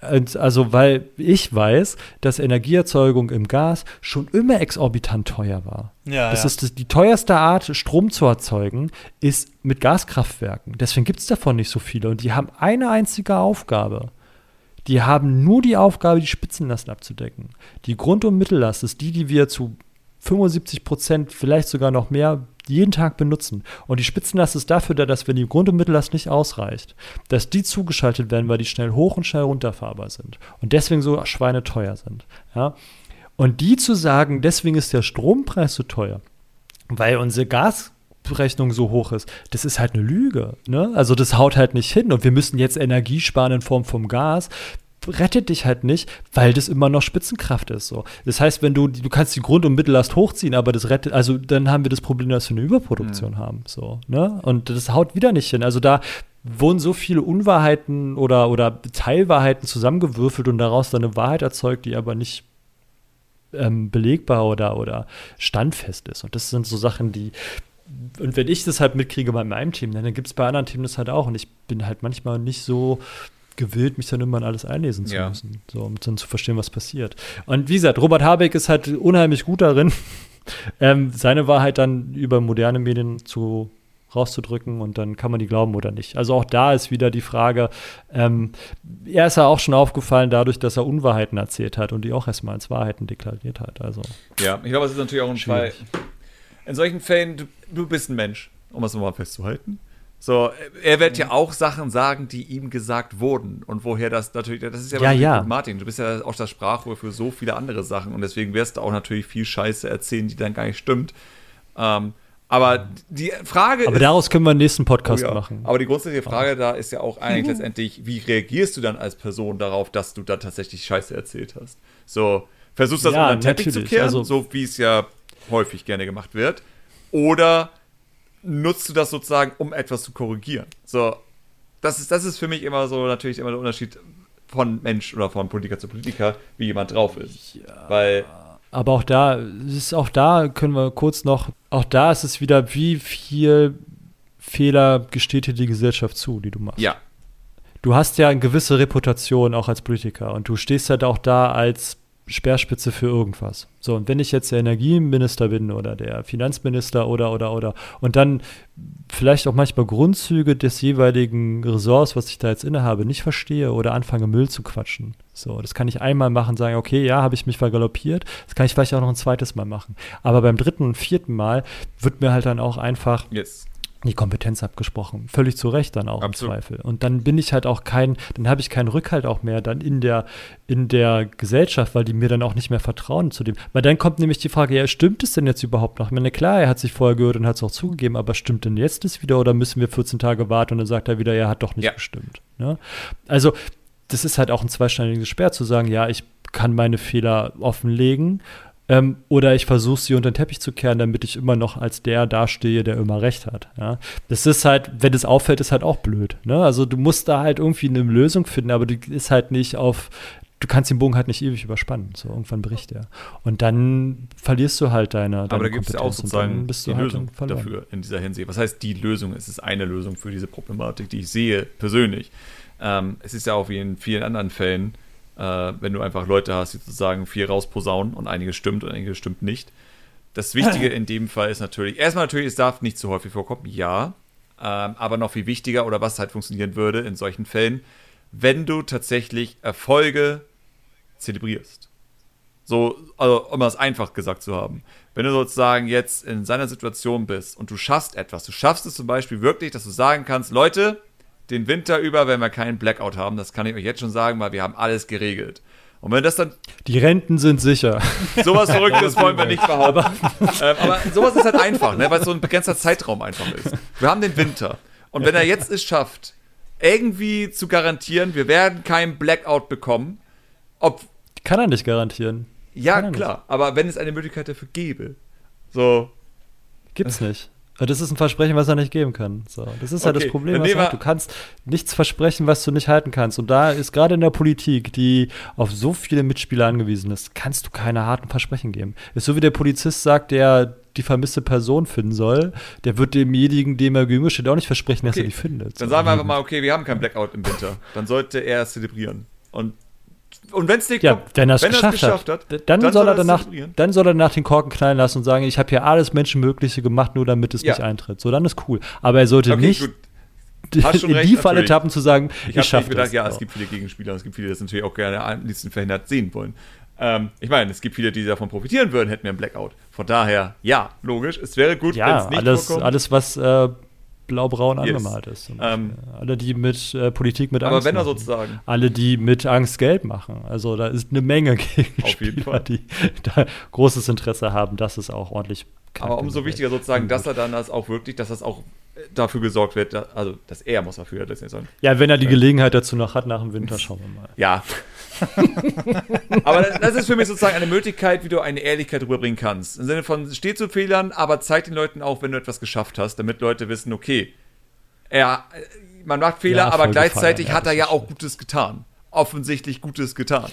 Also, weil ich weiß, dass Energieerzeugung im Gas schon immer exorbitant teuer war. Ja, Das ja. ist das, die teuerste Art, Strom zu erzeugen, ist mit Gaskraftwerken. Deswegen gibt es davon nicht so viele. Und die haben eine einzige Aufgabe. Die haben nur die Aufgabe, die Spitzenlast abzudecken. Die Grund- und Mittellast ist die, die wir zu 75 Prozent, vielleicht sogar noch mehr, jeden Tag benutzen. Und die Spitzenlast ist dafür da, dass wenn die Grund- und Mittellast nicht ausreicht, dass die zugeschaltet werden, weil die schnell hoch und schnell runterfahrbar sind. Und deswegen so schweineteuer sind. Ja? Und die zu sagen, deswegen ist der Strompreis so teuer, weil unsere Gasrechnung so hoch ist, das ist halt eine Lüge. Ne? Also das haut halt nicht hin und wir müssen jetzt Energie sparen in Form vom Gas. Rettet dich halt nicht, weil das immer noch Spitzenkraft ist. So. Das heißt, wenn du, du kannst die Grund- und Mittellast hochziehen, aber das rettet, also dann haben wir das Problem, dass wir eine Überproduktion haben. So, ne? Und das haut wieder nicht hin. Also da wurden so viele Unwahrheiten oder, oder Teilwahrheiten zusammengewürfelt und daraus dann eine Wahrheit erzeugt, die aber nicht ähm, belegbar oder, oder standfest ist. Und das sind so Sachen, die. Und wenn ich das halt mitkriege bei meinem Team, dann gibt es bei anderen Teams das halt auch. Und ich bin halt manchmal nicht so gewillt, mich dann immer in alles einlesen zu Ja. müssen, so, um dann zu verstehen, was passiert. Und wie gesagt, Robert Habeck ist halt unheimlich gut darin, ähm, seine Wahrheit dann über moderne Medien zu rauszudrücken und dann kann man die glauben oder nicht. Also auch da ist wieder die Frage, ähm, er ist ja auch schon aufgefallen dadurch, dass er Unwahrheiten erzählt hat und die auch erstmal als Wahrheiten deklariert hat. Also Ja, ich glaube, es ist natürlich auch ein Fall. In solchen Fällen, du, du bist ein Mensch, um es nochmal festzuhalten. So, er wird ja auch Sachen sagen, die ihm gesagt wurden. Und woher das natürlich, das ist ja, Ja, ja. Martin, du bist ja auch das Sprachrohr für so viele andere Sachen. Und deswegen wirst du auch natürlich viel Scheiße erzählen, die dann gar nicht stimmt. Ähm, aber die Frage Aber ist. daraus können wir einen nächsten Podcast Oh ja. machen. Aber die grundsätzliche Frage da ist ja auch eigentlich letztendlich, wie reagierst du dann als Person darauf, dass du da tatsächlich Scheiße erzählt hast? So, versuchst du das Ja, unter den Teppich zu kehren, Also- so wie es ja häufig gerne gemacht wird? Oder nutzt du das sozusagen, um etwas zu korrigieren? So, das ist, das ist für mich immer so natürlich immer der Unterschied von Mensch oder von Politiker zu Politiker, wie jemand drauf ist. Weil, Aber auch da, ist auch da können wir kurz noch, auch da ist es wieder, wie viel Fehler gesteht dir die Gesellschaft zu, die du machst. ja, Du hast ja eine gewisse Reputation auch als Politiker und du stehst halt auch da als Speerspitze für irgendwas. So, und wenn ich jetzt der Energieminister bin oder der Finanzminister oder, oder, oder, und dann vielleicht auch manchmal Grundzüge des jeweiligen Ressorts, was ich da jetzt innehabe, nicht verstehe oder anfange Müll zu quatschen. So, das kann ich einmal machen, sagen, okay, ja, habe ich mich vergaloppiert. Das kann ich vielleicht auch noch ein zweites Mal machen. Aber beim dritten und vierten Mal wird mir halt dann auch einfach jetzt. Die Kompetenz abgesprochen. Völlig zu Recht dann auch Absolut. im Zweifel. Und dann bin ich halt auch kein, dann habe ich keinen Rückhalt auch mehr dann in der, in der Gesellschaft, weil die mir dann auch nicht mehr vertrauen zu dem. Weil dann kommt nämlich die Frage, ja, stimmt es denn jetzt überhaupt noch? Ich meine, klar, er hat sich vorher gehört und hat es auch zugegeben, aber stimmt denn jetzt es wieder oder müssen wir 14 Tage warten und dann sagt er wieder, er hat doch nicht Ja. gestimmt. Ne? Also, das ist halt auch ein zweischneidiges Schwert zu sagen, ja, ich kann meine Fehler offenlegen ähm, oder ich versuche sie unter den Teppich zu kehren, damit ich immer noch als der dastehe, der immer recht hat. Ja? Das ist halt, wenn es auffällt, ist halt auch blöd. Ne? Also du musst da halt irgendwie eine Lösung finden, aber die ist halt nicht auf, du kannst den Bogen halt nicht ewig überspannen. So irgendwann bricht er. Und dann verlierst du halt deine, deine Aber da gibt es ja auch sozusagen die halt Lösung dafür in dieser Hinsicht. Was heißt die Lösung? Es ist eine Lösung für diese Problematik, die ich sehe persönlich. Ähm, es ist ja auch wie in vielen anderen Fällen, äh, wenn du einfach Leute hast, die sozusagen viel rausposaunen und einiges stimmt und einiges stimmt nicht. Das Wichtige in dem Fall ist natürlich, erstmal natürlich, es darf nicht zu häufig vorkommen, ja. Ähm, aber noch viel wichtiger oder was halt funktionieren würde in solchen Fällen, wenn du tatsächlich Erfolge zelebrierst. So, also, um das einfach gesagt zu haben. Wenn du sozusagen jetzt in seiner Situation bist und du schaffst etwas, du schaffst es zum Beispiel wirklich, dass du sagen kannst, Leute, den Winter über werden wir keinen Blackout haben, das kann ich euch jetzt schon sagen, weil wir haben alles geregelt. Und wenn das dann Die Renten sind sicher. sowas Verrücktes wollen wir nicht behaupten. ähm, aber sowas ist halt einfach, ne, weil es so ein begrenzter Zeitraum einfach ist. Wir haben den Winter. Und wenn er jetzt es schafft, irgendwie zu garantieren, wir werden keinen Blackout bekommen, ob Kann er nicht garantieren. ja, er nicht. klar, aber wenn es eine Möglichkeit dafür gäbe. So, Gibt's nicht. Das ist ein Versprechen, was er nicht geben kann. So, das ist halt Okay, das Problem. Was er hat. Du kannst nichts versprechen, was du nicht halten kannst. Und da ist gerade in der Politik, die auf so viele Mitspieler angewiesen ist, kannst du keine harten Versprechen geben. Ist so wie der Polizist sagt, der die vermisste Person finden soll, der wird demjenigen, dem er gegenüber steht, auch nicht versprechen, dass Okay, er die findet. dann sagen wir einfach mal, okay, wir haben keinen Blackout im Winter. Dann sollte er es zelebrieren. Und, und wenn es dir Ja, wenn er es wenn geschafft, geschafft hat, dann, dann soll soll er danach, dann soll er nach den Korken knallen lassen und sagen, ich habe hier alles Menschenmögliche gemacht, nur damit es Ja. nicht eintritt. So, dann ist cool. Aber er sollte Okay, nicht gut. in Hast schon die recht, Falle natürlich. tappen zu sagen, Ich ich, habe schaffe gedacht, das. ja, So. es gibt viele Gegenspieler, es gibt viele, die das natürlich auch gerne am liebsten verhindert sehen wollen. Ähm, ich meine, es gibt viele, die davon profitieren würden, hätten wir einen Blackout. Von daher, ja, logisch. Es wäre gut, wenn Ja, es nicht alles, vorkommt. alles, was äh, blau-braun Yes. angemalt ist. Ähm. Alle, die mit äh, Politik mit aber Angst wenn er machen. sozusagen Alle, die mit Angst Geld machen. Also da ist eine Menge Gegenspieler, die da großes Interesse haben, dass es auch ordentlich Aber umso wichtiger sozusagen, Und dass er dann das auch wirklich, dass das auch äh, dafür gesorgt wird, da- also dass er muss dafür letztendlich sagen. Ja, wenn er die Gelegenheit dazu noch hat nach dem Winter, schauen wir mal. Ja. aber das ist für mich sozusagen eine Möglichkeit, wie du eine Ehrlichkeit rüberbringen kannst. Im Sinne von, steh zu Fehlern, aber zeig den Leuten auch, wenn du etwas geschafft hast, damit Leute wissen, okay, er, man macht Fehler, Ja, aber gleichzeitig feiern, ja, hat er ja auch. Gutes getan. Offensichtlich Gutes getan.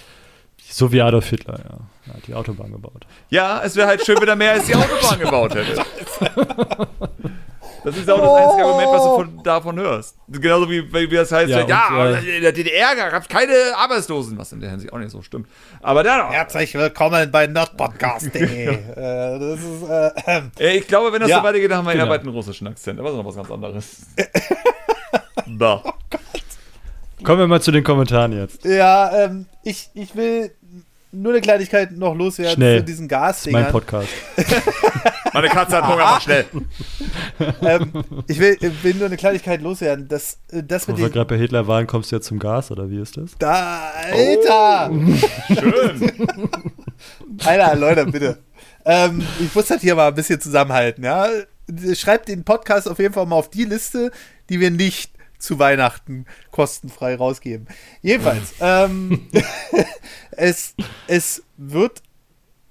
So wie Adolf Hitler, ja. Er hat die Autobahn gebaut. Ja, es wäre halt schön, wenn er mehr als die Autobahn gebaut hätte. Das ist ja auch das einzige Argument, was du von, davon hörst. Genauso wie, wie das heißt, ja, ja, und, äh, in der DDR gab es keine Arbeitslosen, was in der Hinsicht auch nicht so stimmt. Aber dann Herzlich willkommen bei Nerdpodcast.de. äh, das ist, äh, ähm. Ich glaube, wenn das ja, so weitergeht, dann haben wir genau. einen russischen Akzent. Aber das ist noch was ganz anderes. da. Oh Gott. Kommen wir mal zu den Kommentaren jetzt. Ja, ähm, ich, ich will nur eine Kleinigkeit noch loswerden schnell. zu diesen Gasdingern. Mein Podcast. Meine Katze hat Hunger, mach schnell. ähm, ich will, will, nur eine Kleinigkeit loswerden. Das, äh, das mit Wo wir gerade bei Hitler waren, kommst du jetzt zum Gas, oder wie ist das? Da, Alter! Oh, schön. Alter, Leute, bitte. Ähm, ich muss das hier mal ein bisschen zusammenhalten, ja. Schreibt den Podcast auf jeden Fall mal auf die Liste, die wir nicht zu Weihnachten kostenfrei rausgeben. Jedenfalls, ähm, es, es wird,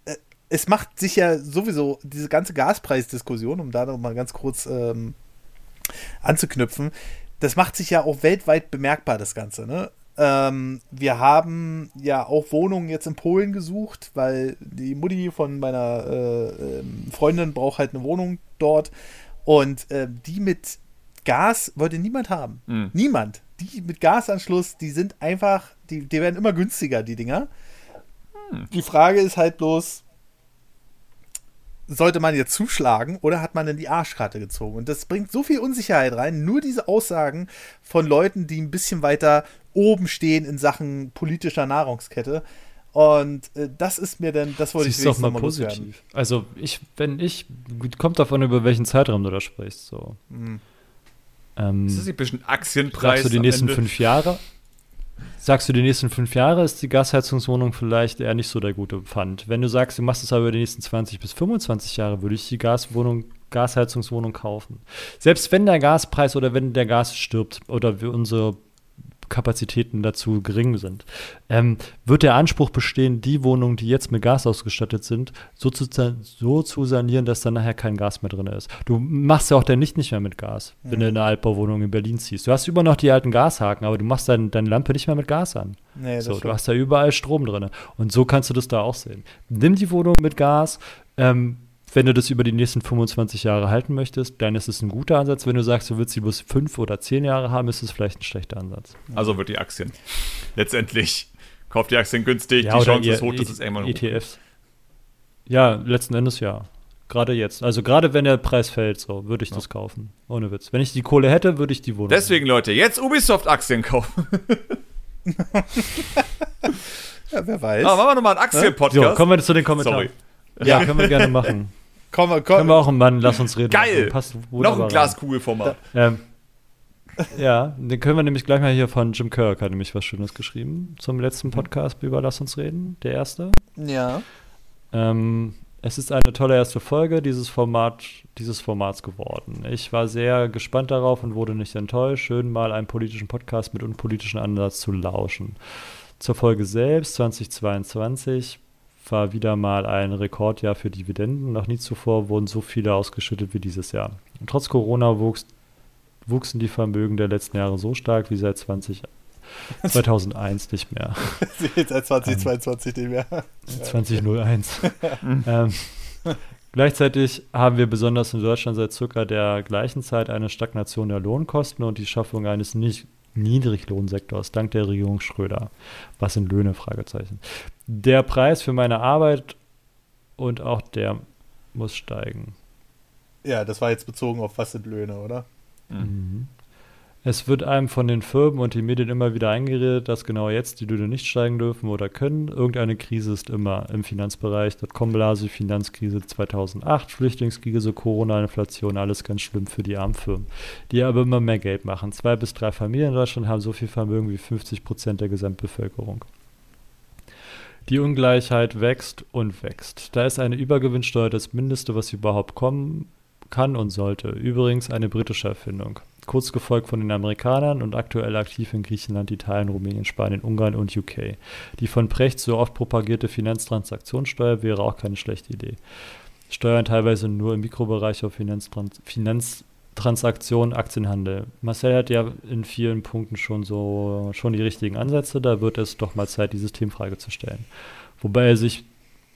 äh, es macht sich ja sowieso diese ganze Gaspreisdiskussion, um da noch mal ganz kurz ähm, anzuknüpfen, das macht sich ja auch weltweit bemerkbar, das Ganze. Ne? Ähm, wir haben ja auch Wohnungen jetzt in Polen gesucht, weil die Mutti von meiner äh, ähm, Freundin braucht halt eine Wohnung dort. Und äh, die mit Gas wollte niemand haben. Mhm. Niemand. Die mit Gasanschluss, die sind einfach, die, die werden immer günstiger, die Dinger. Mhm. Die Frage ist halt bloß, sollte man jetzt zuschlagen oder hat man denn die Arschkarte gezogen? Und das bringt so viel Unsicherheit rein. Nur diese Aussagen von Leuten, die ein bisschen weiter oben stehen in Sachen politischer Nahrungskette. Und äh, das ist mir dann, das wollte Siehst ich doch mal positiv. Loswerden. Also ich, wenn ich, kommt davon, über welchen Zeitraum du da sprichst. So. Mhm. Ähm, ist das ein bisschen Aktienpreis? Sagst du die nächsten Ende? fünf Jahre? Sagst du, die nächsten fünf Jahre ist die Gasheizungswohnung vielleicht eher nicht so der gute Pfand. Wenn du sagst, du machst es aber über die nächsten 20 bis 25 Jahre, würde ich die Gaswohnung, Gasheizungswohnung kaufen. Selbst wenn der Gaspreis oder wenn der Gas stirbt oder wir unsere Kapazitäten dazu gering sind. Ähm, wird der Anspruch bestehen, die Wohnungen, die jetzt mit Gas ausgestattet sind, so zu, so zu sanieren, dass dann nachher kein Gas mehr drin ist? Du machst ja auch dein Licht nicht mehr mit Gas, wenn du eine Altbauwohnung in Berlin ziehst. Du hast immer noch die alten Gashaken, aber du machst dein, deine Lampe nicht mehr mit Gas an. Nee, so, du hast da überall Strom drin. Und so kannst du das da auch sehen. Nimm die Wohnung mit Gas, ähm, wenn du das über die nächsten 25 Jahre halten möchtest, dann ist es ein guter Ansatz. Wenn du sagst, du willst sie bloß fünf oder zehn Jahre haben, ist es vielleicht ein schlechter Ansatz. Also wird die Aktien. Letztendlich. Kauft die Aktien günstig, ja, die Chance ist hoch, dass es irgendwann ETFs. Ja, letzten Endes ja. Gerade jetzt. Also gerade wenn der Preis fällt, so würde ich ja. das kaufen. Ohne Witz. Wenn ich die Kohle hätte, würde ich die Wohnung. Deswegen, nehmen. Leute, jetzt Ubisoft-Aktien kaufen. ja, wer weiß. Aber machen wir nochmal einen Aktien-Podcast. So, kommen wir zu den Kommentaren. Sorry. Ja, können wir gerne machen. Komm, komm. Können wir auch einen Mann, lass uns reden. Geil! Passt Noch ein Glaskugelformat. Ähm, ja, den können wir nämlich gleich mal hier von Jim Kirk, hat nämlich was Schönes geschrieben zum letzten mhm. Podcast über Lass uns reden, der erste. Ja. Ähm, es ist eine tolle erste Folge dieses, Format, dieses Formats geworden. Ich war sehr gespannt darauf und wurde nicht enttäuscht, schön mal einen politischen Podcast mit unpolitischen Ansatz zu lauschen. Zur Folge selbst, 2022, war wieder mal ein Rekordjahr für Dividenden. Noch nie zuvor wurden so viele ausgeschüttet wie dieses Jahr. Und trotz Corona wuchs, wuchsen die Vermögen der letzten Jahre so stark wie seit 20, 2001 nicht mehr. seit 2022 ähm, nicht mehr. 2001. ähm, Gleichzeitig haben wir besonders in Deutschland seit circa der gleichen Zeit eine Stagnation der Lohnkosten und die Schaffung eines nicht Niedriglohnsektors dank der Regierung Schröder. Was sind Löhne? Fragezeichen. Der Preis für meine Arbeit und auch der muss steigen. Ja, das war jetzt bezogen auf was sind Löhne, oder? Mhm. Es wird einem von den Firmen und den Medien immer wieder eingeredet, dass genau jetzt die Löhne nicht steigen dürfen oder können. Irgendeine Krise ist immer im Finanzbereich. Dotcom-Blase, Finanzkrise 2008, Flüchtlingskrise, Corona-Inflation, alles ganz schlimm für die armen Firmen, die aber immer mehr Geld machen. Zwei bis drei Familien in Deutschland haben so viel Vermögen wie 50 Prozent der Gesamtbevölkerung. Die Ungleichheit wächst und wächst. Da ist eine Übergewinnsteuer das Mindeste, was überhaupt kommen kann und sollte. Übrigens eine britische Erfindung kurz gefolgt von den Amerikanern und aktuell aktiv in Griechenland, Italien, Rumänien, Spanien, Ungarn und UK. Die von Precht so oft propagierte Finanztransaktionssteuer wäre auch keine schlechte Idee. Steuern teilweise nur im Mikrobereich auf Finanztrans Finanztransaktionen, Aktienhandel. Marcel hat ja in vielen Punkten schon so schon die richtigen Ansätze, da wird es doch mal Zeit, die Systemfrage zu stellen. Wobei er sich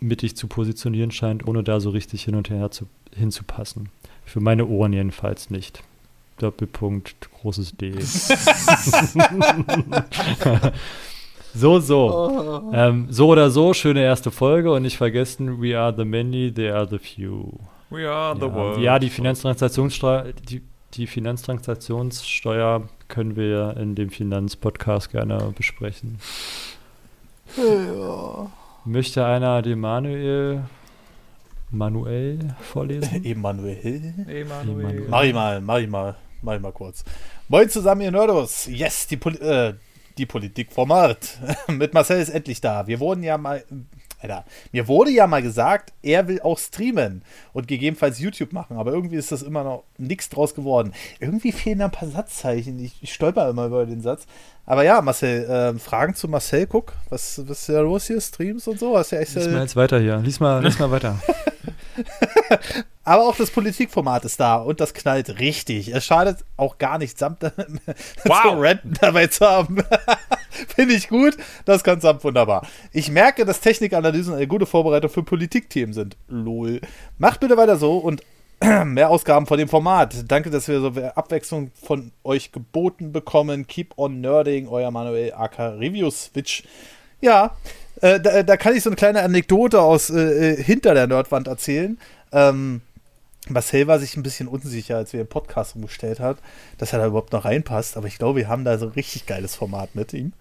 mittig zu positionieren scheint, ohne da so richtig hin und her zu, hinzupassen. Für meine Ohren jedenfalls nicht. Doppelpunkt, großes D. so, so. Ähm, so oder so, schöne erste Folge und nicht vergessen, we are the many, they are the few. We are the Ja, world. ja die Finanztransaktionssteuer, die, die Finanztransaktionssteuer können wir in dem Finanzpodcast gerne besprechen. Möchte einer den Manuel Manuel vorlesen? Emanuel. Emanuel. Mach ich mal, mach ich mal, mach ich mal kurz. Moin zusammen, ihr Nerdos. Yes, die, Poli äh, die Politikformat. Mit Marcel ist endlich da. Wir wurden ja mal, Alter, mir wurde ja mal gesagt, er will auch streamen und gegebenenfalls YouTube machen, aber irgendwie ist das immer noch nichts draus geworden. Irgendwie fehlen da ein paar Satzzeichen. Ich, ich stolper immer über den Satz. Aber ja, Marcel, äh, Fragen zu Marcel, guck, was, was ist da los hier, Streams und so? Hast ja echt, Lies mal äh, jetzt weiter hier. Lies mal, lies mal weiter. Aber auch das Politikformat ist da und das knallt richtig. Es schadet auch gar nicht, Samt Wow. zu Renten dabei zu haben. Finde ich gut. Das kann Samt wunderbar. Ich merke, dass Technikanalysen eine gute Vorbereitung für Politikthemen sind. Lol. Macht bitte weiter so und mehr Ausgaben von dem Format. Danke, dass wir so Abwechslung von euch geboten bekommen. Keep on nerding, euer Manuel AK Review Switch. Ja, äh, da, da kann ich so eine kleine Anekdote aus äh, äh, hinter der Nerdwand erzählen. Ähm, Marcel war sich ein bisschen unsicher, als wir den Podcast umgestellt hat, dass er da überhaupt noch reinpasst. Aber ich glaube, wir haben da so ein richtig geiles Format mit ihm.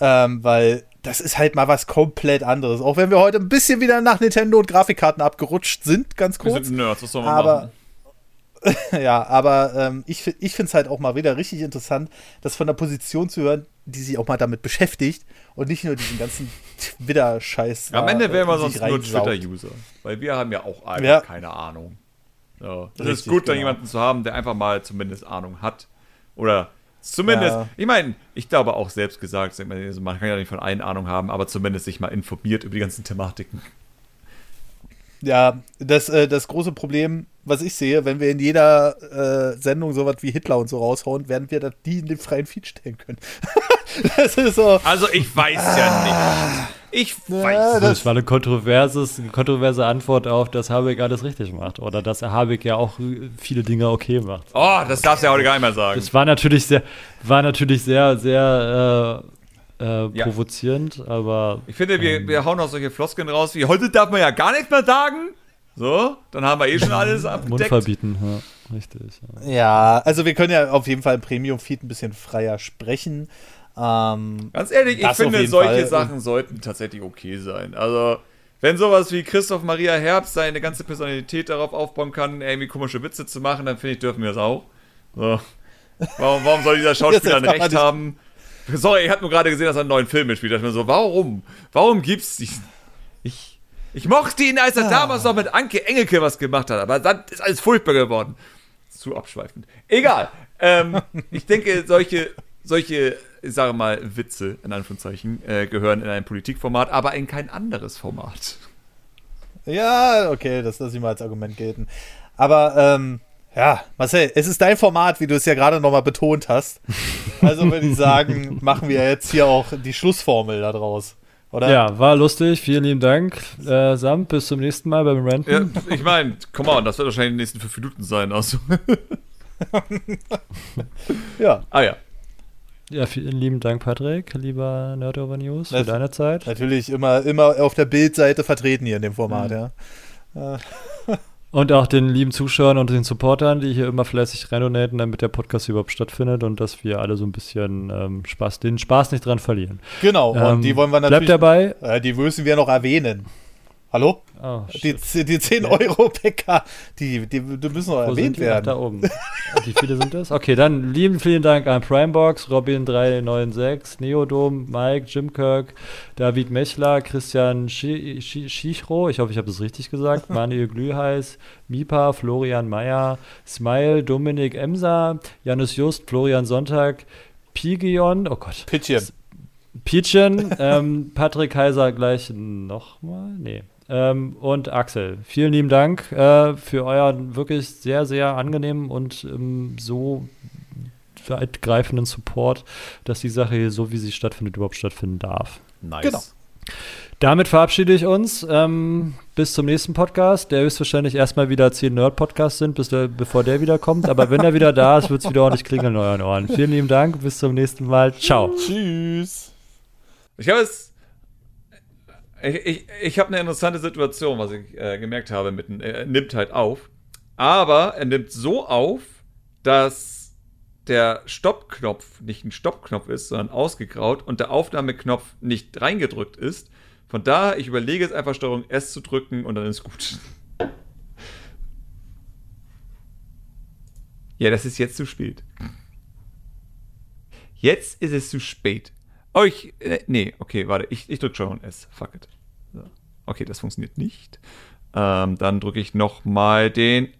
Ähm, weil das ist halt mal was komplett anderes. Auch wenn wir heute ein bisschen wieder nach Nintendo und Grafikkarten abgerutscht sind, ganz Wir kurz. sind Nerds, was soll man Aber, machen? ja, aber ähm, ich, ich finde es halt auch mal wieder richtig interessant, das von der Position zu hören, die sich auch mal damit beschäftigt und nicht nur diesen ganzen Twitter-Scheiß. Am da, Ende wären wir äh, sonst nur. Twitter-User. Weil wir haben ja auch einfach Ja. keine Ahnung. Ja. Das Richtig, ist gut, dann genau. jemanden zu haben, der einfach mal zumindest Ahnung hat. Oder zumindest, Ja. ich meine, ich glaube auch selbst gesagt, also man kann ja nicht von allen Ahnung haben, aber zumindest sich mal informiert über die ganzen Thematiken. Ja, das, äh, das große Problem, was ich sehe, wenn wir in jeder äh, Sendung sowas wie Hitler und so raushauen, werden wir das die in den freien Feed stellen können. das ist so. Also ich weiß ja nicht. Ich weiß. Das, war eine kontroverses, eine kontroverse Antwort auf, dass Habeck alles richtig macht. Oder dass Habeck ja auch viele Dinge okay macht. Oh, das darfst du ja heute gar nicht mehr sagen. Es war natürlich sehr, war natürlich sehr, sehr äh, äh, Ja. provozierend, aber Ich finde, wir, wir hauen auch solche Floskeln raus wie heute darf man ja gar nichts mehr sagen. So, dann haben wir eh schon alles Mund abgedeckt. verbieten. Ja, richtig. Ja. Ja, also wir können ja auf jeden Fall im Premium-Feed ein bisschen freier sprechen. Ähm, Ganz ehrlich, ich finde, solche Fall. Sachen sollten tatsächlich okay sein. Also, wenn sowas wie Christoph Maria Herbst seine ganze Personalität darauf aufbauen kann, irgendwie komische Witze zu machen, dann finde ich, dürfen wir es auch. So. Warum, warum soll dieser Schauspieler ein Recht haben? Sorry, ich habe nur gerade gesehen, dass er einen neuen Film mitspielt. Ich mir so, warum? Warum gibt's diesen? Ich, ich mochte ihn, als er damals noch mit Anke Engelke was gemacht hat, aber dann ist alles furchtbar geworden. Zu abschweifend. Egal. Ähm, ich denke, solche, solche, ich sage mal, Witze, in Anführungszeichen, äh, gehören in ein Politikformat, aber in kein anderes Format. ja, okay, das lasse ich mal als Argument gelten. Aber ähm, ja, Marcel, es ist dein Format, wie du es ja gerade nochmal betont hast. Also würde ich sagen, machen wir jetzt hier auch die Schlussformel da draus. Oder? ja, war lustig. Vielen lieben Dank. Äh, Sam, bis zum nächsten Mal beim Ranten. Ja, ich meine, come on, das wird wahrscheinlich in den nächsten fünf Minuten sein. Also. ja. ah ja. Ja, vielen lieben Dank, Patrick, lieber Nerd Over News, für Das- deine Zeit. Natürlich immer, immer auf der Bildseite vertreten hier in dem Format, Mhm. ja. Und auch den lieben Zuschauern und den Supportern, die hier immer flässig reindonaten, damit der Podcast überhaupt stattfindet und dass wir alle so ein bisschen ähm, Spaß, den Spaß nicht dran verlieren. Genau, und Ähm, die wollen wir Bleibt natürlich. dabei. Äh, die müssen wir noch erwähnen. Hallo? Oh, Die, die 10 Euro Bäcker, die, die, die müssen noch Wo erwähnt? Ach, da werden. oben. Wie viele sind das? Okay, dann lieben vielen Dank an Primebox, Robin396, Neodom, Mike, Jim Kirk, David Mechler, Christian Schi- Schi- Schichro, ich hoffe, ich habe das richtig gesagt, Manuel Glühheiß, Mipa, Florian Meyer, Smile, Dominik Emser, Janus Just, Florian Sonntag, Pigeon, oh Gott, Pittchen. Pietchen, ähm, Patrick Kaiser gleich nochmal? Nee. Ähm, und Axel, vielen lieben Dank äh, für euren wirklich sehr, sehr angenehmen und ähm, so weitgreifenden Support, dass die Sache hier so, wie sie stattfindet, überhaupt stattfinden darf. Nice. Genau. Damit verabschiede ich uns. Ähm, bis zum nächsten Podcast, der höchstwahrscheinlich erstmal wieder 10 Nerd-Podcasts sind, bis der, bevor der wieder kommt. Aber wenn er wieder da ist, wird es wieder ordentlich klingeln in euren Ohren. Vielen lieben Dank. Bis zum nächsten Mal. Ciao. Tschüss. Ich habe es. Ich, ich, ich habe eine interessante Situation, was ich äh, gemerkt habe. Mit, er nimmt halt auf. Aber er nimmt so auf, dass der Stoppknopf nicht ein Stoppknopf ist, sondern ausgegraut und der Aufnahmeknopf nicht reingedrückt ist. Von daher, ich überlege jetzt einfach Steuerung S zu drücken und dann ist gut. Ja, das ist jetzt zu spät. Jetzt ist es zu spät. Oh, ich. Äh, nee, okay, warte. Ich, ich drücke Steuerung S. Fuck it. So. Okay, das funktioniert nicht. Ähm, dann drücke ich nochmal den